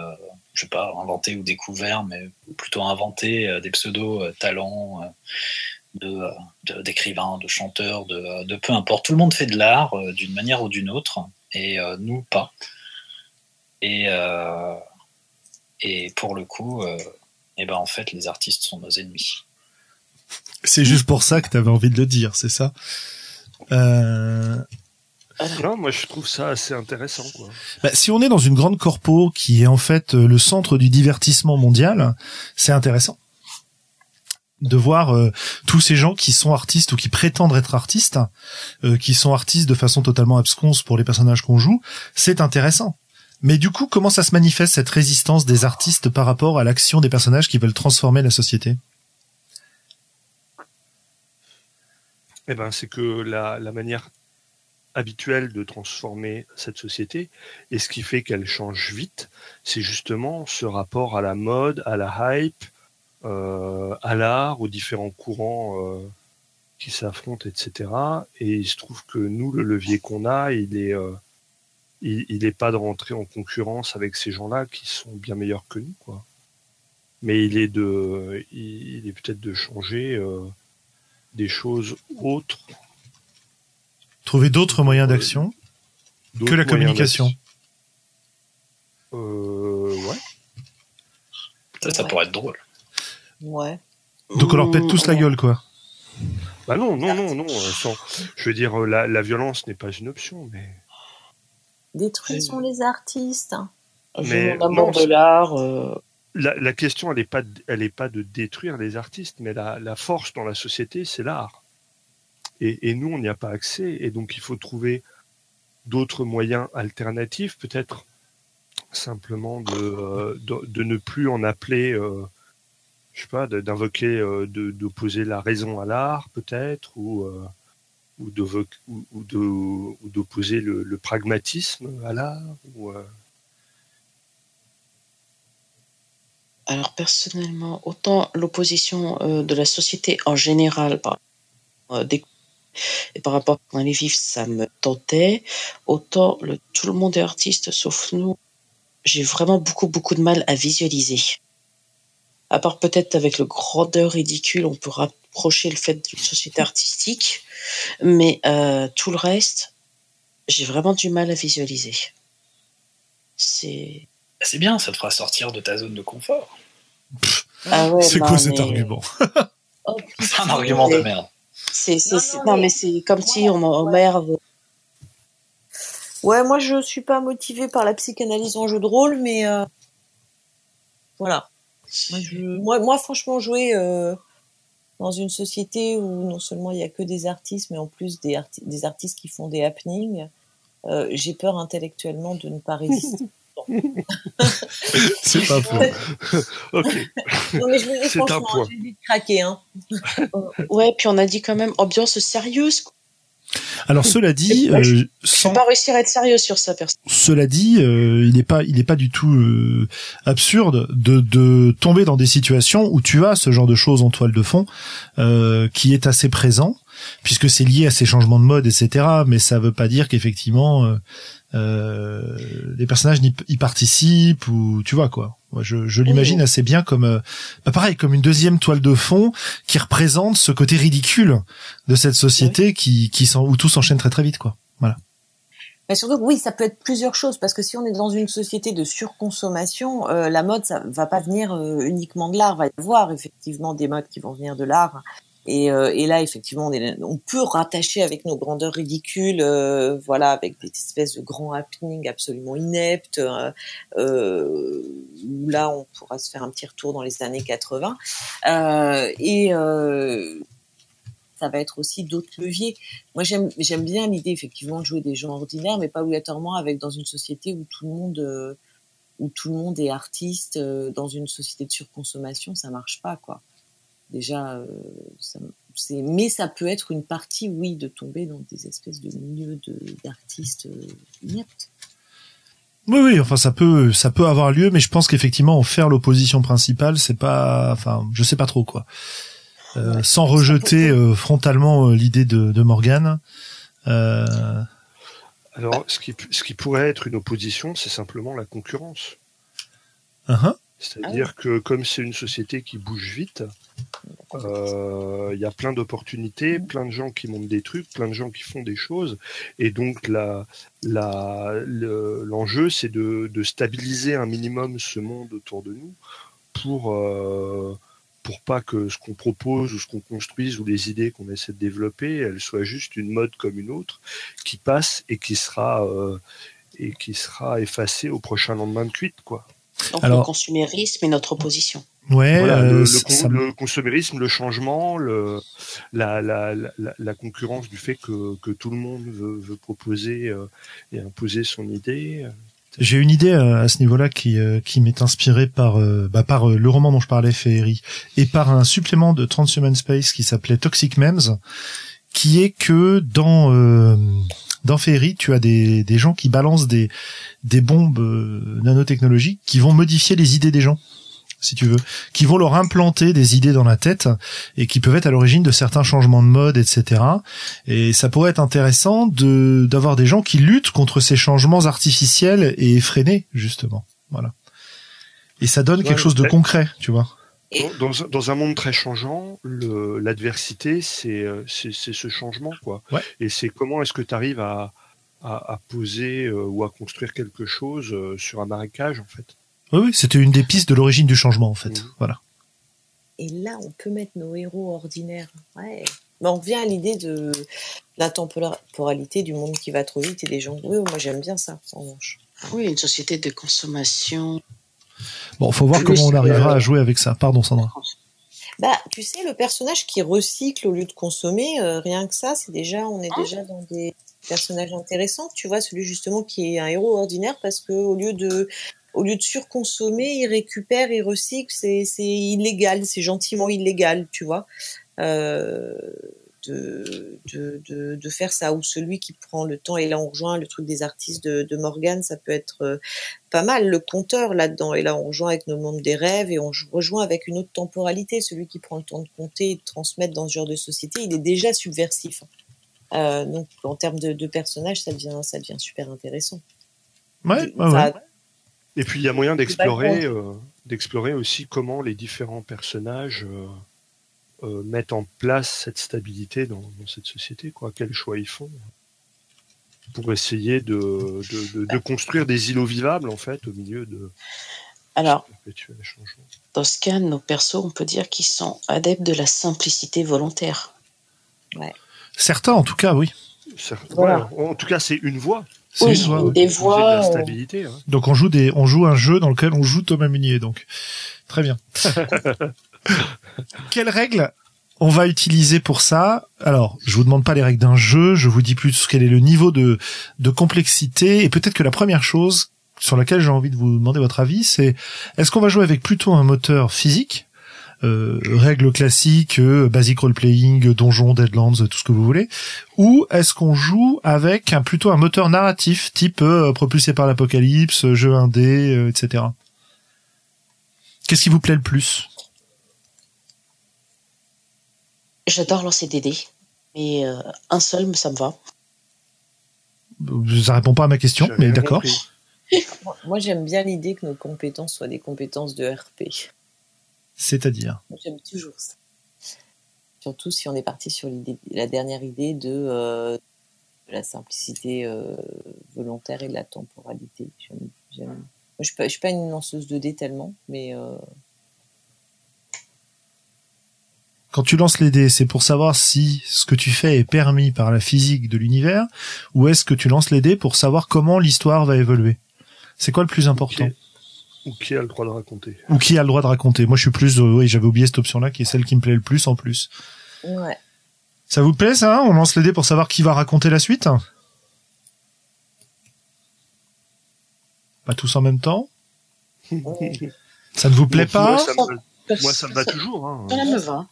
je sais pas, inventé ou découvert, mais plutôt inventé euh, des pseudo euh, talents. de, de- d'écrivains, de chanteurs, de, de peu importe. Tout le monde fait de l'art d'une manière ou d'une autre, et nous pas. Et, Et pour le coup, eh ben en fait, les artistes sont nos ennemis. C'est juste pour ça que tu avais envie de le dire, c'est ça? Non, moi je trouve ça assez intéressant. Quoi. Bah, si on est dans une grande corpo qui est en fait le centre du divertissement mondial, c'est intéressant de voir euh, tous ces gens qui sont artistes ou qui prétendent être artistes, euh, qui sont artistes de façon totalement absconse pour les personnages qu'on joue, c'est intéressant. Mais du coup, comment ça se manifeste cette résistance des artistes par rapport à l'action des personnages qui veulent transformer la société? Eh ben, c'est que la, la manière habituelle de transformer cette société et ce qui fait qu'elle change vite, c'est justement ce rapport à la mode, à la hype, euh, à l'art, aux différents courants euh, qui s'affrontent, etc. Et il se trouve que nous, le levier qu'on a, il est, euh, il n'est pas de rentrer en concurrence avec ces gens-là qui sont bien meilleurs que nous, quoi. Mais il est de, il est peut-être de changer des choses autres. Trouver d'autres moyens d'action que la communication. Euh, ouais. Ça, ça Ouais. pourrait être drôle. Ouais. Donc on leur pète tous la gueule, quoi. Bah non, non, non, non. euh, sans- je veux dire, euh, la, la violence n'est pas une option, mais Détruisons les artistes. Mais l'amour non, de l'art. euh, la, la question, elle n'est pas, de- elle est pas de détruire les artistes, mais la, la force dans la société, c'est l'art. Et, nous, on n'y a pas accès, et donc il faut trouver d'autres moyens alternatifs, peut-être simplement de, euh, de, ne plus en appeler, euh, je sais pas, d'invoquer, euh, d'opposer la raison à l'art, peut-être, ou euh, ou de ou, d'opposer le, le pragmatisme à l'art, Alors personnellement, autant l'opposition de la société en général par, des- et par rapport à les vivre, ça me tentait, autant le, tout le monde est artiste sauf nous, j'ai vraiment beaucoup beaucoup de mal à visualiser. À part peut-être avec le grandeur ridicule, on peut rapprocher le fait d'une société artistique, mais euh, tout le reste, j'ai vraiment du mal à visualiser. C'est C'est bien, ça te fera sortir de ta zone de confort. ah ouais, c'est quoi cet mais- argument? Oh, C'est un argument de merde. C'est, c'est, Non, mais- mais c'est comme si on m'emmerde. Ouais, moi je suis pas motivée par la psychanalyse en jeu de rôle, mais euh, voilà. Moi, je- moi, moi, franchement, jouer euh, dans une société où non seulement il y a que des artistes, mais en plus des, arti- des artistes qui font des happenings, euh, j'ai peur intellectuellement de ne pas résister. C'est pas faux. ok. non, mais je vous le dis C'est un franchement, point. j'ai vite craqué. Hein. Ouais, puis on a dit quand même ambiance sérieuse. quoi. Alors cela dit, je- euh, Je sans, vais pas réussir à être sérieux sur ça, personne. cela dit, euh, il n'est pas, il est pas du tout euh, absurde de, de tomber dans des situations où tu as ce genre de choses en toile de fond euh, qui est assez présent, puisque c'est lié à ces changements de mode, etc. Mais ça veut pas dire qu'effectivement euh, les personnages y participent ou tu vois quoi. Moi, je, je l'imagine assez bien comme, euh, bah, pareil, comme une deuxième toile de fond qui représente ce côté ridicule de cette société qui, qui s'en- où tout s'enchaîne très très vite quoi. Mais surtout, que oui, ça peut être plusieurs choses, parce que si on est dans une société de surconsommation, euh, la mode, ça va pas venir euh, uniquement de l'art, va y avoir effectivement des modes qui vont venir de l'art. Et, euh, et là, effectivement, on, peut rattacher avec nos grandeurs ridicules, euh, voilà, avec des espèces de grands happenings absolument ineptes, euh, euh, où là, on pourra se faire un petit retour dans les années 80. Euh, et ça va être aussi d'autres leviers. Moi, j'aime bien l'idée effectivement de jouer des gens ordinaires, mais pas obligatoirement avec dans une société où tout le monde où tout le monde est artiste. dans une société de surconsommation, ça marche pas quoi. Déjà, euh, ça, c'est mais ça peut être une partie, oui, de tomber dans des espèces de milieux de d'artistes euh, ineptes. Oui, oui, enfin ça peut, ça peut avoir lieu, mais je pense qu'effectivement en faire l'opposition principale, c'est pas, enfin, je sais pas trop quoi. Euh, Ouais. Sans rejeter euh, frontalement euh, l'idée de, de Morgane. Euh, Alors, ce qui, ce qui pourrait être une opposition, c'est simplement la concurrence. uh-huh. C'est-à-dire que comme c'est une société qui bouge vite, euh, il y a plein d'opportunités, plein de gens qui montent des trucs, plein de gens qui font des choses. Et donc la, l'enjeu, c'est de, de, stabiliser un minimum ce monde autour de nous pour, euh, pour pas que ce qu'on propose ou ce qu'on construise ou les idées qu'on essaie de développer, elles soient juste une mode comme une autre qui passe et qui sera, euh, et qui sera effacée au prochain lendemain de cuite. Quoi. Donc le consumérisme et notre opposition. Ouais, euh, le, consumérisme, le changement, le, la, la, la, la, concurrence du fait que, que tout le monde veut, veut proposer euh, et imposer son idée. J'ai une idée euh, à ce niveau-là qui, qui m'est inspirée par, bah, par le roman dont je parlais, Féerie, et par un supplément de Transhuman Space qui s'appelait Toxic Memes, qui est que dans dans Ferry, tu as des, des gens qui balancent des, des bombes euh, nanotechnologiques qui vont modifier les idées des gens si tu veux, qui vont leur implanter des idées dans la tête et qui peuvent être à l'origine de certains changements de mode, etc. Et ça pourrait être intéressant de d'avoir des gens qui luttent contre ces changements artificiels et effrénés, justement. Voilà. Et ça donne quelque chose de concret, tu vois. Dans, dans, un monde très changeant, l'adversité, euh, c'est ce changement. quoi. Et c'est comment est-ce que tu arrives à, à, à poser euh, ou à construire quelque chose euh, sur un marécage, en fait? Oui, oui c'était une des pistes de l'origine du changement, en fait. Mmh. Voilà. Et là, on peut mettre nos héros ordinaires. Ouais. Mais on revient à l'idée de la temporalité du monde qui va trop vite et des gens. Oui, moi j'aime bien ça, en revanche. Oui, une société de consommation Bon, faut voir comment on arrivera à jouer avec ça. Pardon, Sandra. Bah, tu sais, le personnage qui recycle au lieu de consommer, euh, rien que ça, c'est déjà, on est ah. déjà dans des personnages intéressants. Tu vois, celui justement qui est un héros ordinaire parce que au lieu de, au lieu de surconsommer, il récupère, il recycle. C'est, c'est illégal, c'est gentiment illégal, tu vois. Euh, de, de, de, faire ça, ou celui qui prend le temps, et là on rejoint le truc des artistes de, de Morgan, ça peut être euh, pas mal, le compteur là-dedans, et là on rejoint avec nos mondes des rêves, et on rejoint avec une autre temporalité, celui qui prend le temps de compter et de transmettre dans ce genre de société, il est déjà subversif. Euh, donc en termes de, de personnages, ça devient, ça devient super intéressant. Ouais, ouais, Et puis il y a moyen d'explorer, euh, d'explorer aussi comment les différents personnages euh, mettre en place cette stabilité dans, cette société, quoi. Quels choix ils font pour essayer de, de, construire des îlots vivables en fait au milieu de alors dans ce cas nos persos on peut dire qu'ils sont adeptes de la simplicité volontaire ouais. certains en tout cas oui en tout cas c'est une voie c'est des voix. De stabilité, hein. Donc on joue des, on joue un jeu dans lequel on joue Thomas Munier. Donc très bien. Quelles règles on va utiliser pour ça? Alors, je vous demande pas les règles d'un jeu, je vous dis plus quel est le niveau de, de complexité, et peut-être que la première chose sur laquelle j'ai envie de vous demander votre avis, c'est est-ce qu'on va jouer avec plutôt un moteur physique? Euh, règles classiques, euh, basic role-playing, donjon, deadlands, tout ce que vous voulez, ou est-ce qu'on joue avec plutôt un moteur narratif type euh, propulsé par l'apocalypse, jeu indé, etc. Qu'est-ce qui vous plaît le plus? J'adore lancer des dés, mais euh, un seul, ça me va. Ça répond pas à ma question, mais d'accord. Moi, j'aime bien l'idée que nos compétences soient des compétences de RP. C'est-à-dire J'aime toujours ça. Surtout si on est parti sur la dernière idée de, euh, la simplicité euh, volontaire et de la temporalité. je ne suis, suis, pas une lanceuse de dés tellement, mais quand tu lances les dés, c'est pour savoir si ce que tu fais est permis par la physique de l'univers, ou est-ce que tu lances les dés pour savoir comment l'histoire va évoluer C'est quoi le plus important? Ou qui a le droit de raconter Ou qui a le droit de raconter Moi, je suis plus, oui, j'avais oublié cette option-là, qui est celle qui me plaît le plus en plus. Ouais. Ça vous plaît ça On lance les dés pour savoir qui va raconter la suite? Pas tous en même temps? Ça ne vous plaît pas? moi ça, me, va toujours. Hein. Ça me va.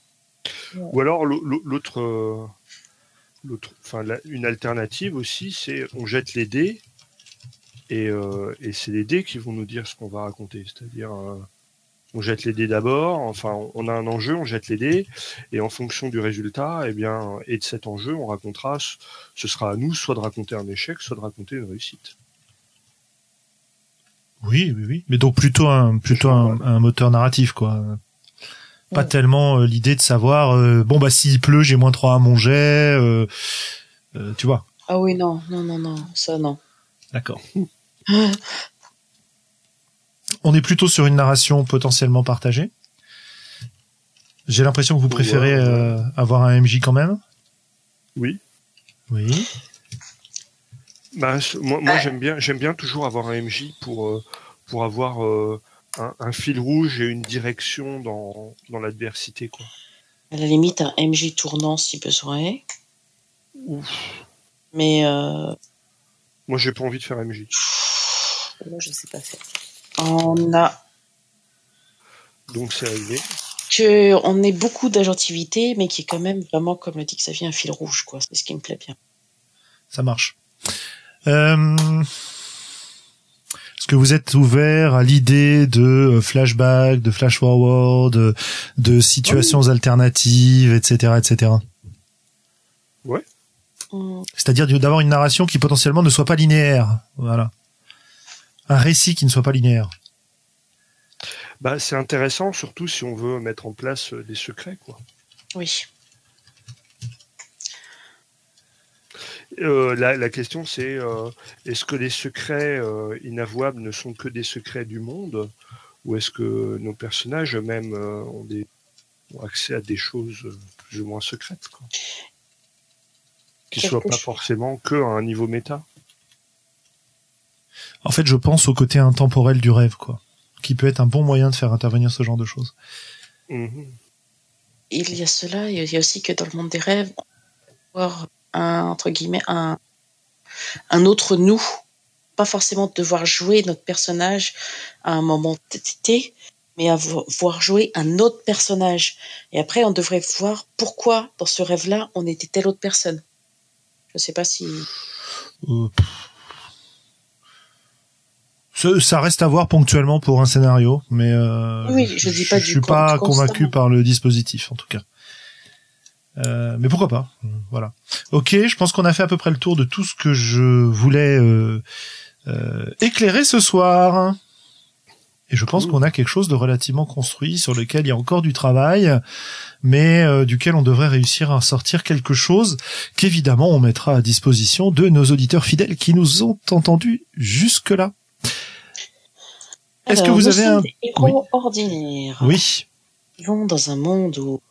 Ou alors l'autre, euh, l'autre, enfin une alternative aussi, c'est on jette les dés et, euh, et c'est les dés qui vont nous dire ce qu'on va raconter. C'est-à-dire, euh, on jette les dés d'abord. Enfin, on a un enjeu, on jette les dés et en fonction du résultat, et eh bien, et de cet enjeu, on racontera. Ce sera à nous soit de raconter un échec, soit de raconter une réussite. Oui, oui, oui. Mais donc plutôt un plutôt un, un moteur narratif, quoi. Pas tellement euh, l'idée de savoir euh, bon bah s'il pleut j'ai moins 3 à mon jet, euh, euh, tu vois. Ah oui, non, non, non, non, ça non. D'accord. On est plutôt sur une narration potentiellement partagée. J'ai l'impression que vous préférez Ouais, euh, avoir un MJ quand même. Oui. Oui. Bah, moi, moi j'aime bien, j'aime bien toujours avoir un MJ pour euh, pour avoir euh, un, un fil rouge et une direction dans dans l'adversité quoi. À la limite, un MJ tournant si besoin est. Ouf. Mais euh, Moi j'ai pas envie de faire MJ. Moi, je sais pas faire. on a Donc c'est réglé. que on ait beaucoup d'agentivité, mais qui est quand même vraiment, comme le dit Xavier, un fil rouge, quoi. C'est ce qui me plaît bien. Ça marche. Euh, Est-ce que vous êtes ouvert à l'idée de euh, flashback, de flash forward, de, de situations alternatives, etc., etc. Hum, C'est-à-dire d'avoir une narration qui potentiellement ne soit pas linéaire. Voilà. Un récit qui ne soit pas linéaire. Bah c'est intéressant surtout si on veut mettre en place euh, des secrets quoi. Oui. Euh, la, la question c'est euh, est-ce que les secrets euh, inavouables ne sont que des secrets du monde? Ou est-ce que nos personnages eux-mêmes euh, ont, des, ont accès à des choses plus ou moins secrètes quoi? Qui Quelque soient pas forcément que à un niveau méta. En fait, je pense au côté intemporel du rêve, quoi. Qui peut être un bon moyen de faire intervenir ce genre de choses. Mhm. Il y a cela, il y a aussi que dans le monde des rêves, on peut voir un, entre guillemets, un, un autre nous. Pas forcément devoir jouer notre personnage à un moment T, mais à vo- voir jouer un autre personnage. Et après, on devrait voir pourquoi, dans ce rêve-là, on était telle autre personne. Je sais pas si. Euh. Ce- ça reste à voir ponctuellement pour un scénario, mais euh, Oui, je dis pas je suis pas convaincu par le dispositif en tout cas. Euh, mais pourquoi pas Voilà. Ok, je pense qu'on a fait à peu près le tour de tout ce que je voulais euh, euh, éclairer ce soir. Et je pense qu'on a quelque chose de relativement construit sur lequel il y a encore du travail, mais euh, duquel on devrait réussir à sortir quelque chose qu'évidemment on mettra à disposition de nos auditeurs fidèles qui nous ont entendus jusque-là. Est-ce que vous avez un... héros ordinaires. Oui, vivons dans un monde où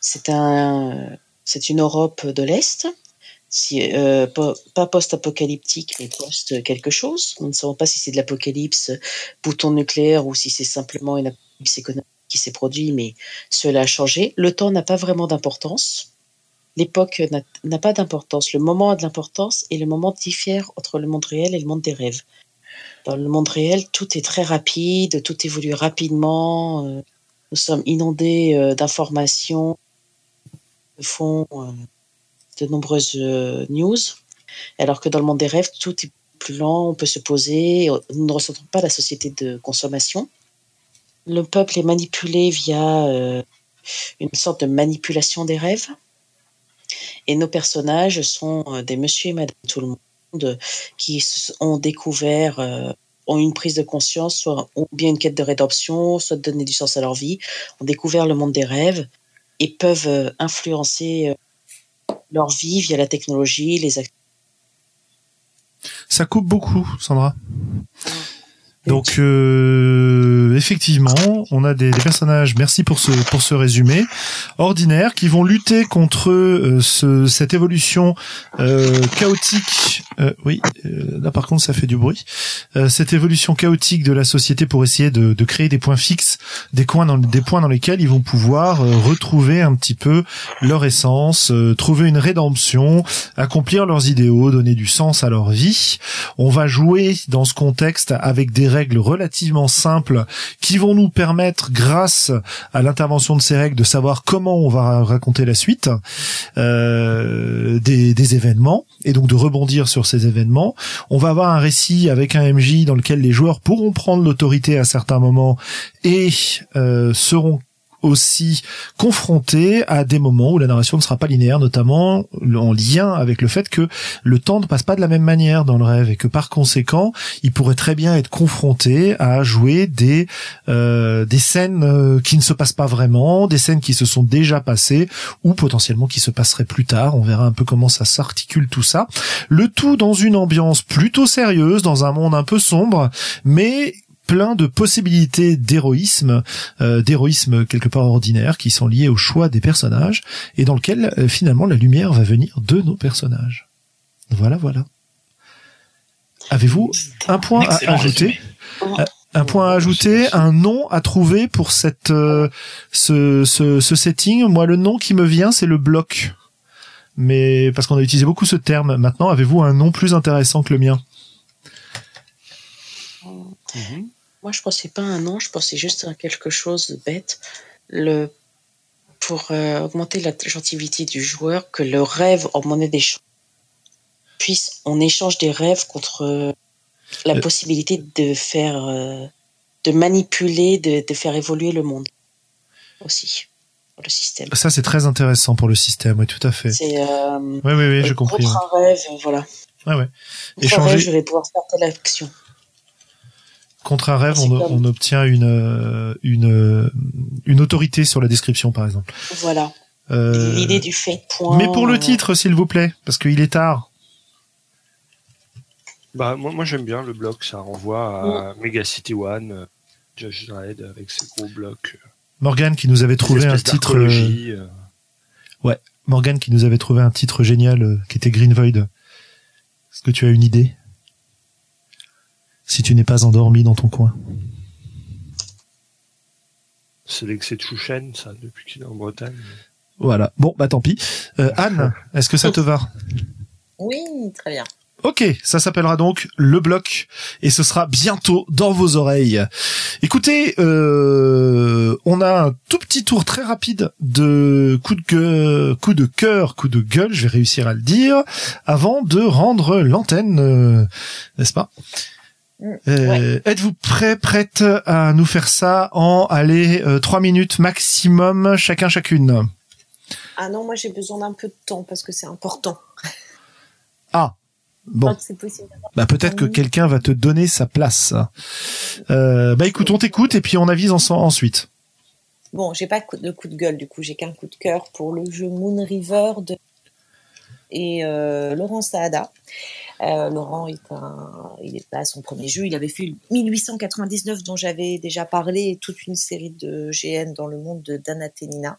c'est un, c'est une Europe de l'Est, euh, pas post-apocalyptique, mais post quelque chose. Nous ne savons pas si c'est de l'apocalypse, bouton nucléaire, ou si c'est simplement une apocalypse économique qui s'est produite, mais cela a changé. Le temps n'a pas vraiment d'importance. L'époque n'a- pas d'importance. Le moment a de l'importance et le moment diffère entre le monde réel et le monde des rêves. Dans le monde réel, tout est très rapide, tout évolue rapidement. euh, nous sommes inondés euh, d'informations font euh, de nombreuses euh, news, alors que dans le monde des rêves, tout est plus lent, on peut se poser, nous ne ressentons pas la société de consommation. Le peuple est manipulé via euh, une sorte de manipulation des rêves, et nos personnages sont des monsieur et madame tout le monde qui ont découvert, ont une prise de conscience, soit bien une quête de rédemption, soit de donner du sens à leur vie, ont découvert le monde des rêves et peuvent euh, influencer euh, leur vie via la technologie, les actions. ça coupe beaucoup, Sandra. Donc euh, effectivement, on a des, des personnages. Merci pour ce pour ce résumé ordinaire qui vont lutter contre euh, ce, cette évolution euh, chaotique. euh, oui, euh, là par contre ça fait du bruit. Euh, cette évolution chaotique de la société pour essayer de, de créer des points fixes, des coins dans des points dans lesquels ils vont pouvoir retrouver un petit peu leur essence, euh, trouver une rédemption, accomplir leurs idéaux, donner du sens à leur vie. On va jouer dans ce contexte avec des règles relativement simples qui vont nous permettre, grâce à l'intervention de ces règles, de savoir comment on va raconter la suite euh, des, événements et donc de rebondir sur ces événements. On va avoir un récit avec un MJ dans lequel les joueurs pourront prendre l'autorité à certains moments et euh, seront aussi confronté à des moments où la narration ne sera pas linéaire, notamment en lien avec le fait que le temps ne passe pas de la même manière dans le rêve et que par conséquent, il pourrait très bien être confronté à jouer des euh, des scènes euh, qui ne se passent pas vraiment, des scènes qui se sont déjà passées ou potentiellement qui se passeraient plus tard. On verra un peu comment ça s'articule tout ça. Le tout dans une ambiance plutôt sérieuse, dans un monde un peu sombre, mais plein de possibilités d'héroïsme, euh, d'héroïsme quelque part ordinaire, qui sont liées au choix des personnages, et dans lequel euh, finalement la lumière va venir de nos personnages. Voilà, voilà. Avez-vous un point à ajouter. Euh, Un point à ajouter, un nom à trouver pour cette euh, ce, ce, ce setting? Moi, le nom qui me vient, c'est le bloc. Mais parce qu'on a utilisé beaucoup ce terme. Maintenant, avez-vous un nom plus intéressant que le mien? Mhm. Moi, je pensais pas à un nom, je pensais juste à quelque chose de bête. Le, pour euh, augmenter la gentilité du joueur, que le rêve en monnaie d'échange puisse, on échange des rêves contre euh, la Euh. possibilité de faire, euh, de manipuler, de, de faire évoluer le monde aussi, le système. Ça, c'est très intéressant pour le système. Oui, tout à fait. C'est euh, Oui, oui, oui, compris. contre un rêve, voilà. Ouais, ouais. Échanger- rêve, je vais pouvoir faire telle action. Contre un rêve, on, comme- on obtient une, euh, une, euh, une autorité sur la description, par exemple. Voilà. Euh, L'idée du fait point. mais pour le titre, s'il vous plaît, parce qu'il est tard. Bah, moi, moi j'aime bien le bloc, ça renvoie à Mega City One, Judge Dredd avec ses gros blocs. Morgan qui nous avait trouvé un titre. euh, euh, Morgan qui nous avait trouvé un titre génial euh, qui était Green Void. Est-ce que tu as une idée? Si tu n'es pas endormi dans ton coin. C'est l'excès de Chouchen, ça, depuis qu'il est en Bretagne. Voilà. Bon, bah tant pis. Euh, Anne, est-ce que ça te va? Oui, très bien. Ok, ça s'appellera donc le bloc et ce sera bientôt dans vos oreilles. Écoutez, euh, on a un tout petit tour très rapide de coup de gueule, coup de cœur, coup de gueule, je vais réussir à le dire, avant de rendre l'antenne, euh, n'est-ce pas? Euh, Êtes-vous prêts, prête à nous faire ça en allez euh, trois minutes maximum chacun chacune? Ah non, moi j'ai besoin d'un peu de temps parce que c'est important. Ah bon. Possible. Bah peut-être que quelqu'un va te donner sa place. Euh, bah écoute, on t'écoute et puis on avise en- ensuite. Bon, j'ai pas de coup de gueule du coup, j'ai qu'un coup de cœur pour le jeu Moon River de et euh, Laurent Saada. Euh, Laurent est un, il est à son premier jeu. Il avait fait 1899 dont j'avais déjà parlé toute une série de GN dans le monde de d'Anaténina.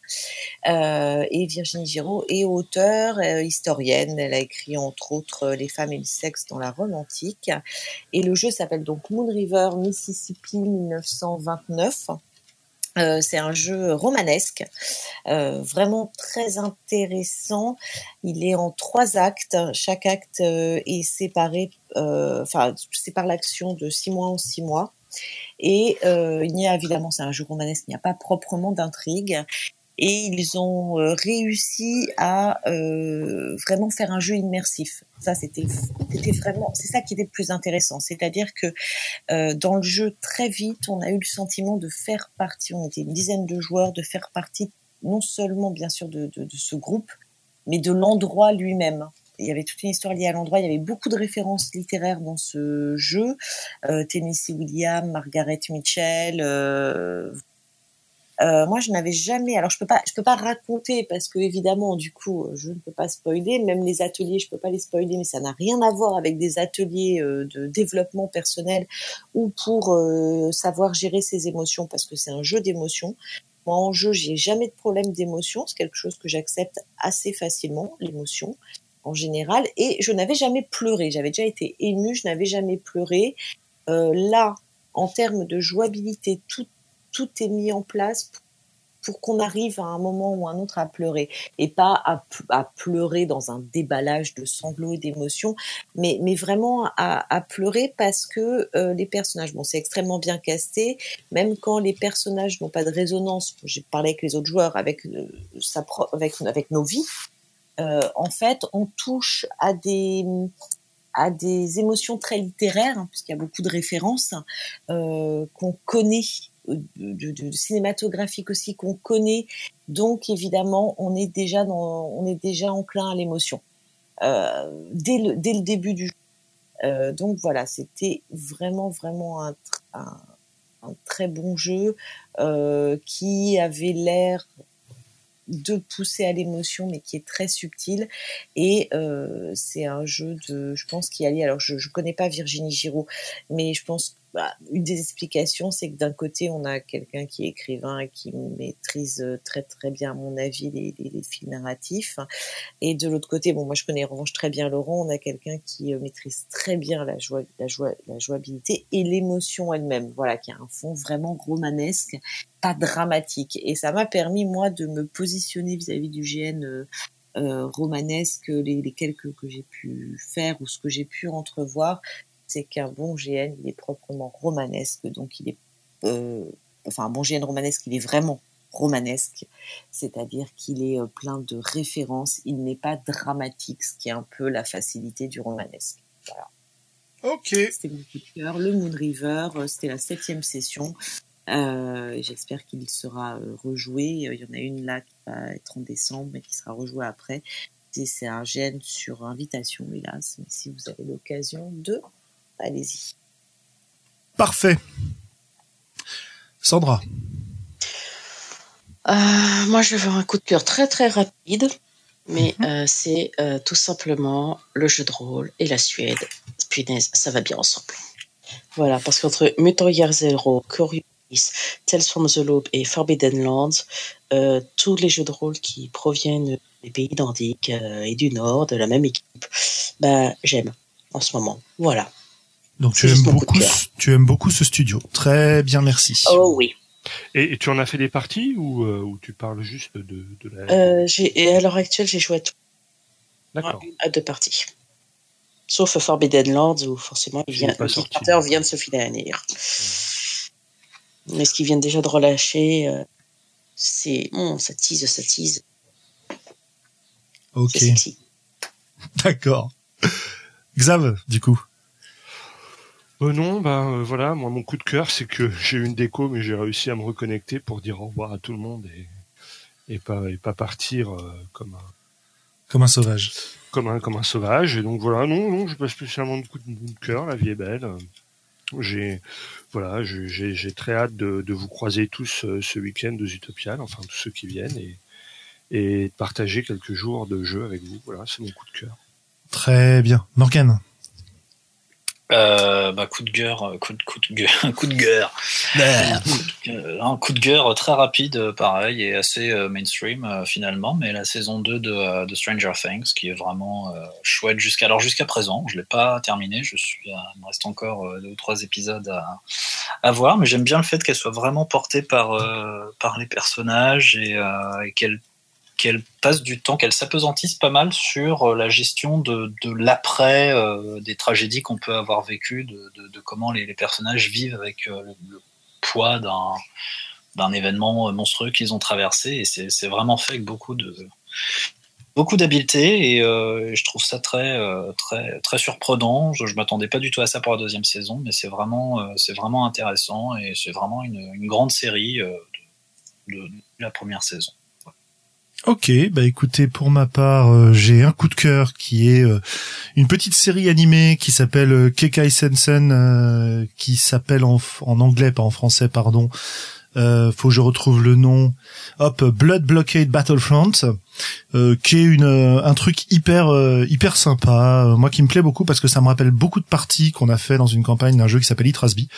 Euh, et Virginie Giraud est auteure, euh, historienne. Elle a écrit entre autres Les femmes et le sexe dans la Rome antique. Et le jeu s'appelle donc Moon River Mississippi 1929. Euh, c'est un jeu romanesque, euh, vraiment très intéressant. Il est en trois actes. Chaque acte euh, est séparé, enfin sépare l'action de six mois en six mois. Et il n'y a évidemment, c'est un jeu romanesque, il n'y a pas proprement d'intrigue. Et ils ont euh, réussi à euh, vraiment faire un jeu immersif. Ça, c'était, vraiment, c'est ça qui était le plus intéressant. C'est-à-dire que euh, dans le jeu, très vite, on a eu le sentiment de faire partie, on était une dizaine de joueurs, de faire partie non seulement bien sûr de, ce groupe, mais de l'endroit lui-même. Il y avait toute une histoire liée à l'endroit, il y avait beaucoup de références littéraires dans ce jeu. Tennessee Williams, Margaret Mitchell. Euh, euh, moi, je n'avais jamais. Alors, je peux pas, je peux pas raconter parce que évidemment, du coup, je ne peux pas spoiler. Même les ateliers, je peux pas les spoiler, mais ça n'a rien à voir avec des ateliers euh, de développement personnel ou pour euh, savoir gérer ses émotions parce que c'est un jeu d'émotions. Moi, en jeu, j'ai jamais de problème d'émotion. C'est quelque chose que j'accepte assez facilement, l'émotion en général. Et je n'avais jamais pleuré. J'avais déjà été émue, je n'avais jamais pleuré. Là, en termes de jouabilité, tout, tout est mis en place pour, qu'on arrive à un moment ou un autre à pleurer. Et pas à, à pleurer dans un déballage de sanglots et d'émotions, mais, vraiment à, à pleurer parce que euh, les personnages, bon, c'est extrêmement bien casté, même quand les personnages n'ont pas de résonance, j'ai parlé avec les autres joueurs, avec, euh, avec, avec nos vies, euh, en fait, on touche à des à des émotions très littéraires, hein, puisqu'il y a beaucoup de références euh, qu'on connaît cinématographique aussi qu'on connaît. Donc évidemment, on est déjà on est déjà enclin à l'émotion euh, dès le dès le début du jeu. Euh, donc voilà, c'était vraiment vraiment un, un, très bon jeu euh, qui avait l'air de pousser à l'émotion, mais qui est très subtil. Et c'est un jeu de, je pense, qui allie. Alors, je ne connais pas Virginie Giraud, mais je pense bah, une des explications, c'est que d'un côté, on a quelqu'un qui est écrivain et qui maîtrise euh, très très bien, à mon avis, les, les, fils narratifs. Et de l'autre côté, bon, moi je connais en revanche très bien Laurent, on a quelqu'un qui euh, maîtrise très bien la, joie, la, joie, la jouabilité et l'émotion elle-même. Voilà, qui a un fond vraiment romanesque, pas dramatique. Et ça m'a permis, moi, de me positionner vis-à-vis du GN. Euh, romanesque, les, les, quelques que j'ai pu faire ou ce que j'ai pu entrevoir, c'est qu'un bon GN, il est proprement romanesque, donc il est, euh, enfin un bon GN romanesque, il est vraiment romanesque, c'est-à-dire qu'il est euh, plein de références, il n'est pas dramatique, ce qui est un peu la facilité du romanesque. Voilà. Ok. C'était mon coup de cœur. Le Moon River, euh, c'était la septième session. Euh, J'espère qu'il sera rejoué. Il y en a une là qui va être en décembre, mais qui sera rejouée après. C'est un gène sur invitation, hélas. Mais si vous avez l'occasion de allez-y. Parfait. Sandra. Euh, moi, je vais avoir un coup de cœur très très rapide, mais mm -hmm. euh, c'est euh, tout simplement le jeu de rôle et la Suède. Punaise, ça va bien ensemble. Voilà, parce qu'entre Mutant Year Zero, Coriolis, Tales from the Loop et Forbidden Lands, euh, tous les jeux de rôle qui proviennent des pays nordiques euh, et du Nord, de la même équipe, bah, j'aime en ce moment. Voilà. Donc tu aimes beaucoup, tu aimes beaucoup ce studio. Très bien, merci. Oh oui. Et, et tu en as fait des parties ou, euh, ou tu parles juste de, de la. Euh, et à l'heure actuelle, j'ai joué à tout. D'accord. À deux parties. Sauf Forbidden Lands où forcément il vient, le Kickstarter vient de se finir. Mais ce qu'ils viennent déjà de relâcher, euh, c'est bon, ça tease, ça tease. Ok. D'accord. Xav, du coup. Euh, non, ben euh, voilà, moi mon coup de cœur, c'est que j'ai eu une déco, mais j'ai réussi à me reconnecter pour dire au revoir à tout le monde et, et pas et pas partir euh, comme un comme un sauvage. Comme un comme un sauvage. Et donc voilà, non, non, j'ai pas spécialement de coup de, de cœur. La vie est belle. J'ai voilà, j'ai très hâte de, de vous croiser tous euh, ce week-end aux Utopiales, enfin tous ceux qui viennent et et de partager quelques jours de jeu avec vous. Voilà, c'est mon coup de cœur. Très bien, Morgan. Euh, bah, coup de gueule, coup de, coup de gueule, coup de gueule. un coup de gueule très rapide, pareil, et assez euh, mainstream euh, finalement, mais la saison 2 de, de, Stranger Things, qui est vraiment euh, chouette jusqu'à alors jusqu'à présent. Je l'ai pas terminé, je suis, il me reste encore deux ou trois épisodes à, à voir, mais j'aime bien le fait qu'elle soit vraiment portée par par les personnages et, et qu'elle qu'elle passe du temps, qu'elle s'apesantisse pas mal sur la gestion de, de l'après, euh, des tragédies qu'on peut avoir vécues, de, de, comment les, personnages vivent avec euh, le, poids d'un, d'un événement monstrueux qu'ils ont traversé. Et c'est, c'est vraiment fait avec beaucoup de beaucoup d'habileté et euh, je trouve ça très très très surprenant. Je, je m'attendais pas du tout à ça pour la deuxième saison, mais c'est vraiment c'est vraiment intéressant et c'est vraiment une, une grande série de la première saison. Ok, bah écoutez, pour ma part, euh, j'ai un coup de cœur qui est euh, une petite série animée qui s'appelle euh, Kekai Sensen, qui s'appelle en, en, anglais, pas en français, pardon. faut que je retrouve le nom. Hop, Blood Blockade Battlefront. Euh, qui est une euh, un truc hyper euh, hyper sympa moi qui me plaît beaucoup parce que ça me rappelle beaucoup de parties qu'on a fait dans une campagne d'un jeu qui s'appelle Itrasby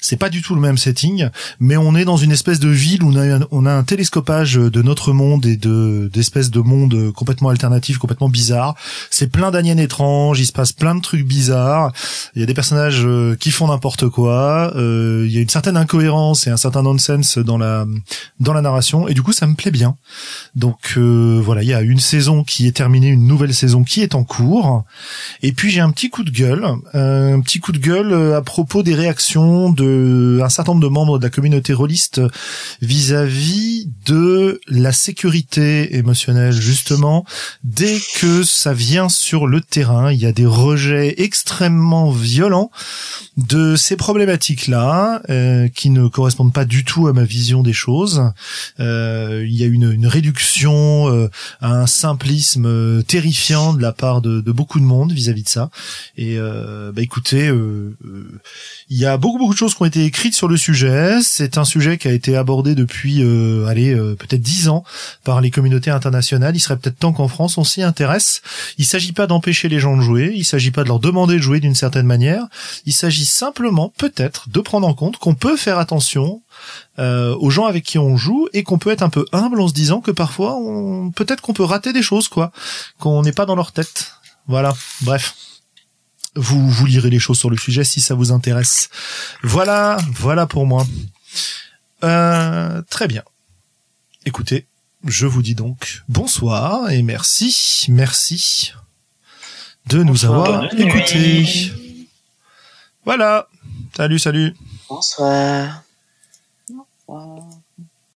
c'est pas du tout le même setting mais on est dans une espèce de ville où on a, on a un télescopage de notre monde et de d'espèces de monde complètement alternatifs complètement bizarres. C'est plein d'aliens étranges il se passe plein de trucs bizarres. Il y a des personnages qui font n'importe quoi il y a une certaine incohérence et un certain nonsense dans la dans la narration et du coup ça me plaît bien. Donc voilà voilà, il y a une saison qui est terminée, une nouvelle saison qui est en cours. Et puis j'ai un petit coup de gueule, un petit coup de gueule à propos des réactions de un certain nombre de membres de la communauté rôliste vis-à-vis de la sécurité émotionnelle. Justement, dès que ça vient sur le terrain, il y a des rejets extrêmement violents de ces problématiques-là, euh, qui ne correspondent pas du tout à ma vision des choses. Euh, il y a une, réduction euh, un simplisme euh, terrifiant de la part de, de beaucoup de monde vis-à-vis de ça. Et euh, bah écoutez, euh, il y a beaucoup beaucoup de choses qui ont été écrites sur le sujet. C'est un sujet qui a été abordé depuis, allez, peut-être dix ans par les communautés internationales. Il serait peut-être temps qu'en France on s'y intéresse. Il s'agit pas d'empêcher les gens de jouer. Il s'agit pas de leur demander de jouer d'une certaine manière. Il s'agit simplement peut-être de prendre en compte qu'on peut faire attention euh, aux gens avec qui on joue et qu'on peut être un peu humble en se disant que parfois on peut-être qu'on peut rater des choses quoi, qu'on n'est pas dans leur tête. Voilà, bref. Vous vous lirez les choses sur le sujet si ça vous intéresse. Voilà, voilà pour moi. Euh, très bien. Écoutez, je vous dis donc bonsoir et merci, merci de nous avoir écoutés. Voilà. Salut, salut. Bonsoir. Au revoir.